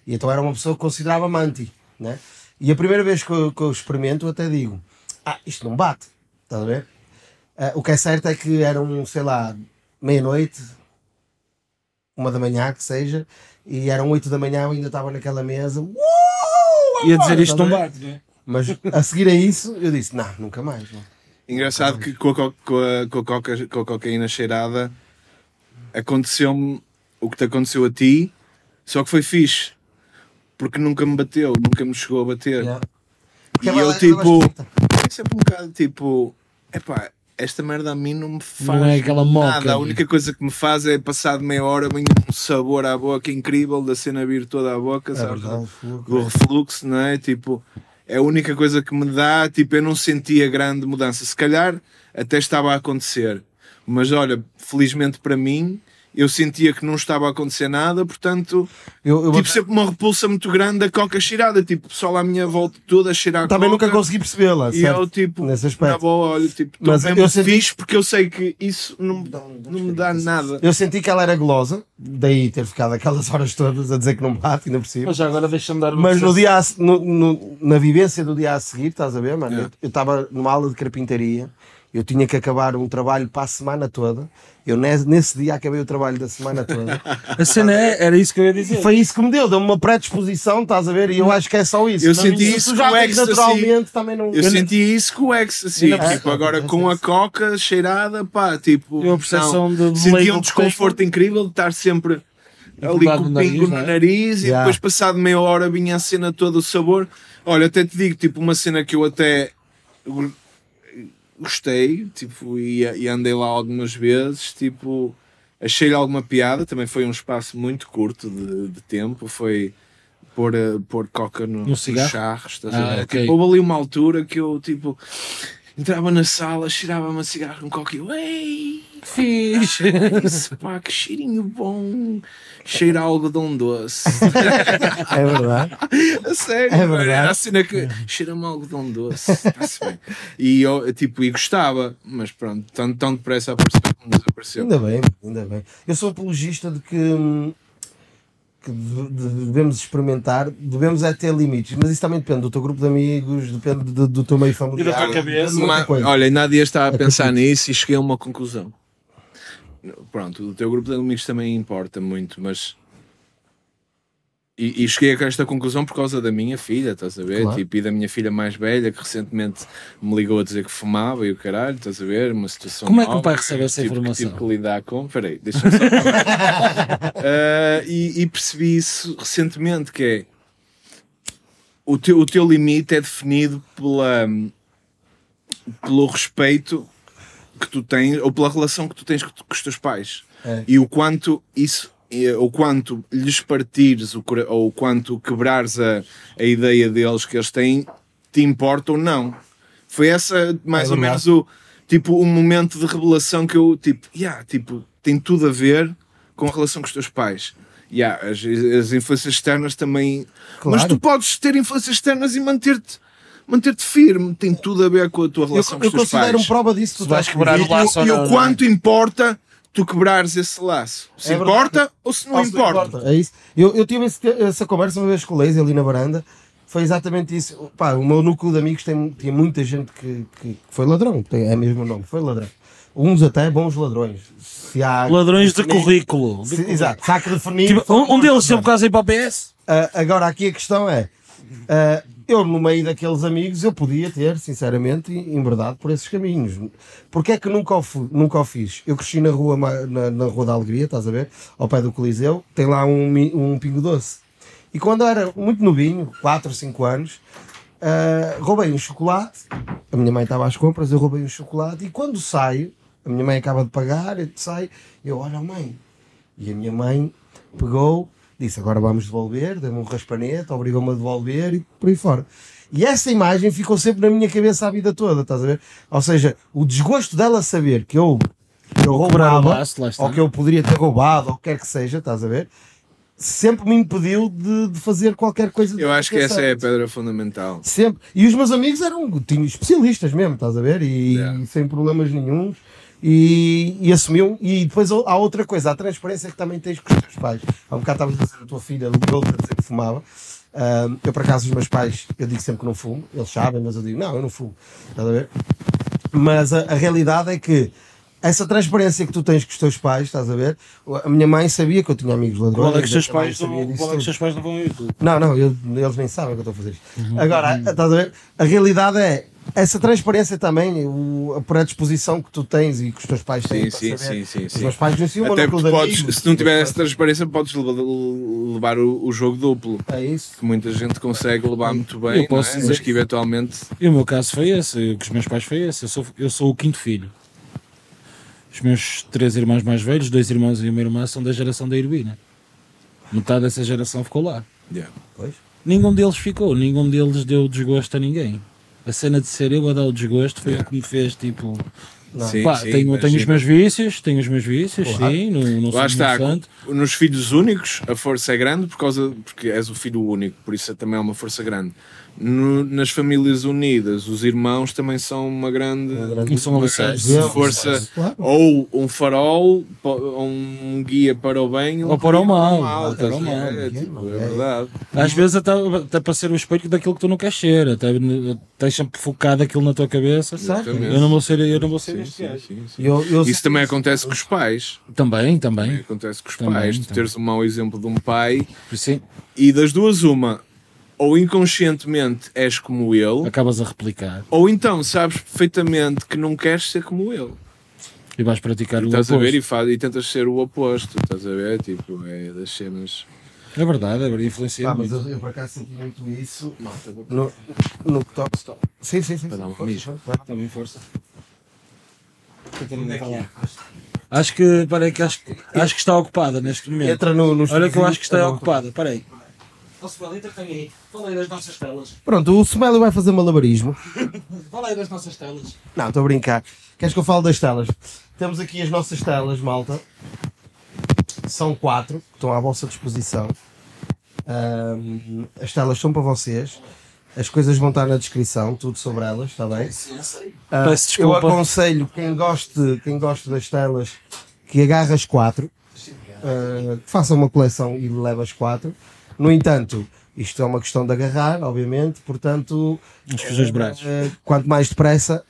E então era uma pessoa que considerava-me anti, né? E a primeira vez que eu, que eu experimento, eu até digo: Ah, isto não bate, estás a ver? Ah, o que é certo é que eram, sei lá, meia-noite, uma da manhã, que seja, e eram 8 da manhã, eu ainda estava naquela mesa. "Uou, Ia dizer agora", isto não bate, né? Mas a seguir a isso, eu disse: não, nunca mais. Não. Engraçado que com a, co- com a- com a coca- com a cocaína cheirada aconteceu-me o que te aconteceu a ti, só que foi fixe. Porque nunca me bateu, nunca me chegou a bater. Yeah. E é eu é tipo, é sempre um bocado tipo, epá, esta merda a mim não me faz Não é aquela moca. nada. A única coisa que me faz é passar de meia hora, vem um sabor à boca incrível da cena vir toda à boca, É sabes? verdade, o refluxo, não é? Tipo, é a única coisa que me dá, tipo, eu não sentia grande mudança. Se calhar até estava a acontecer, mas olha, felizmente para mim, eu sentia que não estava a acontecer nada, portanto, Eu, eu tipo, sempre uma repulsa muito grande da coca cheirada, tipo, pessoal à minha volta toda a cheirar também coca. nunca consegui percebê-la. E certo? eu, tipo, Nesse na aspecto. boa, olha, tipo, Mas eu senti- fixe porque eu sei que isso não, não me dá nada. Eu senti que ela era golosa, daí ter ficado aquelas horas todas a dizer que não bate, ainda por cima. Mas já agora deixa-me dar uma Mas no dia a no- no- na vivência do dia a seguir, estás a ver, mano? É. Eu- Eu estava numa aula de carpintaria, eu tinha que acabar um trabalho para a semana toda. Eu nes- nesse dia acabei o trabalho da semana toda. (laughs) A cena é, era isso que eu ia dizer. E foi isso que me deu, deu-me uma predisposição, estás a ver? E eu acho que é só isso. Eu Não- senti se isso tu com já o ecstasy. naturalmente também não. Eu senti isso com o ecstasy, Ainda- tipo, É, agora é, com é, a coca cheirada, pá, tipo, Eu a percepção não, de- de senti um desconforto incrível de estar sempre ali com o no nariz, pingo no é? nariz e Yeah. depois passado meia hora vinha a cena toda o sabor. Olha, até te digo, tipo, uma cena que eu até gostei, tipo, e, e andei lá algumas vezes, tipo, achei-lhe alguma piada, também foi um espaço muito curto de, de tempo, foi pôr, eh, pôr coca no, No nos cigarro? charros, estás Ah, a ver? ok. Tipo, houve ali uma altura que eu, tipo, entrava na sala, cheirava-me a cigarro com coca e eu, ei, Fixe. (laughs) isso, pá, que cheirinho bom, cheira a algodão doce. (laughs) É verdade. A sério, É verdade. era a cena que cheira-me algodão doce. Está-se bem. E eu, tipo, e gostava, mas pronto, tão, tão depressa apareceu como desapareceu. Ainda bem, ainda bem. Eu sou apologista de que, hum, que de- de- devemos experimentar, devemos é ter limites, mas isso também depende do teu grupo de amigos, depende do, do teu meio familiar. E da tua cabeça. Uma- olha, ainda há dias estava a pensar nisso e cheguei a uma conclusão. Pronto, o teu grupo de amigos também importa muito, mas. E, e cheguei a esta conclusão por causa da minha filha, estás a ver? Claro. Tipo, e da minha filha mais velha que recentemente me ligou a dizer que fumava e o caralho, estás a ver? Uma situação. Como é que o pai recebe essa que- informação? Tive que lidar com. Peraí, deixa-me só. (laughs) Ah, e, e percebi isso recentemente: que é. O teu, o teu limite é definido pela, pelo respeito que tu tens ou pela relação que tu tens com, com os teus pais É. e o quanto isso o quanto lhes partires o, ou o quanto quebrares a, a ideia deles que eles têm te importa ou não foi essa mais É ou menos o tipo um momento de revelação que eu tipo yeah, tipo tem tudo a ver com a relação com os teus pais yeah, as, as influências externas também mas Claro. tu podes ter influências externas e manter-te manter-te firme tem tudo a ver com a tua Eu, relação com eu os teus considero pais um prova disso. Tu vais quebrar o laço e não, o não é? quanto importa tu quebrares esse laço. Se É verdade. importa ou se não Ou se importa. É isso. Eu, eu tive esse- essa conversa uma vez com o Leise ali na varanda. Foi exatamente isso. Pá, o meu núcleo de amigos tem, tinha muita gente que, que foi ladrão. Tem, é mesmo o nome, foi ladrão. Uns até bons ladrões. Se há, Ladrões de currículo. se- exato. Se há que definir. Tipo, um, um deles teve quase a ir para o PS. Ah, agora aqui a questão é. ah, eu, no meio daqueles amigos, eu podia ter, sinceramente, embordado por esses caminhos. Porque é que nunca o, nunca o fiz? Eu cresci na rua, na, na Rua da Alegria, estás a ver? Ao pé do Coliseu, tem lá um, um pingo doce. E quando eu era muito novinho, 4 ou 5 anos, ah, roubei um chocolate. A minha mãe estava às compras, eu roubei um chocolate. E quando saio, a minha mãe acaba de pagar, eu saio, eu olho, mãe. E a minha mãe pegou, disse: Agora vamos devolver, deu-me um raspanete, obrigou-me a devolver e por aí fora. E essa imagem ficou sempre na minha cabeça a vida toda, estás a ver? Ou seja, o desgosto dela saber que eu, que eu roubava, está. ou que eu poderia ter roubado, ou o que quer que seja, estás a ver? Sempre me impediu de, de fazer qualquer coisa. Eu acho que essa é a pedra fundamental. Sempre. E os meus amigos eram tinham especialistas mesmo, estás a ver? E Yeah. sem problemas nenhums. E, e assumiam. E depois há outra coisa, a transparência que também tens com os teus pais. Há um bocado estavas a dizer a tua filha ligou a dizer que fumava. Ahm, eu, por acaso, os meus pais, eu digo sempre que não fumo, eles sabem, mas eu digo, não, eu não fumo. Estás a ver? Mas a, a realidade é que essa transparência que tu tens com os teus pais, estás a ver? A minha mãe sabia que eu tinha amigos ladrões. Qual é que os teus minha mãe pais não, disso qual é que os teus pais não vão ao YouTube? Não, não, eu- eles nem sabem que eu estou a fazer isto. Uhum. Agora, estás a ver? A realidade é essa transparência também, o, a predisposição que tu tens e que os teus pais têm. Sim, para sim, saber. sim, sim, Os sim. meus pais conheciam Até porque podes, amigos. se não tiver essa transparência, podes levar, levar o, o jogo duplo. É isso. Que muita gente consegue levar muito bem, Eu posso não é? dizer- mas que eventualmente. E o meu caso foi esse, o que os meus pais foi esse. Eu sou, eu sou o quinto filho. Os meus três irmãos mais velhos, dois irmãos e uma irmã, são da geração da Irvina. Metade dessa geração ficou lá. Yeah. Pois. Nenhum deles ficou, nenhum deles deu desgosto a ninguém. A cena de ser eu a dar o desgosto foi o que me fez, tipo, Sim, pá, sim, tenho, tenho os meus vícios, tenho os meus vícios, Claro. sim, não, não sou Lá muito está, santo. nos filhos únicos a força é grande por causa, porque és o filho único, por isso também é uma força grande. No- nas famílias unidas, os irmãos também são uma grande, grande- São uma grande Sim, força, claro. ou um farol, ou um guia para o bem, Ou para o mal, estás para o mal. É, tipo, é É. verdade. Às vezes até, até para ser o espelho daquilo que tu não queres ser, até tens sempre focado aquilo na tua cabeça. Exatamente. Eu não vou ser, eu não vou ser Sim, este sim, gajo. sim, sim. Eu- eu- Isso também acontece com os pais. Também, Também também. acontece com os Também, pais. Tu também. teres um mau exemplo de um pai Sim, e das duas, uma, ou inconscientemente és como ele, acabas a replicar ou então sabes perfeitamente que não queres ser como ele. e vais praticar E o estás oposto. a ver e, faz, e tentas ser o oposto. Estás a ver? Tipo, é das cenas. É verdade, é verdade, influencia Ah, mas muito. eu, eu por acaso senti muito isso no, no que toca. Sim, sim, sim. Para dar um Força, mijo. Também força. Acho que, peraí, que acho, que- acho que está ocupada neste momento. Entra no, nos Olha que eu acho que está Tá ocupada, peraí. Nossa, entretanto aí. Falei das nossas telas. Pronto, o Smiley vai fazer malabarismo. (laughs) Falei das nossas telas. Não, estou a brincar. Queres que eu fale das telas? Temos aqui as nossas telas, malta. São quatro que estão à vossa disposição. Ahm, as telas são para vocês. As coisas vão estar na descrição, tudo sobre elas, está bem? Peço eu aconselho quem goste, quem goste das telas que agarre as quatro, ah, que faça uma coleção e leve as quatro. No entanto, isto é uma questão de agarrar, obviamente, portanto, eh, quanto mais depressa,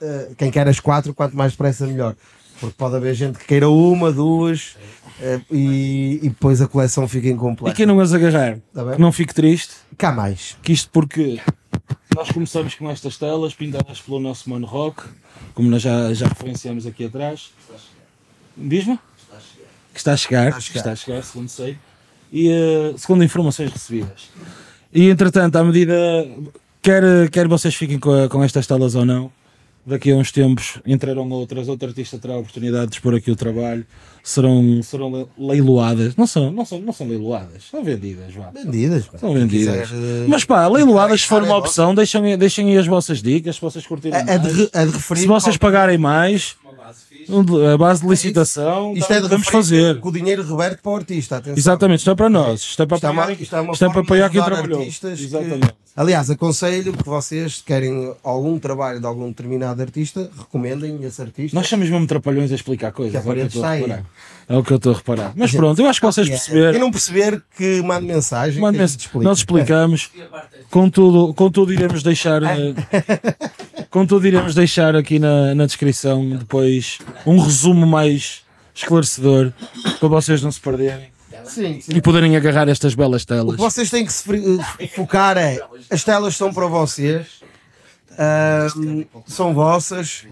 eh, quem quer as quatro, quanto mais depressa melhor. Porque pode haver gente que queira uma, duas eh, e, e depois a coleção fica E incompleta. quem não as agarrar, Tá não fique triste, Cá mais. que isto porque nós começamos com estas telas pintadas pelo nosso mano Rock, como nós já, já referenciamos aqui atrás. Diz-me? Que está a chegar, Está a chegar. que está a chegar, segundo sei. E eh, segundo informações recebidas. E entretanto, à medida, quer, quer vocês fiquem com, a- com estas telas ou não, daqui a uns tempos entrarão outras, outro artista terá a oportunidade de expor aqui o trabalho, serão, serão le- leiloadas, não são, não, são, não são leiloadas, são vendidas, vá. Vendidas. pá. São vendidas. Quiser, eh, Mas pá, leiloadas se for é uma opção, deixem, deixem aí as vossas dicas, se vocês curtirem de, mais. de referir. Se vocês pagarem mais, um a base de licitação, Isto é de referir fazer. que o dinheiro reverte para o artista. Atenção. Exatamente, isto é para nós, isto é para Isto é uma, apoiar, isto é uma isto é para forma apoiar de quem trabalhou. artistas que- Exatamente. Aliás, aconselho que vocês que querem algum trabalho de algum determinado artista, recomendem esse artista. Nós somos mesmo trapalhões a explicar coisas. Que a é o que eu parede estou a está aí. reparar. É o que eu estou a reparar. Mas pronto, eu acho que vocês É, Quem perceberam. não perceber, que mande mensagem. Mande que a mens- gente explica. Nós explicamos. Contudo, contudo iremos deixar. (laughs) contudo, iremos deixar aqui na, na descrição depois um resumo mais esclarecedor para vocês não se perderem Sim, sim. e poderem agarrar estas belas O telas. que vocês têm que se eh, focar é as telas são para vocês, são vossas.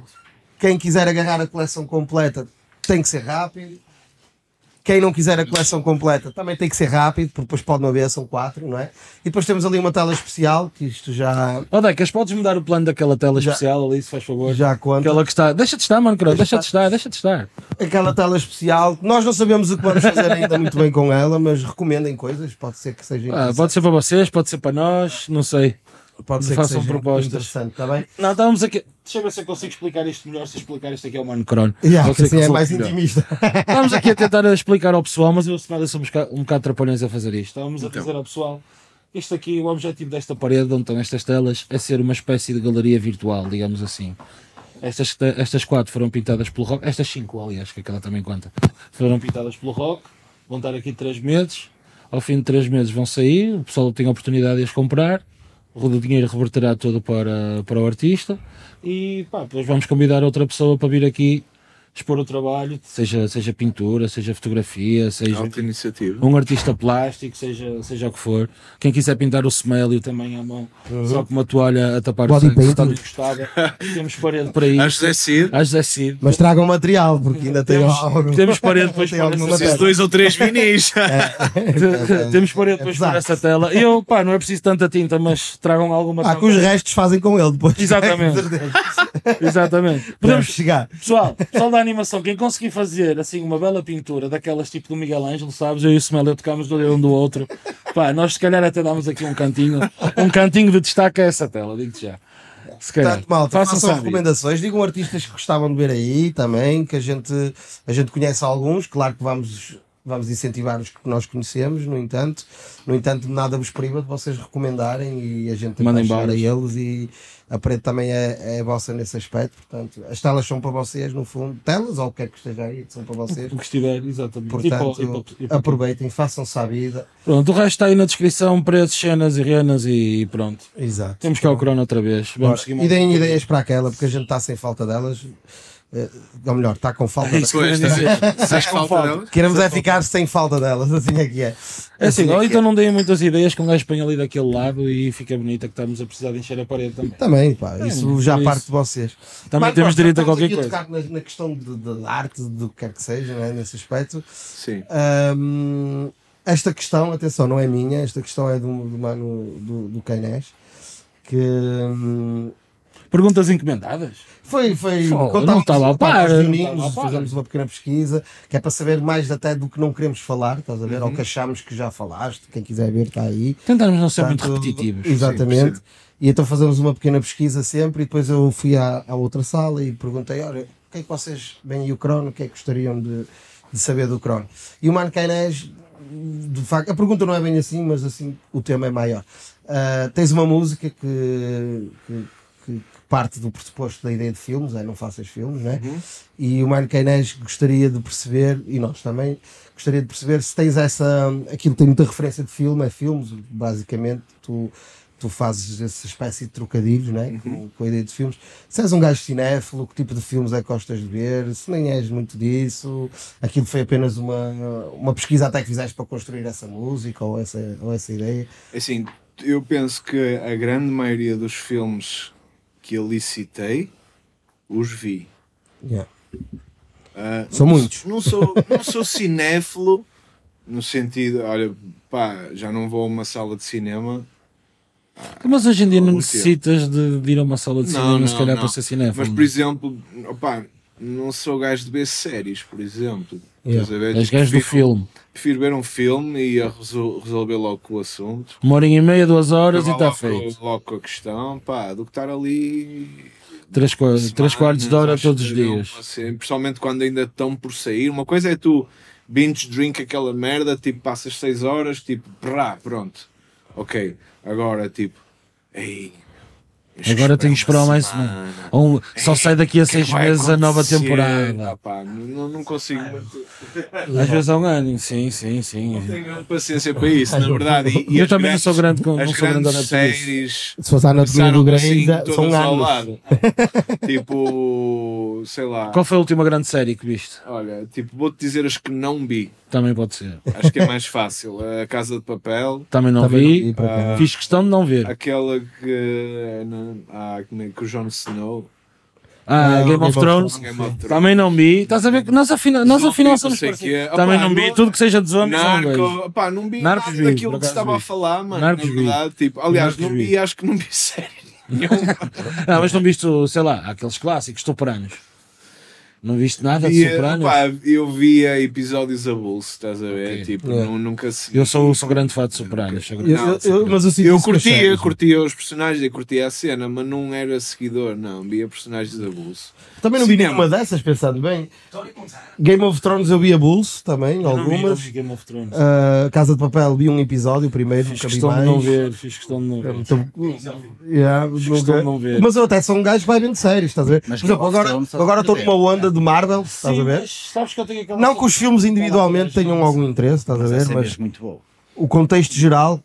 Quem quiser agarrar a coleção completa tem que ser rápido. Quem não quiser a coleção completa também tem que ser rápido, porque depois pode não haver, são quatro, não é? E depois temos ali uma tela especial, que isto já, Oh, Decas, podes me dar o plano daquela tela Já- especial ali, se faz favor? já conta. Aquela que está. Deixa de estar, mano, deixa de estar, deixa de estar. Aquela tela especial, nós não sabemos o que vamos fazer ainda muito bem com ela, mas recomendem coisas, pode ser que seja Ah, pode ser para vocês, pode ser para nós, não sei. Pode ser que façam seja propostas. interessante, está bem? Não, estávamos aqui. Deixa eu ver se eu consigo explicar isto melhor. Se eu explicar isto aqui ao Mano Crono. Yeah, assim que é mais melhor. intimista. (laughs) Estávamos aqui a (laughs) tentar explicar ao pessoal, mas eu semana somos um bocado, um bocado trapalhões a fazer isto. Estávamos a dizer ao pessoal. Isto aqui, o objetivo desta parede, onde estão estas telas, é ser uma espécie de galeria virtual, digamos assim. Estas, estas quatro foram pintadas pelo Rock, estas cinco, aliás, que aquela também conta, foram pintadas pelo Rock, vão estar aqui três meses, ao fim de três meses vão sair, o pessoal tem a oportunidade de as comprar, o dinheiro reverterá todo para, para o artista. E pá, depois vamos convidar outra pessoa para vir aqui expor o trabalho, seja, seja pintura, seja fotografia, seja Alta iniciativa. um artista plástico, seja, seja o que for. Quem quiser pintar o Smélio também à mão, só com uma toalha a tapar Body o sangue, gostava. Temos parede para (laughs) isso. A José Cid. A José Cid. Mas tragam material, porque ainda tem Temos- algo. temos parede (laughs) Tem para alguma essa- dois ou três vinis. (laughs) Temos parede depois Exato. para essa tela. E eu, pá, não é preciso tanta tinta, mas tragam alguma Ah, que os restos fazem com ele depois. Exatamente. Exatamente. Podemos Podemos, chegar. pessoal, pessoal da animação, quem conseguir fazer assim uma bela pintura daquelas tipo do Miguel Ângelo, sabes? Eu e o Smell tocámos do um do outro. Pá, nós se calhar até damos aqui um cantinho, um cantinho de destaque a essa tela, digo-te já. Se calhar. Portanto, malta, Façam façam recomendações, digam artistas que gostavam de ver aí também, que a gente, a gente conhece alguns, claro que vamos, vamos incentivar os que nós conhecemos, no entanto, no entanto, nada vos priva de vocês recomendarem e a gente tentar Mandem chegar a eles e a Preto também é, é vossa nesse aspecto, portanto, as telas são para vocês, no fundo, telas ou o que quer que esteja aí, são para vocês. O que estiver, exatamente. Portanto, E para- e para- e para- aproveitem, façam-se à vida. Pronto, o resto está aí na descrição, preços, cenas e renas e pronto. Exato. Temos cá o Corona outra vez. Vamos Ora, seguir e deem ideias para aquela, porque a gente está sem falta delas. Eh, Ou melhor, está com falta É delas. isso que eu ia dizer. Faz falta dela? Queremos é ficar sem falta delas, assim é que é. É assim, Assim é que então é. não deem muitas ideias que um gajo põe ali daquele lado e fica bonita que estamos a precisar de encher a parede também. Também, pá, isso já É, isso. parte de vocês. Também Mas, temos pronto, direito a qualquer aqui coisa. tocar na, na questão de, de arte, do que quer que seja, né, nesse aspecto. Sim. Ahm, esta questão, atenção, não é minha, esta questão é do, do mano do, do Cainés, que hum, Perguntas encomendadas? Foi, foi. Contámos- não estava a par, reunimos, estava a par. fizemos uma pequena pesquisa, que é para saber mais até do que não queremos falar, estás a ver? Uhum. Ou que achamos que já falaste, quem quiser ver está aí. Tentarmos não ser muito repetitivos. Exatamente. Sim, e então fazemos uma pequena pesquisa sempre e depois eu fui à, à outra sala e perguntei, olha, o que é que vocês veem aí o crono, o que é que gostariam de, de saber do crono? E o Mano Cainés, de facto, a pergunta não é bem assim, mas assim o tema é maior. Ah, tens uma música que- que parte do pressuposto da ideia de filmes, é não faças filmes, né? E o Mano Cainés gostaria de perceber, e nós também, gostaria de perceber se tens essa. Aquilo tem muita referência de filme, é filmes, basicamente, tu, tu fazes essa espécie de trocadilhos né? com, com a ideia de filmes. Se és um gajo cinéfilo, que tipo de filmes é que gostas de ver? Se nem és muito disso, aquilo foi apenas uma, uma pesquisa até que fizeste para construir essa música ou essa, ou essa ideia. Assim, eu penso que a grande maioria dos filmes que eu licitei os vi. Yeah. Ah, São não- muitos. Não sou, não sou cinéfilo no sentido, olha, pá, já não vou a uma sala de cinema. Mas hoje em dia não O quê? necessitas de, de ir a uma sala de Não, cinema, não, se calhar, não. para ser cinéfilo. Mas, por exemplo, opá, não sou gajo de ver séries, por exemplo. Yeah. Estás a ver? És Tipo, gajo do prefiro- filme. Prefiro ver um filme e a resol- resolver logo o assunto. Uma horinha e meia, duas horas e está feito. logo com a questão, pá, do que estar ali. Três, qua- três quartos de hora todos os dias. assim, principalmente quando ainda estão por sair. Uma coisa é tu binge drink aquela merda, tipo, passas 6 horas, tipo, prá, pronto. Ok, agora tipo, ei. Agora tenho que esperar mais semana. um- só sai daqui a que seis meses a nova temporada. Ah, pá, não, não consigo. Às vezes há um ano, sim, sim, sim. Não tenho paciência para isso, na verdade. E, e Eu também não sou grande com- as não sou grande grandes séries Se fosse a anatomia do assim, Grey, são todas ao anos. lado. (laughs) tipo, sei lá. Qual foi a última grande série que viste? Olha, tipo, vou-te dizer as que não vi. Também pode ser. Acho que é mais fácil. A Casa de Papel, Também não Também não vi, vi. por acaso. Fiz questão de não ver. aquela que. não- Ah, como é que o Jon Snow. Ah, Ah, Game of Thrones. Game of Thrones. Também não vi. Estás a ver que nós afinal, nós Não afinal vi, somos não. Também Opá, não vi. não- Tudo que seja de zombies não vejo. Narco, pá, não vi Narcos nada vi, daquilo por que estava a vi. falar, mano. Narcos na vi. verdade, tipo, aliás, Narcos não vi. vi, acho que não vi (laughs) série nenhuma. (laughs) Ah, mas não viste, sei lá, aqueles clássicos sopranos. Não viste nada de Via- sopranos? pá, eu via episódios avulso, estás a ver? Ok. Tipo, É. nu- nunca se. Eu sou, sou grande fã de sopranos. Eu- fã eu- eu- mas curtia, séries. curtia os personagens e curtia a cena, mas não era seguidor, não. Via personagens avulso. Também não vi Cinema. nenhuma dessas, pensando bem. Game of Thrones eu vi a Bulls também, Eu não vi, não algumas. vi Game of Thrones. Ah, Casa de Papel vi um episódio, o primeiro, Fiz vi questão de não ver, fiz questão de não ver. Então, yeah, questão nunca- de não ver. Mas eu até sou um gajo que vai vendo séries, estás a ver? Mas Por exemplo, agora agora estou numa onda de Marvel, estás a ver? sabes que eu tenho aquela Não que os filmes individualmente tenham algum interesse, estás a Mas ver? essa é Mas mesmo muito boa. o contexto geral,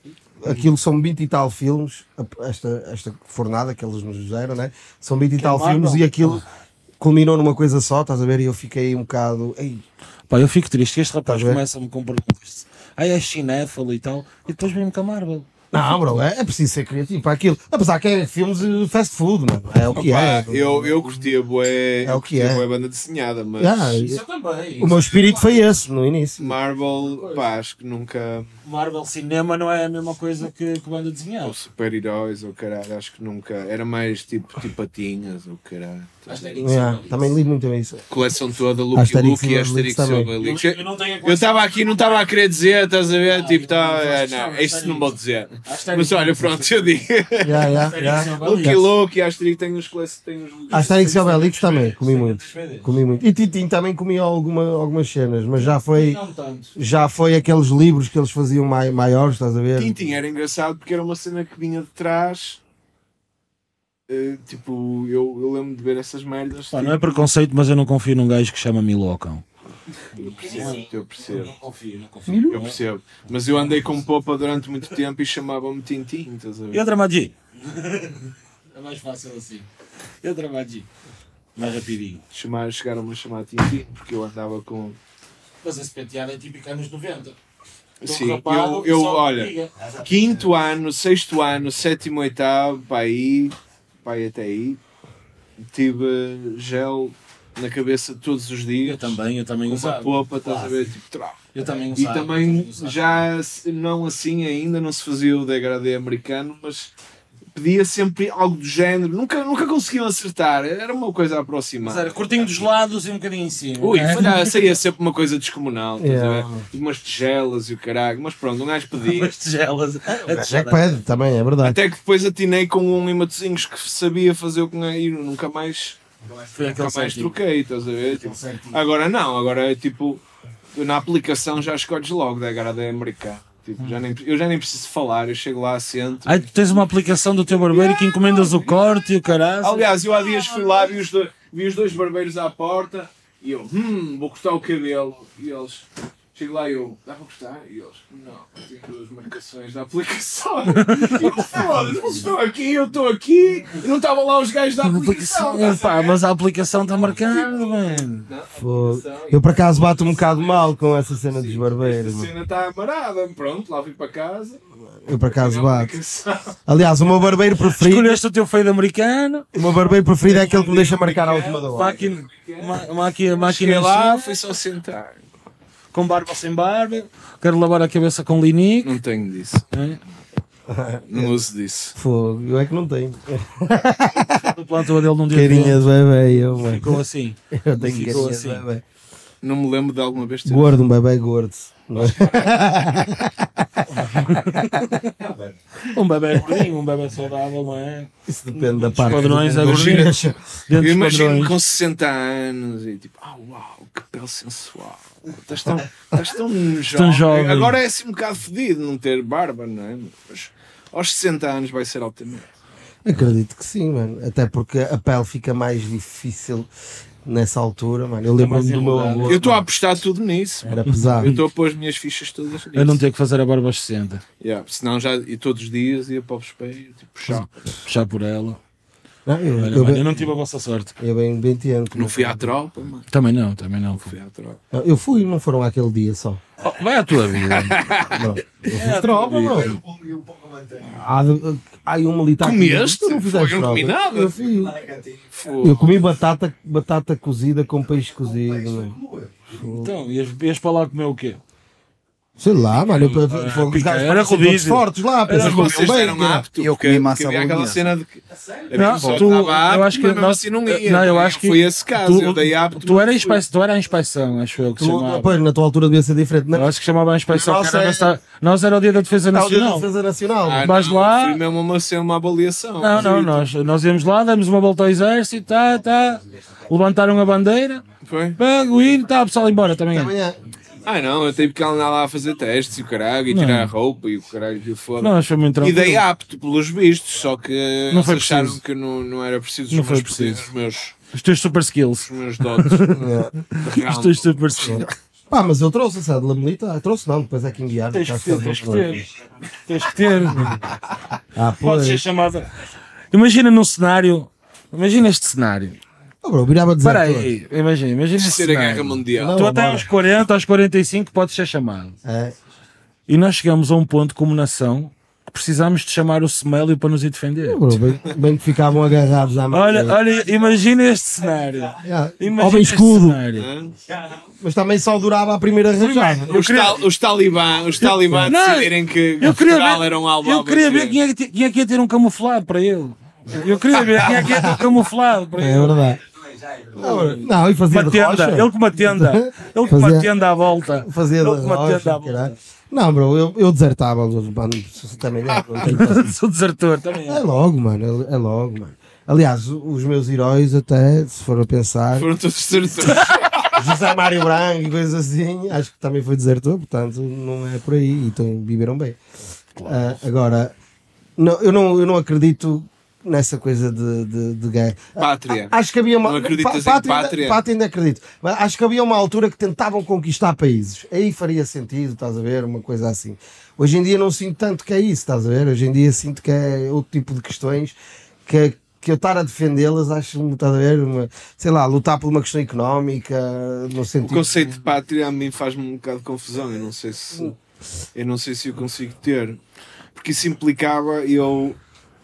aquilo são 20 e tal filmes, esta, esta fornada que eles nos deram, né? São 20 e tal Marvel? filmes e aquilo. culminou numa coisa só, estás a ver? E eu fiquei um bocado. Ei, Pá, eu fico triste que este rapaz Estás a ver? começa-me com perguntas. Aí é cinéfalo e tal, e depois vem-me com a Marvel. Não, bro, é, é preciso ser criativo para aquilo. Apesar que é filmes de fast food, mano. É o que Pá, é. eu, eu curtia bué, É o que é. bué banda desenhada, mas Ah, Isso eu também. o meu espírito foi esse no início. Marvel, pá, acho que nunca. Marvel cinema não é a mesma coisa que, que banda desenhada. Ou super-heróis, ou caralho, acho que nunca. Era mais tipo, tipo patinhas, ou caralho. Yeah, também li muito isso. Coleção toda, Lucky Asterix Luke e e Asterix Obelix e. Eu, estava aqui, não estava a querer dizer, estás a ver? Ah, tipo, tá, é, não, isto não vou dizer. Asterix Mas olha, pronto, eu digo. (laughs) Yeah, yeah, yeah. Lucky Luke e Asterix tem os coleções. Asterix e Obelix também, comi muito. Comi muito. E Tintin também comi alguma, algumas cenas, mas já foi, já foi aqueles livros que eles faziam mai, maiores, estás a ver? Tintin era engraçado porque era uma cena que vinha de trás. Eh, tipo, eu, eu lembro de ver essas merdas. Pá, tipo, não é preconceito, mas eu não confio num gajo que chama Milocão. Eu percebo, eu percebo. confio, não confio. Eu percebo. Mas eu andei com popa durante muito tempo e chamava-me Tintin, estás a ver? E outra Magi? é mais fácil assim. E outra Magi? Mais rapidinho. Chamar, chegaram-me a chamar Tintin porque eu andava com. Mas esse penteado é típico anos 90. Sim, eu, eu olha, quinto ano, sexto ano, sétimo, oitavo, para aí, para aí até aí, tive gel na cabeça todos os dias. Eu também, eu também Com uma usava. popa, estás a ver? Tipo, trau. Eu também E usava. também, já não assim ainda, não se fazia o degradê americano, mas pedia sempre algo do género. Nunca, nunca conseguiam acertar, era uma coisa a Mas curtinho dos lados e um bocadinho em cima. Ui, é? falhar, saía sempre uma coisa descomunal, estás a Yeah. ver? Tipo umas tigelas e o caralho, mas pronto, um gajo pedia. (laughs) As tigelas. É que pede, também, é verdade. Até que depois atinei com um limatozinhos que sabia fazer o que não e nunca mais, Foi nunca mais troquei, estás a ver? Tipo, agora não, agora é tipo, na aplicação já escolhes logo da degradê americano. Tipo, já nem, eu já nem preciso falar, eu chego lá, sento. Aí tu tens uma aplicação do teu barbeiro que encomendas o corte e o caralho. Aliás, eu há dias fui lá, vi os, dois, vi os dois barbeiros à porta e eu, hum, vou cortar o cabelo. E eles, chego lá e eu, dá para cortar? E eles, não, tenho duas marcações da aplicação. E (laughs) eu, foda-se, vocês estão aqui, eu estou aqui, e não estavam lá os gajos da aplicação. Aplicação, pá, mas a aplicação está marcando, mano. Eu por acaso bato um bocado mal com essa cena dos barbeiros. A cena está amarada, pronto, lá fui para casa. Eu por acaso bato. Aliás, o meu barbeiro preferido, Escolheste o teu feio americano, o meu barbeiro preferido é aquele que me deixa marcar a última da hora. máquina, máquina, Cheguei máquina lá, lá, fui só sentar. Com barba ou sem barba, quero lavar a cabeça com linique. Não tenho disso, né? não uso disso. Fogo, eu é que não tenho. (laughs) O plantou dele num dia Carinha de de bebê, eu, mano. Ficou assim. (laughs) Eu tenho Ficou carinha assim. de bebê. Não me lembro de alguma vez ter. Gordo, um bebê gordo. é? (laughs) Um bebê gordinho, um bebê saudável, não é? Isso depende da parte. padrões, é gordinho. Dentro Eu imagino com 60 anos e tipo, ah uau, que pele sensual. Estás tão, estás tão jovem. jovem. Agora é assim um bocado fedido não ter barba, não é? Mas aos 60 anos vai ser altamente. Acredito que sim, mano. Até porque a pele fica mais difícil nessa altura, mano. Eu lembro-me do meu avô. Eu estou a apostar tudo nisso. Era Eu pesado. estou a pôr as minhas fichas todas nisso. Eu não ter que fazer a barba aos 60. Yeah, senão já e todos os dias ia para o espelho, tipo, chá. Puxar por ela. Não, eu, Olha, eu, mano, bem- eu não tive a vossa sorte. eu bem 20 anos. Não fui à tropa, mano. Também não, também não. Fui à tropa. Não, Eu fui, não foram àquele dia só. Oh, vai à tua vida. Não. Eu fiz tropa, não. Há, há aí um militar. Comeste? Não fizeste eu não comi nada. Eu. Fogo. Eu comi batata, batata cozida com peixe cozido. mano. Então, ias, ias para lá comer o quê? Sei lá, mano. Eu, eu, eu, os gajos era todos fortes lá. Pensas Mas que vocês bem, eram aptos. Eu comi massa aquela cena de que Não, tu- eu acho que mas nós- assim não ia. não, eu né? acho que foi esse caso. tu, eu dei apto. tu, era mas inspe... tu era a inspeção, acho eu que Tu- chamava. Pois, na tua altura devia ser diferente. Eu Não, acho que chamava a inspeção. Nossa, que era é- Nós era o dia da defesa é o dia da nacional. defesa nacional. Ah, não, lá- Foi mesmo uma, ser uma avaliação. Não, não, nós, nós íamos lá, damos uma volta ao exército, tá, tá, levantaram a bandeira, Foi? pega o hino, tá, o pessoal embora também. Até é. Ah, não, eu tive que andar lá a fazer testes e o caralho, e tirar a roupa e o caralho, e o foda. Não, foi muito E tranquilo. dei apto pelos vistos, só que Não foi acharam preciso. que não, não era preciso os Não meus, foi preciso. os meus, Os teus super skills. os meus dotes. (laughs) Os teus super skills. Pá, mas eu trouxe a cédula militar. Trouxe não, depois é que enviaram. Tens que ter, tens que ter. Tens que ter. Ah, Pode ser chamada. Imagina num cenário. Imagina este cenário. Oh, bro, virava Espera aí, imagina, imagina Terceira Guerra. Mundial. Não. Tu até aos 40, aos 45 podes ser chamado. É. E nós chegamos a um ponto como nação que precisamos de chamar o Semélio para nos ir defender. Bro, bem, bem que ficavam agarrados à mão. Olha, olha, imagina este cenário. Yeah. Imagina Homem este escudo. cenário. Mas também só durava a primeira rajada. Os, tal, os talibã, os talibã Não, decidirem que Eu queria Portugal ver, era um alvo eu queria ver quem é, que, quem é que ia ter um camuflado para ele. Eu queria ver quem é que ia ter um camuflado para É ele. verdade. Não, não, e fazia Uma de tenda, rocha. ele com uma tenda, ele com uma tenda à volta. Fazia de ele com uma rocha, tenda à volta. caralho. Não, bro, eu, eu desertava. mano, Também não. (laughs) Sou desertor também. É logo, mano. É é logo, mano. Aliás, os meus heróis, até, se for a pensar, Foram todos desertores. (laughs) José Mário Branco e coisas assim, acho que também foi desertor, portanto, não é por aí. Então, viveram bem. Ah, agora, não, eu, não, eu não acredito nessa coisa de, de, de guerra. Pátria. Acho que havia uma. Não acreditas em pátria, pátria? Pátria ainda acredito. Mas acho que havia uma altura que tentavam conquistar países. Aí faria sentido, estás a ver? Uma coisa assim. Hoje em dia não sinto tanto que é isso, estás a ver? Hoje em dia sinto que é outro tipo de questões que, que eu estar a defendê-las, acho, estás a ver? Uma, sei lá, lutar por uma questão económica, no O sentido. conceito de pátria a mim faz-me um bocado de confusão. Eu não sei se eu não sei se eu consigo ter, porque isso implicava eu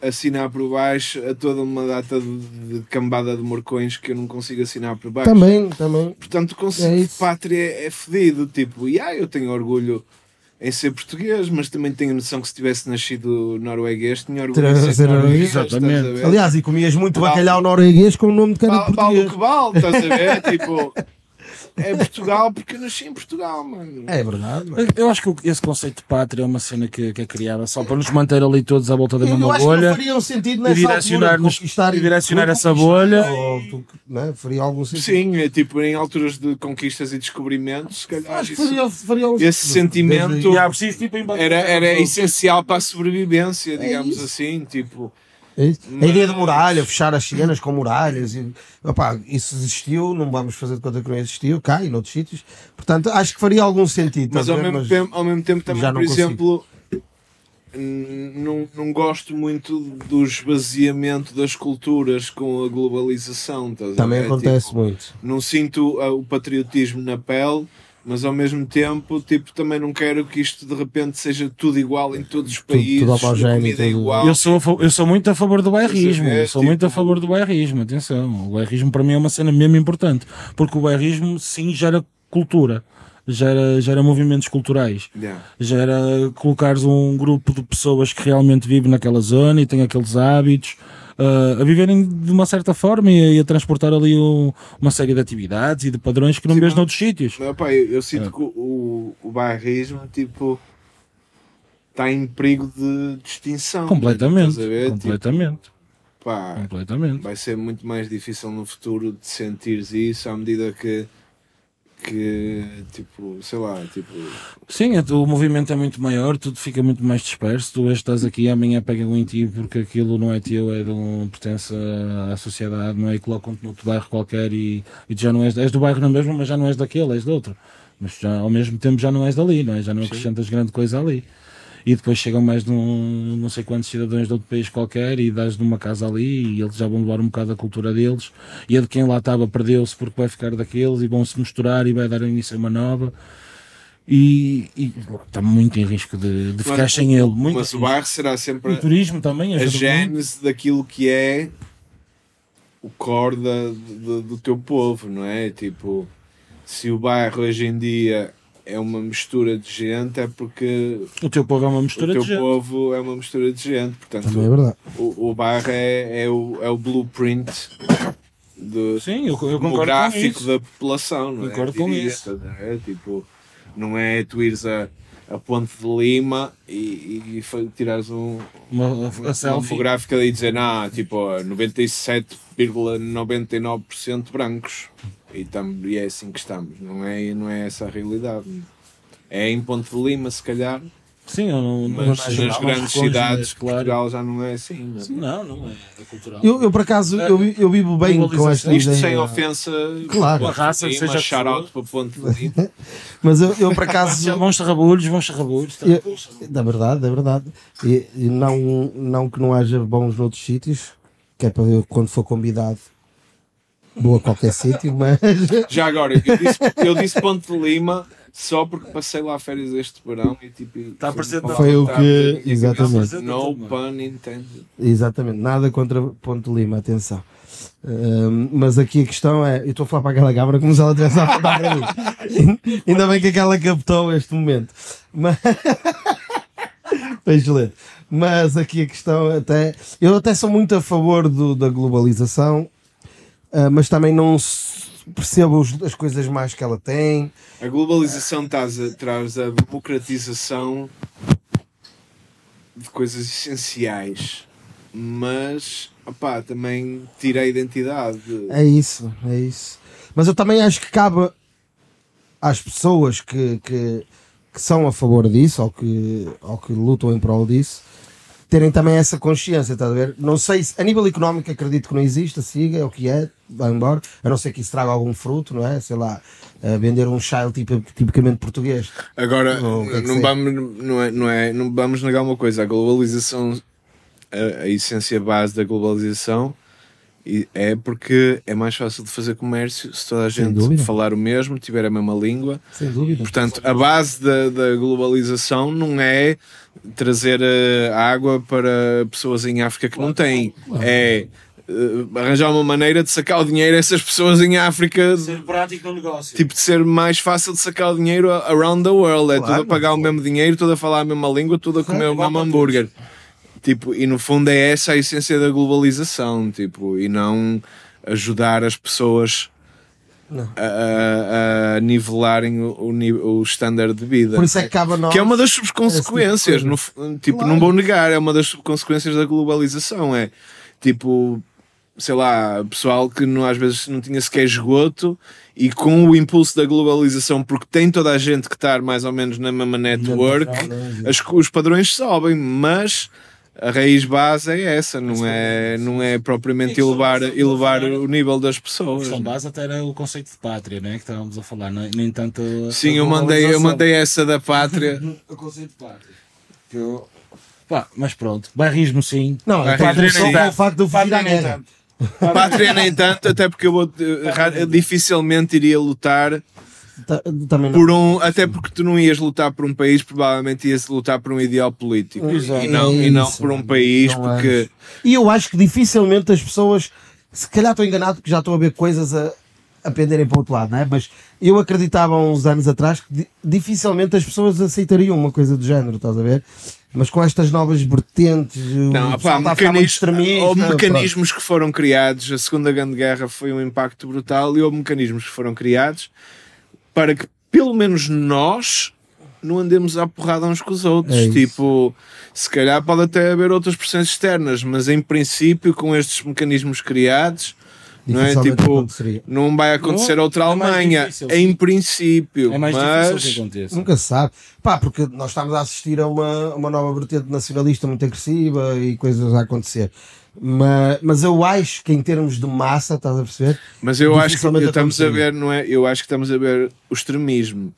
assinar por baixo a toda uma data de, de cambada de morcões que eu não consigo assinar por baixo. Também, também. Portanto, o É conceito de isso. pátria é fedido. Tipo, yeah, eu tenho orgulho em ser português, mas também tenho noção que se tivesse nascido norueguês, tinha orgulho Terá em ser norueguês. a Exatamente. Aliás, e comias muito bacalhau norueguês com o nome de cara Vale, vale o português. que vale, estás a ver? (laughs) tipo, é Portugal porque eu nasci em Portugal, mano. É verdade, mano. Eu acho que esse conceito de pátria é uma cena que, que é criada só para nos manter ali todos à volta da Eu, eu mesma acho que não bolha faria um sentido e nessa direcionar, altura, conquistar e direcionar essa bolha. ou né? Faria algum sentido. Sim, é tipo em alturas de conquistas e descobrimentos, se calhar Acho que isso faria, faria um esse sentimento- Desde- E tipo era, era essencial para a sobrevivência, digamos isso. assim. Tipo, É. A ideia de muralha, fechar as cenas com muralhas, e, opá, isso existiu, não vamos fazer de conta que não existiu, cá e noutros sítios. Portanto, acho que faria algum sentido. mas a ao ver? mesmo, tempo, ao mesmo tempo também, por consigo. exemplo, não, não gosto muito do esvaziamento das culturas com a globalização. a também ver? acontece Tipo, muito. não sinto ah, o patriotismo na pele, mas ao mesmo tempo, tipo, também não quero que isto de repente seja tudo igual em todos os países, tudo a homogéneo, comida é tudo- igual. Eu sou, eu sou muito a favor do bairrismo. É, Eu sou tipo- muito a favor do bairrismo. Atenção, o bairrismo para mim é uma cena mesmo importante. Porque o bairrismo sim gera cultura, gera, gera movimentos culturais. Yeah. gera colocares um grupo de pessoas que realmente vive naquela zona e tem aqueles hábitos ah, a viverem de uma certa forma e a, e a transportar ali um- uma série de atividades e de padrões que não Sim, vês noutros sítios. Não, pá, eu, eu É. sinto que o, o, o bairrismo, tipo, está em perigo de, de extinção. Completamente? Tipo, completamente, pá, completamente. vai ser muito mais difícil no futuro de sentires isso à medida que, que tipo, sei lá, tipo, Sim, é- o movimento é muito maior, tudo fica muito mais disperso. Tu hoje estás aqui, amanhã pegam em ti porque aquilo não é teu, é de um, pertence à sociedade, não é? E colocam-te noutro bairro qualquer e, e tu já não és, és do bairro na mesma, mas já não és daquele, és de outro. Mas já, ao mesmo tempo já não és dali, não é? Já não acrescentas grande coisa ali. E depois chegam mais de um, não sei quantos cidadãos de outro país qualquer e dás numa casa ali e eles já vão levar um bocado a cultura deles e a de quem lá estava perdeu-se porque vai ficar daqueles e vão se misturar e vai dar início a uma nova e, e está muito em risco de, de ficar sem ele. Muito mas o bairro será sempre o turismo também a gênese daquilo que é o core da, do, do teu povo, não é? Tipo, se o bairro hoje em dia é uma mistura de gente, é porque O teu povo é uma o mistura teu de gente. povo é uma mistura de gente. Portanto, Também é verdade. o, o bairro é, é, o, é o blueprint do Sim, eu, eu concordo com demográfico isso. da população, não é? Concordo com Diria, isso. ver? Tipo, não é tu ires a, a Ponte de Lima e, e tirares um, Uma, a uma infográfica e dizer, não, tipo, 97,99% brancos. E, tam, e é assim que estamos. Não é, não é essa a realidade. É em Ponte de Lima, se calhar, Sim, eu não, mas não- nas grandes cidades, claro. Portugal já não é assim. não é? Não, não é, é cultural. Eu, eu, por acaso, eu, vi- eu vivo bem com esta. Isto ideia. sem ofensa Claro. De raça, Lima, seja que shout out para Ponte de Lima. (laughs) Mas eu, eu por acaso. (laughs) Vão charrabulhos. tá? Eu- Da verdade, da verdade. E, e não, não que não haja bons noutros sítios, que é para eu, quando for convidado, boa a qualquer sítio, mas (laughs) Já agora, eu disse, eu disse Ponte de Lima só porque passei lá férias este verão e tipo. Tá a foi- foi o tá- que. Exatamente. No pun intended. Exatamente, nada contra Ponte de Lima, atenção. Ahm, mas aqui a questão é: eu estou a falar para aquela câmara como se ela estivesse a apontar para mim. (laughs) Ainda bem que aquela captou este momento. Mas. (laughs) Excelente. Mas aqui a questão até. Eu até sou muito a favor do- da globalização, ah, mas também não percebo as coisas mais que ela tem. A globalização traz a, traz a democratização de coisas essenciais, mas opá, também tira a identidade. É isso, é isso. Mas eu também acho que cabe às pessoas que, que, que são a favor disso ou que, ou que lutam em prol disso terem também essa consciência, estás a ver? Não sei se a nível económico acredito que não exista, siga, é o que é, vai embora, a não ser que isso traga algum fruto, não é? Sei lá, a vender um chá tipo, tipicamente português. Agora, Não, o que é não, vamos, não, é, não, é, não vamos negar uma coisa: a globalização, a, a essência base da globalização e- é porque é mais fácil de fazer comércio se toda a Sem gente dúvida. falar o mesmo, tiver a mesma língua. Sem dúvida. Portanto, a base da, da globalização não é trazer eh, água para pessoas em África que não têm, é eh, arranjar uma maneira de sacar o dinheiro a essas pessoas em África Ser prático no negócio. tipo de ser mais fácil de sacar o dinheiro around the world. É Claro, tudo a pagar o mesmo dinheiro, tudo a falar a mesma língua, tudo a comer o mesmo hambúrguer. Tipo, e no fundo é essa a essência da globalização, tipo, e não ajudar as pessoas a, a- a nivelarem o, o, ni- o standard de vida. Por isso é que cabe nós. Que é uma das tipo subconsequências, coisa. no tipo, Claro. não vou negar, é uma das subconsequências da globalização. É tipo, sei lá, pessoal que não, às vezes não tinha sequer esgoto e com o impulso da globalização, porque tem toda a gente que está mais ou menos na mesma network, as- os padrões sobem, mas a raiz base é essa, não é, não é propriamente elevar, elevar o nível das A pessoas. questão base até era o conceito de pátria, né? Que estávamos a falar, não- nem tanto. a- Sim, a eu mandei, eu mandei essa da pátria. (laughs) O conceito de pátria. Que eu- Pá, mas pronto, bairrismo sim. Não, é pátria só nem com o tanto. facto de eu à Pátria nem tanto. Pátria nem tanto, até porque eu vou, eh, ra- dificilmente iria lutar Ta- Também não. por um, até porque tu não ias lutar por um país, provavelmente ias lutar por um ideal político Exato. e não, É e não por um país, não porque E eu acho que dificilmente as pessoas, se calhar estou enganado porque já estou a ver coisas a, a penderem para o outro lado, não é? Mas eu acreditava há uns anos atrás que di- dificilmente as pessoas aceitariam uma coisa do género, estás a ver? Mas com estas novas vertentes, não, o pá, pessoal está a ficar muito mecanis- extremista. houve pronto. mecanismos que foram criados, a Segunda Grande Guerra foi um impacto brutal e houve mecanismos que foram criados para que pelo menos nós não andemos à porrada uns com os outros. É tipo, se calhar pode até haver outras pressões externas, mas em princípio, com estes mecanismos criados, não é? Tipo, não vai acontecer Não, outra é mais Alemanha, difícil, em princípio, É mais mas difícil que aconteça. Nunca se sabe. Pá, porque nós estamos a assistir a uma, uma nova vertente nacionalista muito agressiva e coisas a acontecer. Mas, mas eu acho que em termos de massa, estás a perceber? Mas eu acho que estamos a ver, não é? Eu acho que estamos a ver o extremismo,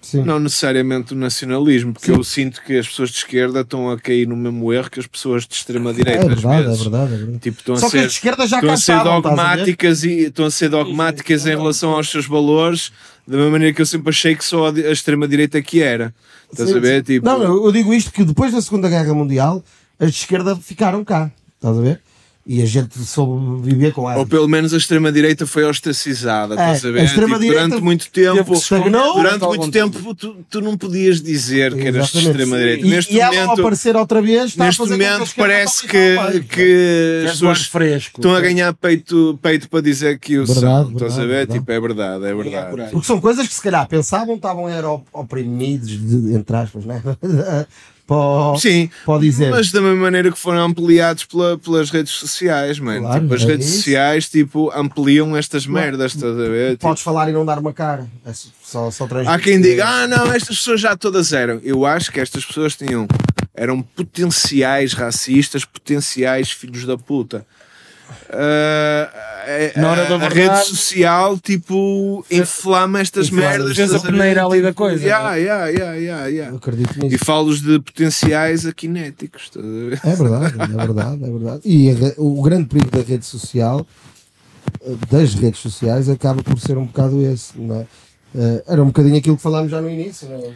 Sim. não necessariamente o nacionalismo, porque eu sinto que as pessoas de esquerda estão a cair no mesmo erro que as pessoas de extrema É às verdade, é vezes. verdade, é verdade. Tipo, estão Só a que as ser de esquerda já estão a ser estás a dogmáticas e estão a ser dogmáticas em relação aos seus valores, da mesma maneira que eu sempre achei que só a di- a extrema direita que era. Estás Sim, a ver? sim. Tipo, Não, eu eu digo isto que depois da Segunda Guerra Mundial, as de esquerda ficaram cá, estás a ver? E a gente soube viver com ou elas. pelo menos a extrema direita foi ostracizada, estás É, a ver? a extrema-direita Tipo, durante muito tempo, que Estagnou. durante muito tempo. tempo tu, tu não podias dizer que eras de Exatamente. extrema direita. E, Neste e ela ao momento, aparecer outra vez, está a neste fazer que a momento esquerda parece que, que as Queres ar pessoas fresco. estão a ganhar peito, peito para dizer que o Verdade, são. Estás a verdade, ver? verdade. Tipo, é verdade, é por verdade. aí. Porque são coisas que se calhar pensavam estavam era op- oprimidos, de- entre aspas, né? (laughs) para, Sim, para dizer. mas da mesma maneira que foram ampliados pela- pelas redes sociais, mano. Claro, tipo, as é redes isso. sociais tipo, ampliam estas merdas, estás a ver? Tipo, Podes falar e não dar uma cara. É só, só Há quem diga, ah não, estas pessoas já todas eram. Eu acho que estas pessoas tinham, eram potenciais racistas, potenciais filhos da puta. Ah, a- Na hora da a, rede social, tipo, inflama estas Inflama. merdas. Fez a peneira ali da coisa, Yeah, yeah, yeah, yeah, Eu yeah. acredito E falo-os de potenciais a cinéticos. estás a ver? É verdade, é verdade, é verdade. E a o grande perigo da rede social das redes sociais acaba por ser um bocado esse, não é? Eh, era um bocadinho aquilo que falámos já no início, não é?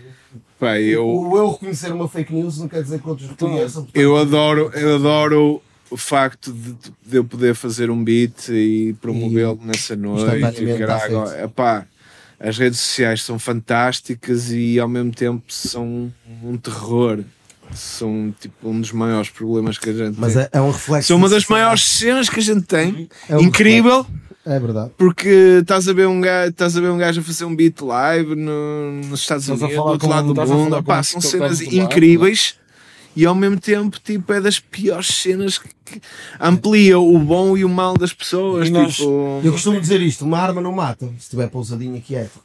Pá, eu, O eu reconhecer uma fake news não quer dizer que outros reconheçam. portanto, eu adoro, eu adoro o facto de, de eu poder fazer um beat e promovê-lo nessa noite. E, feito. epá, as redes sociais são fantásticas e ao mesmo tempo são um terror. São tipo um dos maiores problemas que a gente Mas tem. é, é um reflexo. São uma da das sociedade. maiores cenas que a gente tem. É um Incrível. É verdade. Porque estás a ver um gajo, estás a ver um gajo a fazer um beat live no- nos Estados Estás Unidos, do outro lado do mundo. um são cenas lado, incríveis e ao mesmo tempo tipo, é das piores cenas que amplia o bom e o mal das pessoas. Nós- tipo, Eu costumo dizer isto: uma arma não mata, se estiver pousadinha quieta.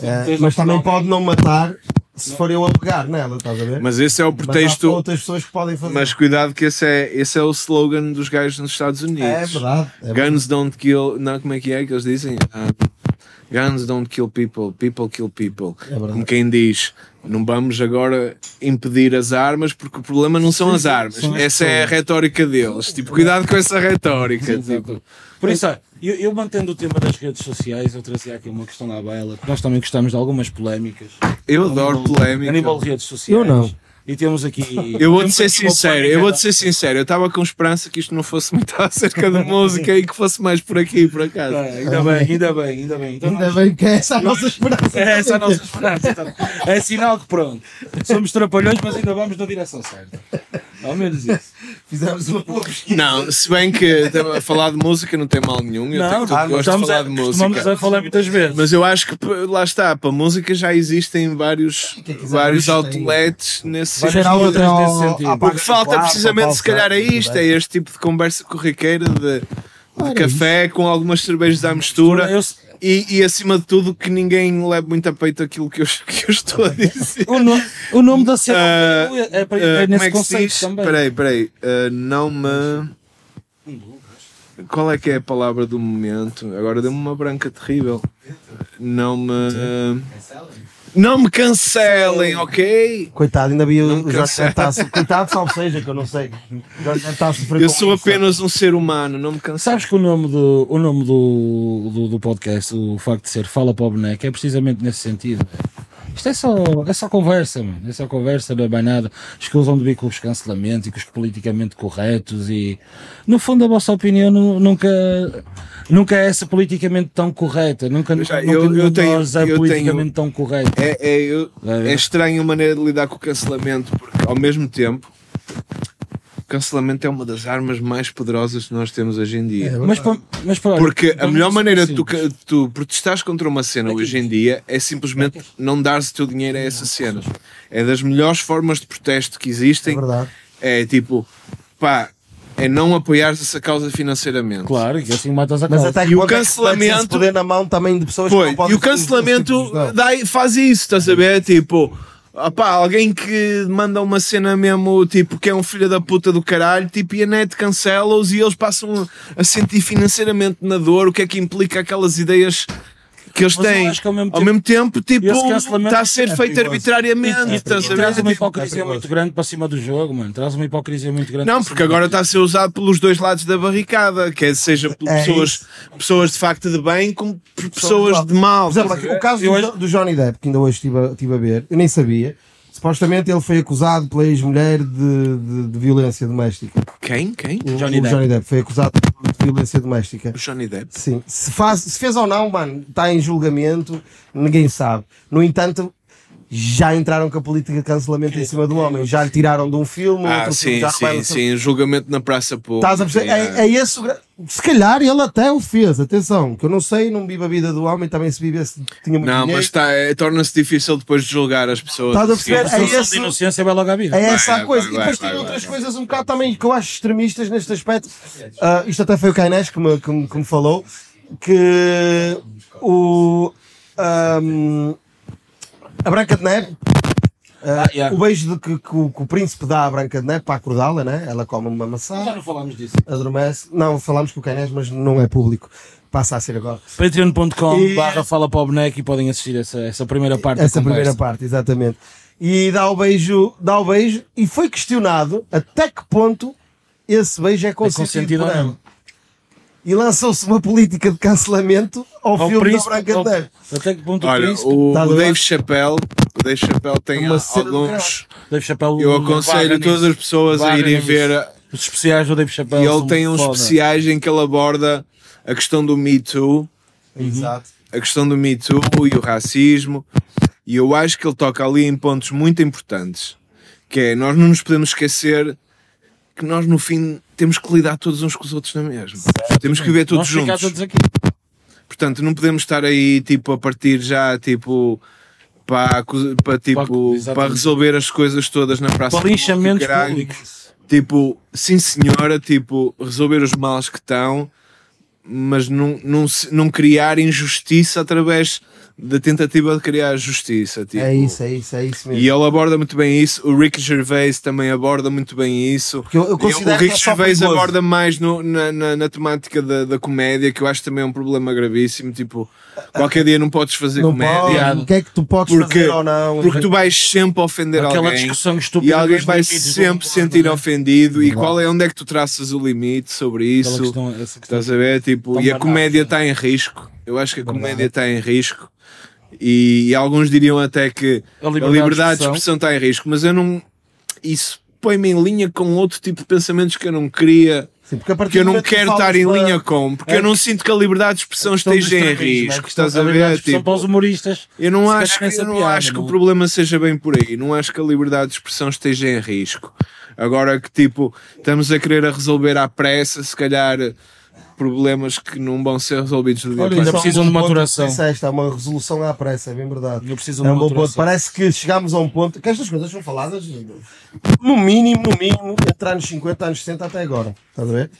É, tens mas no também pode não matar se for eu a pegar nela, estás a ver? Mas esse é o Mas há pretexto. outras pessoas que podem fazer. Mas cuidado que esse é, esse é o slogan dos gajos nos Estados Unidos. é verdade. É verdade. Guns don't kill. Não, como é que é que eles dizem? Ah, guns don't kill people, people kill people. É como quem diz, não vamos agora impedir as armas porque o problema não são as armas. são as essa é a retórica deles. Tipo, cuidado com essa retórica. tipo. Por isso, eu, eu mantendo o tema das redes sociais, eu trazia aqui uma questão à baila, que nós também gostamos de algumas polémicas. Eu adoro A nível de redes sociais. Eu não. E temos aqui. Eu vou-te ser sincero, eu vou-te ser sincero, eu estava com esperança que isto não fosse muito (laughs) acerca de música e que fosse mais por aqui, por acaso. Ah, ainda bem, ainda bem, ainda bem. Então, Ainda nós- bem que é essa a nossa esperança. é essa a nossa esperança. então. É sinal que pronto. Somos trapalhões, mas ainda vamos na direção certa. Ao menos isso. (laughs) Fizemos uma boa pesquisa. Não, se bem que a falar de música não tem mal nenhum, eu tenho todo ah, gosto de estamos falar a, de música. a falar muitas vezes. Mas eu acho que lá está, para a música já existem vários, quiser vários outlets nesse Vai sentido. outras ao- nesse sentido. O que falta quarto, precisamente se calhar é isto, é este tipo de conversa corriqueira de, de Ora, café com algumas cervejas à mistura Eu- e, e acima de tudo que ninguém leve muito a peito aquilo que eu, (laughs) que eu estou a dizer. o, no- o nome da cena Ah, é, para- Ah, é nesse é que se conceito diz? também. Peraí, peraí. Ah, não me. Qual é que é a palavra do momento? Agora deu-me uma branca terrível. Não me. Não me cancelem, ok? Coitado, ainda vi Não o Jorge deve estar a Coitado, salve seja, que eu não sei. O Jorge deve estar a sofrer Eu sou isso. apenas um ser humano, não me cancelem. Sabes que o nome do, o nome do, do, do podcast, o facto de ser Fala para o Boneco, é precisamente nesse sentido. Isto é só, é só conversa, mano. É só conversa, não é nada. Escusam de vir com os cancelamentos e com os politicamente corretos e, no fundo, a vossa opinião nu- nunca, nunca é essa politicamente tão correta. Nunca, nunca eu- eu tenho- nós é eu politicamente tão correto. É, é, eu- é estranho a maneira de lidar com o cancelamento, porque ao mesmo tempo. O cancelamento é uma das armas mais poderosas que nós temos hoje em dia. Mas, pa- mas para, Porque a melhor maneira de tu, tu protestares contra uma cena hoje em dia é simplesmente não dares o teu dinheiro a essa cena. É das melhores formas de protesto que É existem. verdade. É tipo, pá, é não apoiares essa causa financeiramente. Claro, que assim matas a Mas causa. até que E o é que cancelamento- pode esse poder na mão também de pessoas que não podem E o cancelamento Não. dá, faz isso, estás a ver? Tipo, opá, alguém que manda uma cena mesmo, tipo, que é um filho da puta do caralho, tipo, e a net cancela-os e eles passam a sentir financeiramente na dor o que é que implica aquelas ideias que eles têm. acho que ao mesmo ao mesmo tempo, tipo, está a ser é feito perigoso. arbitrariamente, E- a e traz uma Tipo, hipocrisia perigoso. muito grande para cima do jogo, mano. Traz uma hipocrisia muito grande. Não, para porque agora está a ser usado pelos dois lados da barricada, quer seja por É pessoas, pessoas de facto de bem, como por pessoas de mal. Por exemplo, o caso do, do Johnny Depp, que ainda hoje estive a, estive a ver, eu nem sabia. Supostamente ele foi acusado pela ex-mulher de, de, de violência doméstica. Quem? Quem? O Johnny o Depp. Johnny Depp foi acusado de violência doméstica. O Johnny Depp. Sim. Se, faz, se fez ou não, mano, está em julgamento, ninguém sabe. No entanto, já entraram com a política de cancelamento em cima do homem. Já lhe tiraram de um filme, Ah, outro filme sim, já sim, vai- sim. Julgamento na praça pública. Estás a perceber? É, é esse o gra- Se calhar ele até o fez, atenção, que eu não sei, não vivo a vida do homem, também se vivesse tinha muito Não, dinheiro. mas tá, é, torna-se difícil depois de julgar as pessoas. Estás a perceber? A É esse- de inocência vai logo à vida. É essa Vai, a coisa. vai, e depois vai, tem vai, outras vai, coisas um bocado também que eu acho extremistas neste aspecto. Ah, isto até foi o Kainesh que me, que, me- que me falou que o ahm, a Branca de Neve ah, Ah, yeah. o beijo de que, que o, que o príncipe dá à Branca de Neve para acordá-la, né? ela come uma Já maçã, não falámos disso. adormece. Não, falamos com o Kainesh, mas não é público. Passa a ser agora. Patreon.com E- barra fala para o boneco e podem assistir essa, essa primeira parte Essa primeira parte, exatamente. E dá o beijo, dá o beijo, e foi questionado até que ponto esse beijo é consentido, consentido por ela. E lançou-se uma política de cancelamento ao, Ao filme príncipe- da Branca de Neve. Até que ponto o Olha, o, o Dave. Chappelle, o Dave Chappelle tem Uma alguns. Dave Chappelle. Eu aconselho todas as pessoas a irem ver. Os especiais do Dave Chappelle. E ele tem uns foda. especiais em que ele aborda a questão do Me Too, Exato. a questão do Me Too e o racismo. E eu acho que ele toca ali em pontos muito importantes. Que é, nós não nos podemos esquecer que nós no fim temos que lidar todos uns com os outros na mesma. Temos que viver todos juntos. todos aqui. Portanto, não podemos estar aí tipo a partir já tipo para, para, tipo, Para- exatamente. para resolver as coisas todas na praça. Para linchamentos públicos. Tipo, sim senhora, tipo, resolver os males que estão, mas não, não, não criar injustiça através da tentativa de criar justiça. Tipo. É isso, é isso, é isso mesmo. E ele aborda muito bem isso. O Ricky Gervais também aborda muito bem isso. Porque eu- eu considero o que Ricky é Gervais perigoso. aborda mais no- na, na, na temática da, da comédia, que eu acho também é um problema gravíssimo. Tipo, qualquer dia não podes fazer não comédia. pode, o que é que tu podes Porque, fazer ou não? porque tu vais sempre ofender Aquela alguém discussão estúpida e alguém vai sempre se sentir não é? ofendido. E qual é onde é que tu traças o limite sobre isso? questão- questão- Estás a ver? Tipo, e a comédia sim. está em risco. Eu acho que a comédia está em risco. E, e alguns diriam até que A a liberdade liberdade, de de expressão está em risco, mas eu não. Isso põe-me em linha com outro tipo de pensamentos que eu não queria, Sim, porque a partir que eu não que quero estar em linha com, porque É eu não sinto que a liberdade de expressão esteja em é risco. questão Estás da a liberdade de ver? expressão Tipo, para os humoristas. eu não acho, que, eu não piada, acho que não- o problema seja bem por aí. Não acho que a liberdade de expressão esteja em risco. Agora que tipo, estamos a querer a resolver à pressa, se calhar problemas que não vão ser resolvidos do dia Olha, ainda precisam de maturação. disseste, é uma resolução à pressa, é bem verdade. Ainda precisam É de um bom ponto. maturação. Parece que chegámos a um ponto que estas coisas são faladas no mínimo, no mínimo, entre anos 50 e anos 60 até agora. Estás a ver?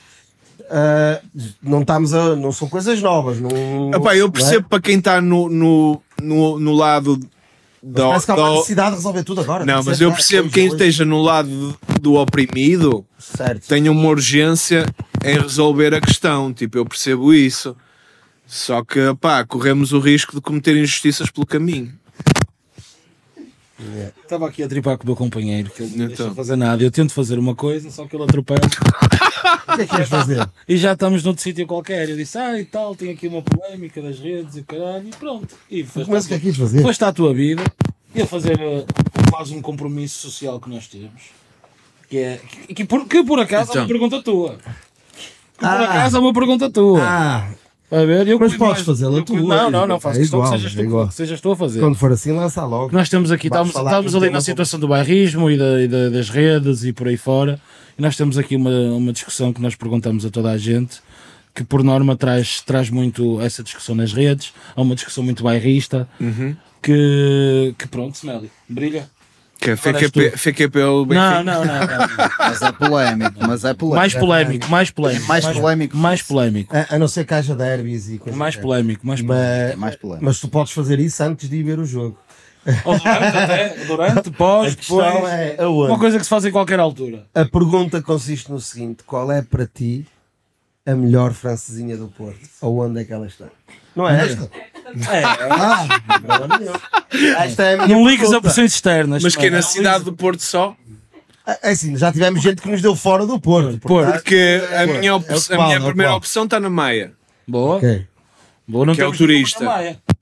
Ah, não estamos a. não são coisas novas. Não, Epá, eu não é? percebo para quem está no, no, no, no lado da, Parece que há uma da- necessidade de resolver tudo agora. Não, mas eu percebo quem esteja no lado do oprimido Certo. tem uma urgência em resolver a questão. Tipo, eu percebo isso. Só que, pá, corremos o risco de cometer injustiças pelo caminho. Estava aqui a tripar com o meu companheiro, que ele não deixa Então. fazer nada. Eu tento fazer uma coisa, só que ele atropela. (laughs) O que é que ias fazer? E já estamos noutro sítio qualquer. Eu disse, ah, e tal, tem aqui uma polémica das redes e caralho, e pronto. E Mas o que é que ias fazer? Foi a tua vida e a fazer uh, quase um compromisso social que nós temos. Que é. Que, que por, que por acaso é Então. uma pergunta tua. Que por Ah. acaso é uma pergunta tua. Ah, Vai ver? Eu Mas podes fazê-la tu, Não, é não, não. Faço é questão igual, que sejas, é igual. que sejas tu a fazer. quando for assim, lança logo. Nós temos aqui, estamos, estamos ali na situação do bairrismo e, da- e da- das redes e por aí fora. E nós temos aqui uma, uma discussão que nós perguntamos a toda a gente, que por norma traz, traz muito essa discussão nas redes. Há uma discussão muito bairrista, que, que pronto, Smelly, brilha. Que é FQP, tu. FQP o Não, não, não. não. Mas é polémico, mas é polémico. mais polémico, mais polémico. Mais polémico. Mais polémico. A, a não ser que haja derbys e coisas Mais assim. polémico, mais polémico. Mas, É mais polémico. mas tu podes fazer isso antes de ir ver o jogo. Ou durante, até, durante, pós, depois. é aonde? Uma coisa que se faz em qualquer altura. A pergunta consiste no seguinte: qual é para ti a melhor francesinha do Porto? Ou onde é que ela está? Não é esta? É, Ah, é a minha não ligues a pressões externas. Mas que é na cidade do Porto só? É assim, já tivemos gente que nos deu fora do Porto. Porto. Porque a minha, op- É a minha é primeira opção está na Maia. Boa. Ok. Boa, não Que é o turista.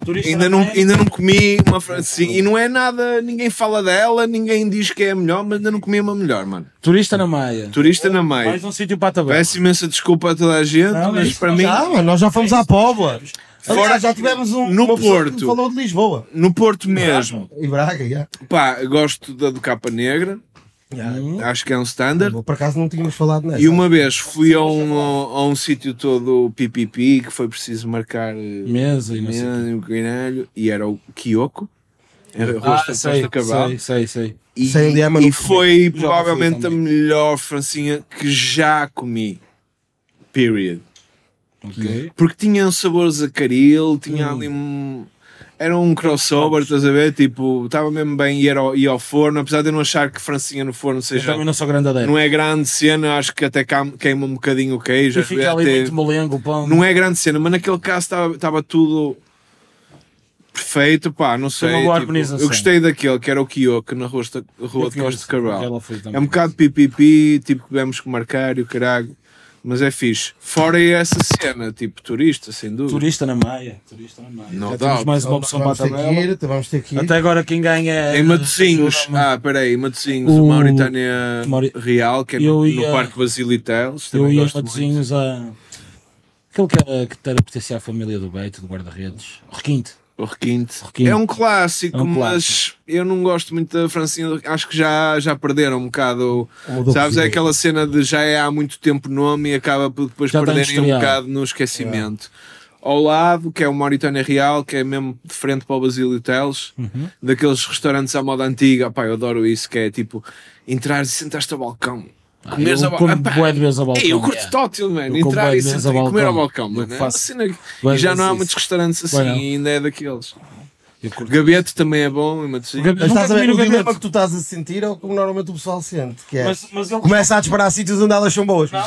Turista Ainda não, ainda não comi uma francesinha. E não é nada, ninguém fala dela, ninguém diz que é a melhor, mas ainda não comi uma melhor, mano. Turista na Maia. Turista na Maia. Mais um sítio para a tabela. Peço imensa desculpa a toda a gente, Não, mas isso para não mim, mas nós já fomos à Póvoa. Fora- Aliás, já tivemos um, no Porto. falou de Lisboa. no Porto mesmo, E Braga, já. pá, gosto da do Capa Negra, acho que é um standard. Por acaso não tínhamos falado nessa. E uma vez fui a um, a um sítio todo pipipi que foi preciso marcar eh, Mesa e não e caralho, e era o Kiyoko, era o Ah, rosto sei, Cabral. sei, sei, sei. E, Sei é, e foi provavelmente a melhor francinha que já comi. Period. Ok. Porque tinha um sabor zacaril, tinha Hum. ali um. Era um crossover, estás a ver? Tipo, estava mesmo bem e era ao, ao forno, apesar de eu não achar que francinha no forno Eu seja. também não sou grande adepto. Não é grande cena, acho que até queima um bocadinho o queijo. E fica ali até- muito molengo o pão. Não é grande cena, mas naquele caso estava- tudo perfeito, pá, não sei. tipo, eu gostei daquele que era o Kiyoko na rua, rua Eu de Costa de Cabral. também. É um bocado pipipi, tipo que tivemos que marcar e o caralho. Mas é fixe. Fora essa cena, tipo turista, sem dúvida. Turista na Maia. Turista na Maia. No Já doubt. temos mais uma opção para a tabela. ir, vamos ter que ir. Até agora quem ganha é. Em Matosinhos, ajuda-me. ah, peraí, em Matosinhos, O- o Mauritânia Mauri- Real, que é no, ia- no Parque Basilitel. Eu também ia a gosto muito. Matosinhos a. Aquele que era, que era pertencia à família do Beito, do guarda-redes. Requinte. O Requinte. Requinte. É um clássico, É um mas eu não gosto muito da Francinha. Acho que já, já perderam um bocado. Sabes? por É aquela cena de já é há muito tempo nome e acaba por depois Já está perderem um bocado no esquecimento. Ao lado, que é o Mauritânia Real, que é mesmo de frente para o Basílio Teles, Uhum. daqueles restaurantes à moda antiga. Pá, eu adoro isso, que é tipo entrar e sentar-te ao balcão. Comeres eu ao como bué de ao balcão. Eu curto yeah. tótil, mano. Eu como Entrar e, sentar, e comer ao balcão. Eu mano. É E já não há isso. muitos restaurantes assim, e ainda é daqueles. Eu. O gabete também é bom em Matosinhos. Mas estás a ver, o dilema que tu estás a sentir é o que normalmente o pessoal sente, que é Mas, mas ele começa a disparar sítios onde elas são boas. Não.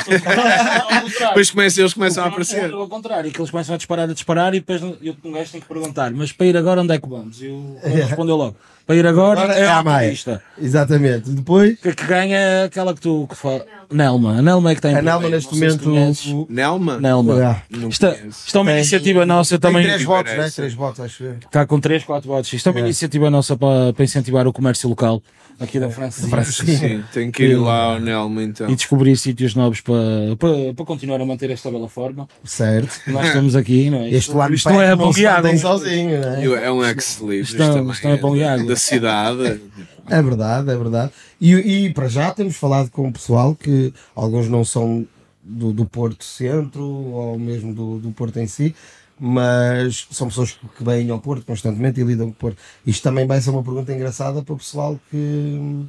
Depois começam, eles começam a aparecer. é Ao contrário, que eles começam a disparar, a disparar e depois eu, um gajo tem que perguntar, mas para ir agora onde é que vamos? E o ele (laughs) respondeu logo, para ir agora, Agora é é a Maia. Exatamente. Depois, Que, que ganha é aquela que tu que fala. Nelma. A Nelma é que está em a Nelma neste não momento. conheces. o- Nelma? Nelma. Ah, Não Isto, é- isto é uma Tem- iniciativa nossa Tem também. três votos, né? Três votos, acho eu. Está com 3, 4 votos. Isto é uma É. iniciativa nossa para, para incentivar o comércio local aqui da França. Sim, tenho que ir lá ao Nelma então. E descobrir sítios novos para, para, para continuar a manter esta bela forma. Certo. Nós estamos aqui, não é? Este Isto, lado isto não é bom guiado. mantém sozinho, não é? É um ex-libris Isto é- também. isto é bom água. Da cidade. É verdade, é verdade. E, e para já temos falado com o pessoal que alguns não são do, do Porto Centro ou mesmo do, do Porto em si, mas são pessoas que vêm ao Porto constantemente e lidam com o Porto. Isto também vai ser uma pergunta engraçada para o pessoal que,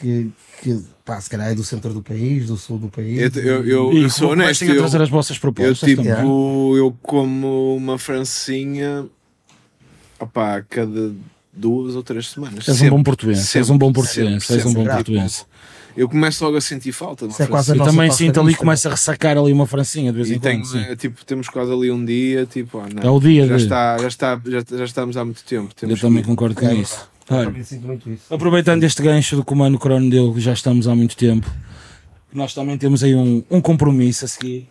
que, que pá, se calhar é do centro do país, do sul do país. Eu, eu, eu, E eu sou honesto. comecem a Eu, trazer as vossas eu, propostas tipo, também. eu como uma francinha opá, a cada duas ou três semanas. És um bom português, és um bom português, sempre, és um bom português. Eu começo logo a sentir falta de uma Isso é quase a francinha. Eu também sinto ali, começa a ressacar ali uma francinha de vez E em quando. sim. é, tipo, temos quase ali um dia, tipo, ah, não, É o dia já de- está, já está, já, já estamos há muito tempo. Eu Temos também que- concordo com É, isso. Eu Olha, também sinto muito isso. aproveitando este gancho do que o Mano Crono deu, que já estamos há muito tempo, nós também temos aí um, um compromisso a seguir.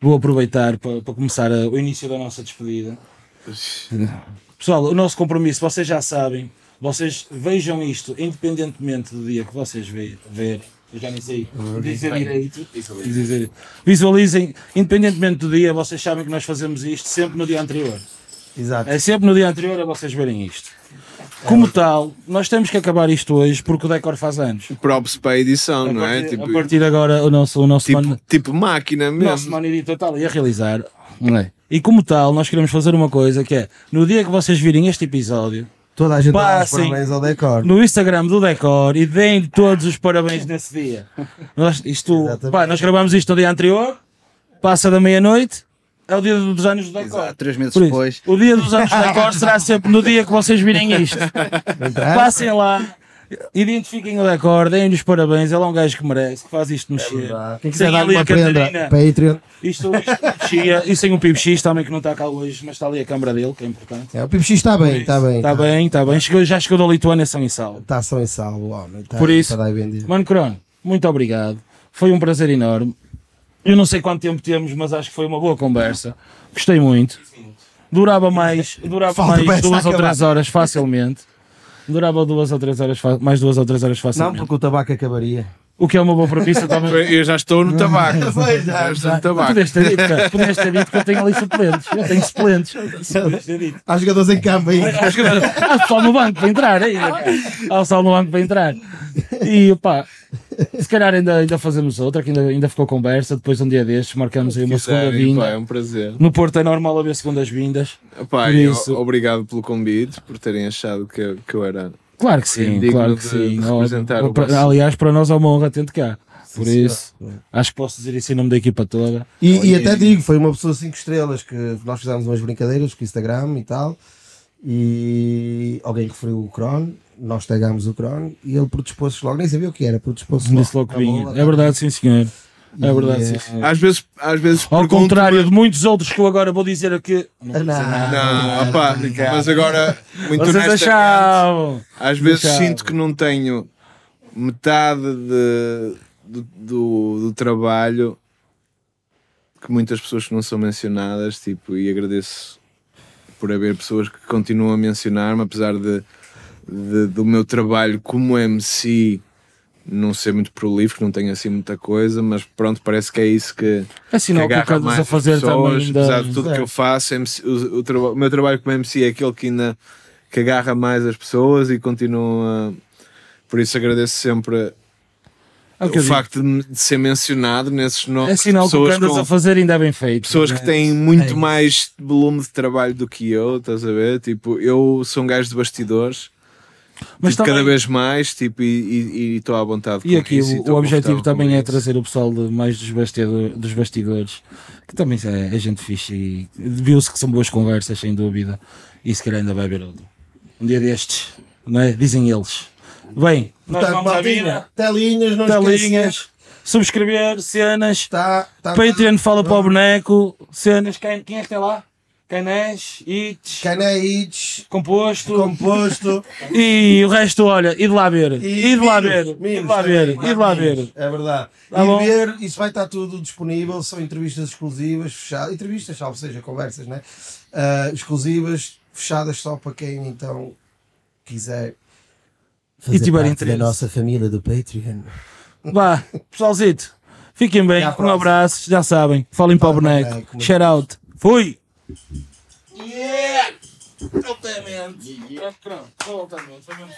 Vou aproveitar para, para começar a- o início da nossa despedida. Pessoal, o nosso compromisso, vocês já sabem, vocês vejam isto independentemente do dia que vocês ve- verem. Eu já nem sei dizer direito. Dizer- Visualizem, independentemente do dia, vocês sabem que nós fazemos isto sempre no dia anterior. Exato. É sempre no dia anterior a vocês verem isto. Como tal, nós temos que acabar isto hoje porque o Decor faz anos. props para a edição, A não é? partir, Tipo, a partir de agora, o nosso, o nosso, tipo, mano, tipo máquina o nosso mesmo. mano editor está ali a realizar. Não é? E como tal, nós queremos fazer uma coisa que é, no dia que vocês virem este episódio, Toda a gente dá os Passem. parabéns ao decor. no Instagram do Decor e deem todos os parabéns nesse dia. Nós, isto, pá, nós gravamos isto no dia anterior, passa da meia-noite, é o dia dos anos do Decor. Exato, três meses Por isso, depois. o dia dos anos do Decor será sempre no dia que vocês virem isto. Passem lá, identifiquem o Decor, deem-lhe os parabéns. Ele é um gajo que merece, que faz isto mexer. Quem quiser dar uma prenda. Patreon. Isto, isto chia, e sem o Pipo X também que não está cá hoje, mas está ali a câmara dele, que é importante. É, o Pipo X está bem, está bem. Está bem, está bem. Chegou, já chegou da Lituânia são em salvo. Está só em salvo, homem. Está Por isso. Mano Crono, muito obrigado. Foi um prazer enorme. Eu não sei quanto tempo temos, mas acho que foi uma boa conversa. Gostei muito. Durava mais, durava Falta mais duas ou três horas facilmente. Durava duas ou três horas, mais duas ou três horas Não, facilmente. porque o tabaco acabaria. O que é uma boa propícia (laughs) também. Eu já estou no tabaco. (laughs) Pois, já, já estou no Tu tabaco. Podias ter dito, cara. Podias ter dito que eu tenho ali suplentes. Eu tenho suplentes. Há jogadores em campo aí. Há pessoal no banco para entrar cara. Há pessoal no banco para entrar. E pá, se calhar ainda, ainda fazemos outra, que ainda, ainda ficou conversa. Depois de um dia destes, marcamos aí uma segunda Quiserem, pá, é vinda. um prazer. No Porto é normal haver segundas vindas. Pá, Por e isso- obrigado pelo convite, por terem achado que, que eu era. Claro que sim, Digno claro que de- sim. para- aliás, para nós é uma honra ter-te cá. Por isso, acho que posso dizer isso em nome da equipa toda. E, e até digo, foi uma pessoa 5 estrelas que nós fizemos umas brincadeiras com o Instagram e tal. E alguém referiu o Cron, nós tagámos o Cron e ele predispôs-se logo, nem sabia o que era, predispôs-se Disse logo que Na vinha. bola, É verdade, sim senhor. É verdade, eh, sim. Às vezes, às vezes Ao pergunto- contrário de muitos outros que eu agora vou dizer aqui. Não Não. nada. Não, opá, mas agora, muito Vocês honestamente, às vezes Deixavam. sinto que não tenho metade de, do, do, do trabalho que muitas pessoas que não são mencionadas, tipo, e agradeço por haver pessoas que continuam a mencionar-me, apesar de, de- do meu trabalho como MC não ser muito prolífico, não tenho assim muita coisa, mas pronto, parece que é isso que, É sinal que que andas a fazer as pessoas, também apesar de tudo que eu faço, MC o, o traba- o meu trabalho como MC é aquele que ainda que agarra mais as pessoas e continua. Por isso agradeço sempre É o facto de, de ser mencionado nesses nomes. É sinal que o que pessoas andas com- a fazer ainda é bem feito. pessoas que É. têm muito É mais volume de trabalho do que eu, estás a ver? Tipo, eu sou um gajo de bastidores, Mas tipo, também- cada vez mais, tipo, e estou à vontade E com aqui isso, o, o objetivo também é isso. trazer o pessoal de, mais dos, bastidor, dos bastidores, que também é, é gente fixe e viu-se que são boas conversas, sem dúvida. E se calhar ainda vai haver outro. Um dia destes, não é? Dizem eles. Bem, Portanto, à maltinha, telinhas, não telinhas, subscrever, cenas, Tá, tá, Patreon fala para o boneco, cenas, quem, quem é que tem lá? Canés, Itch, Caneites, composto. composto. (laughs) E o resto, olha, e de lá ver. E, de lá ver. E de lá ver. E de lá ver. É verdade. Tá e bom. ver, isso vai estar tudo disponível. São entrevistas exclusivas, fechadas. Entrevistas, salvo seja, conversas, né? Ah, exclusivas, fechadas só para quem então quiser. E tiver parte interesse. da nossa família do Patreon. Vá, pessoalzito, fiquem bem. Um abraço, já sabem. Falem para o boneco. boneco. Shout out. Fui! Yeah! Opp dem igjen. Opp dem. Opp dem igjen.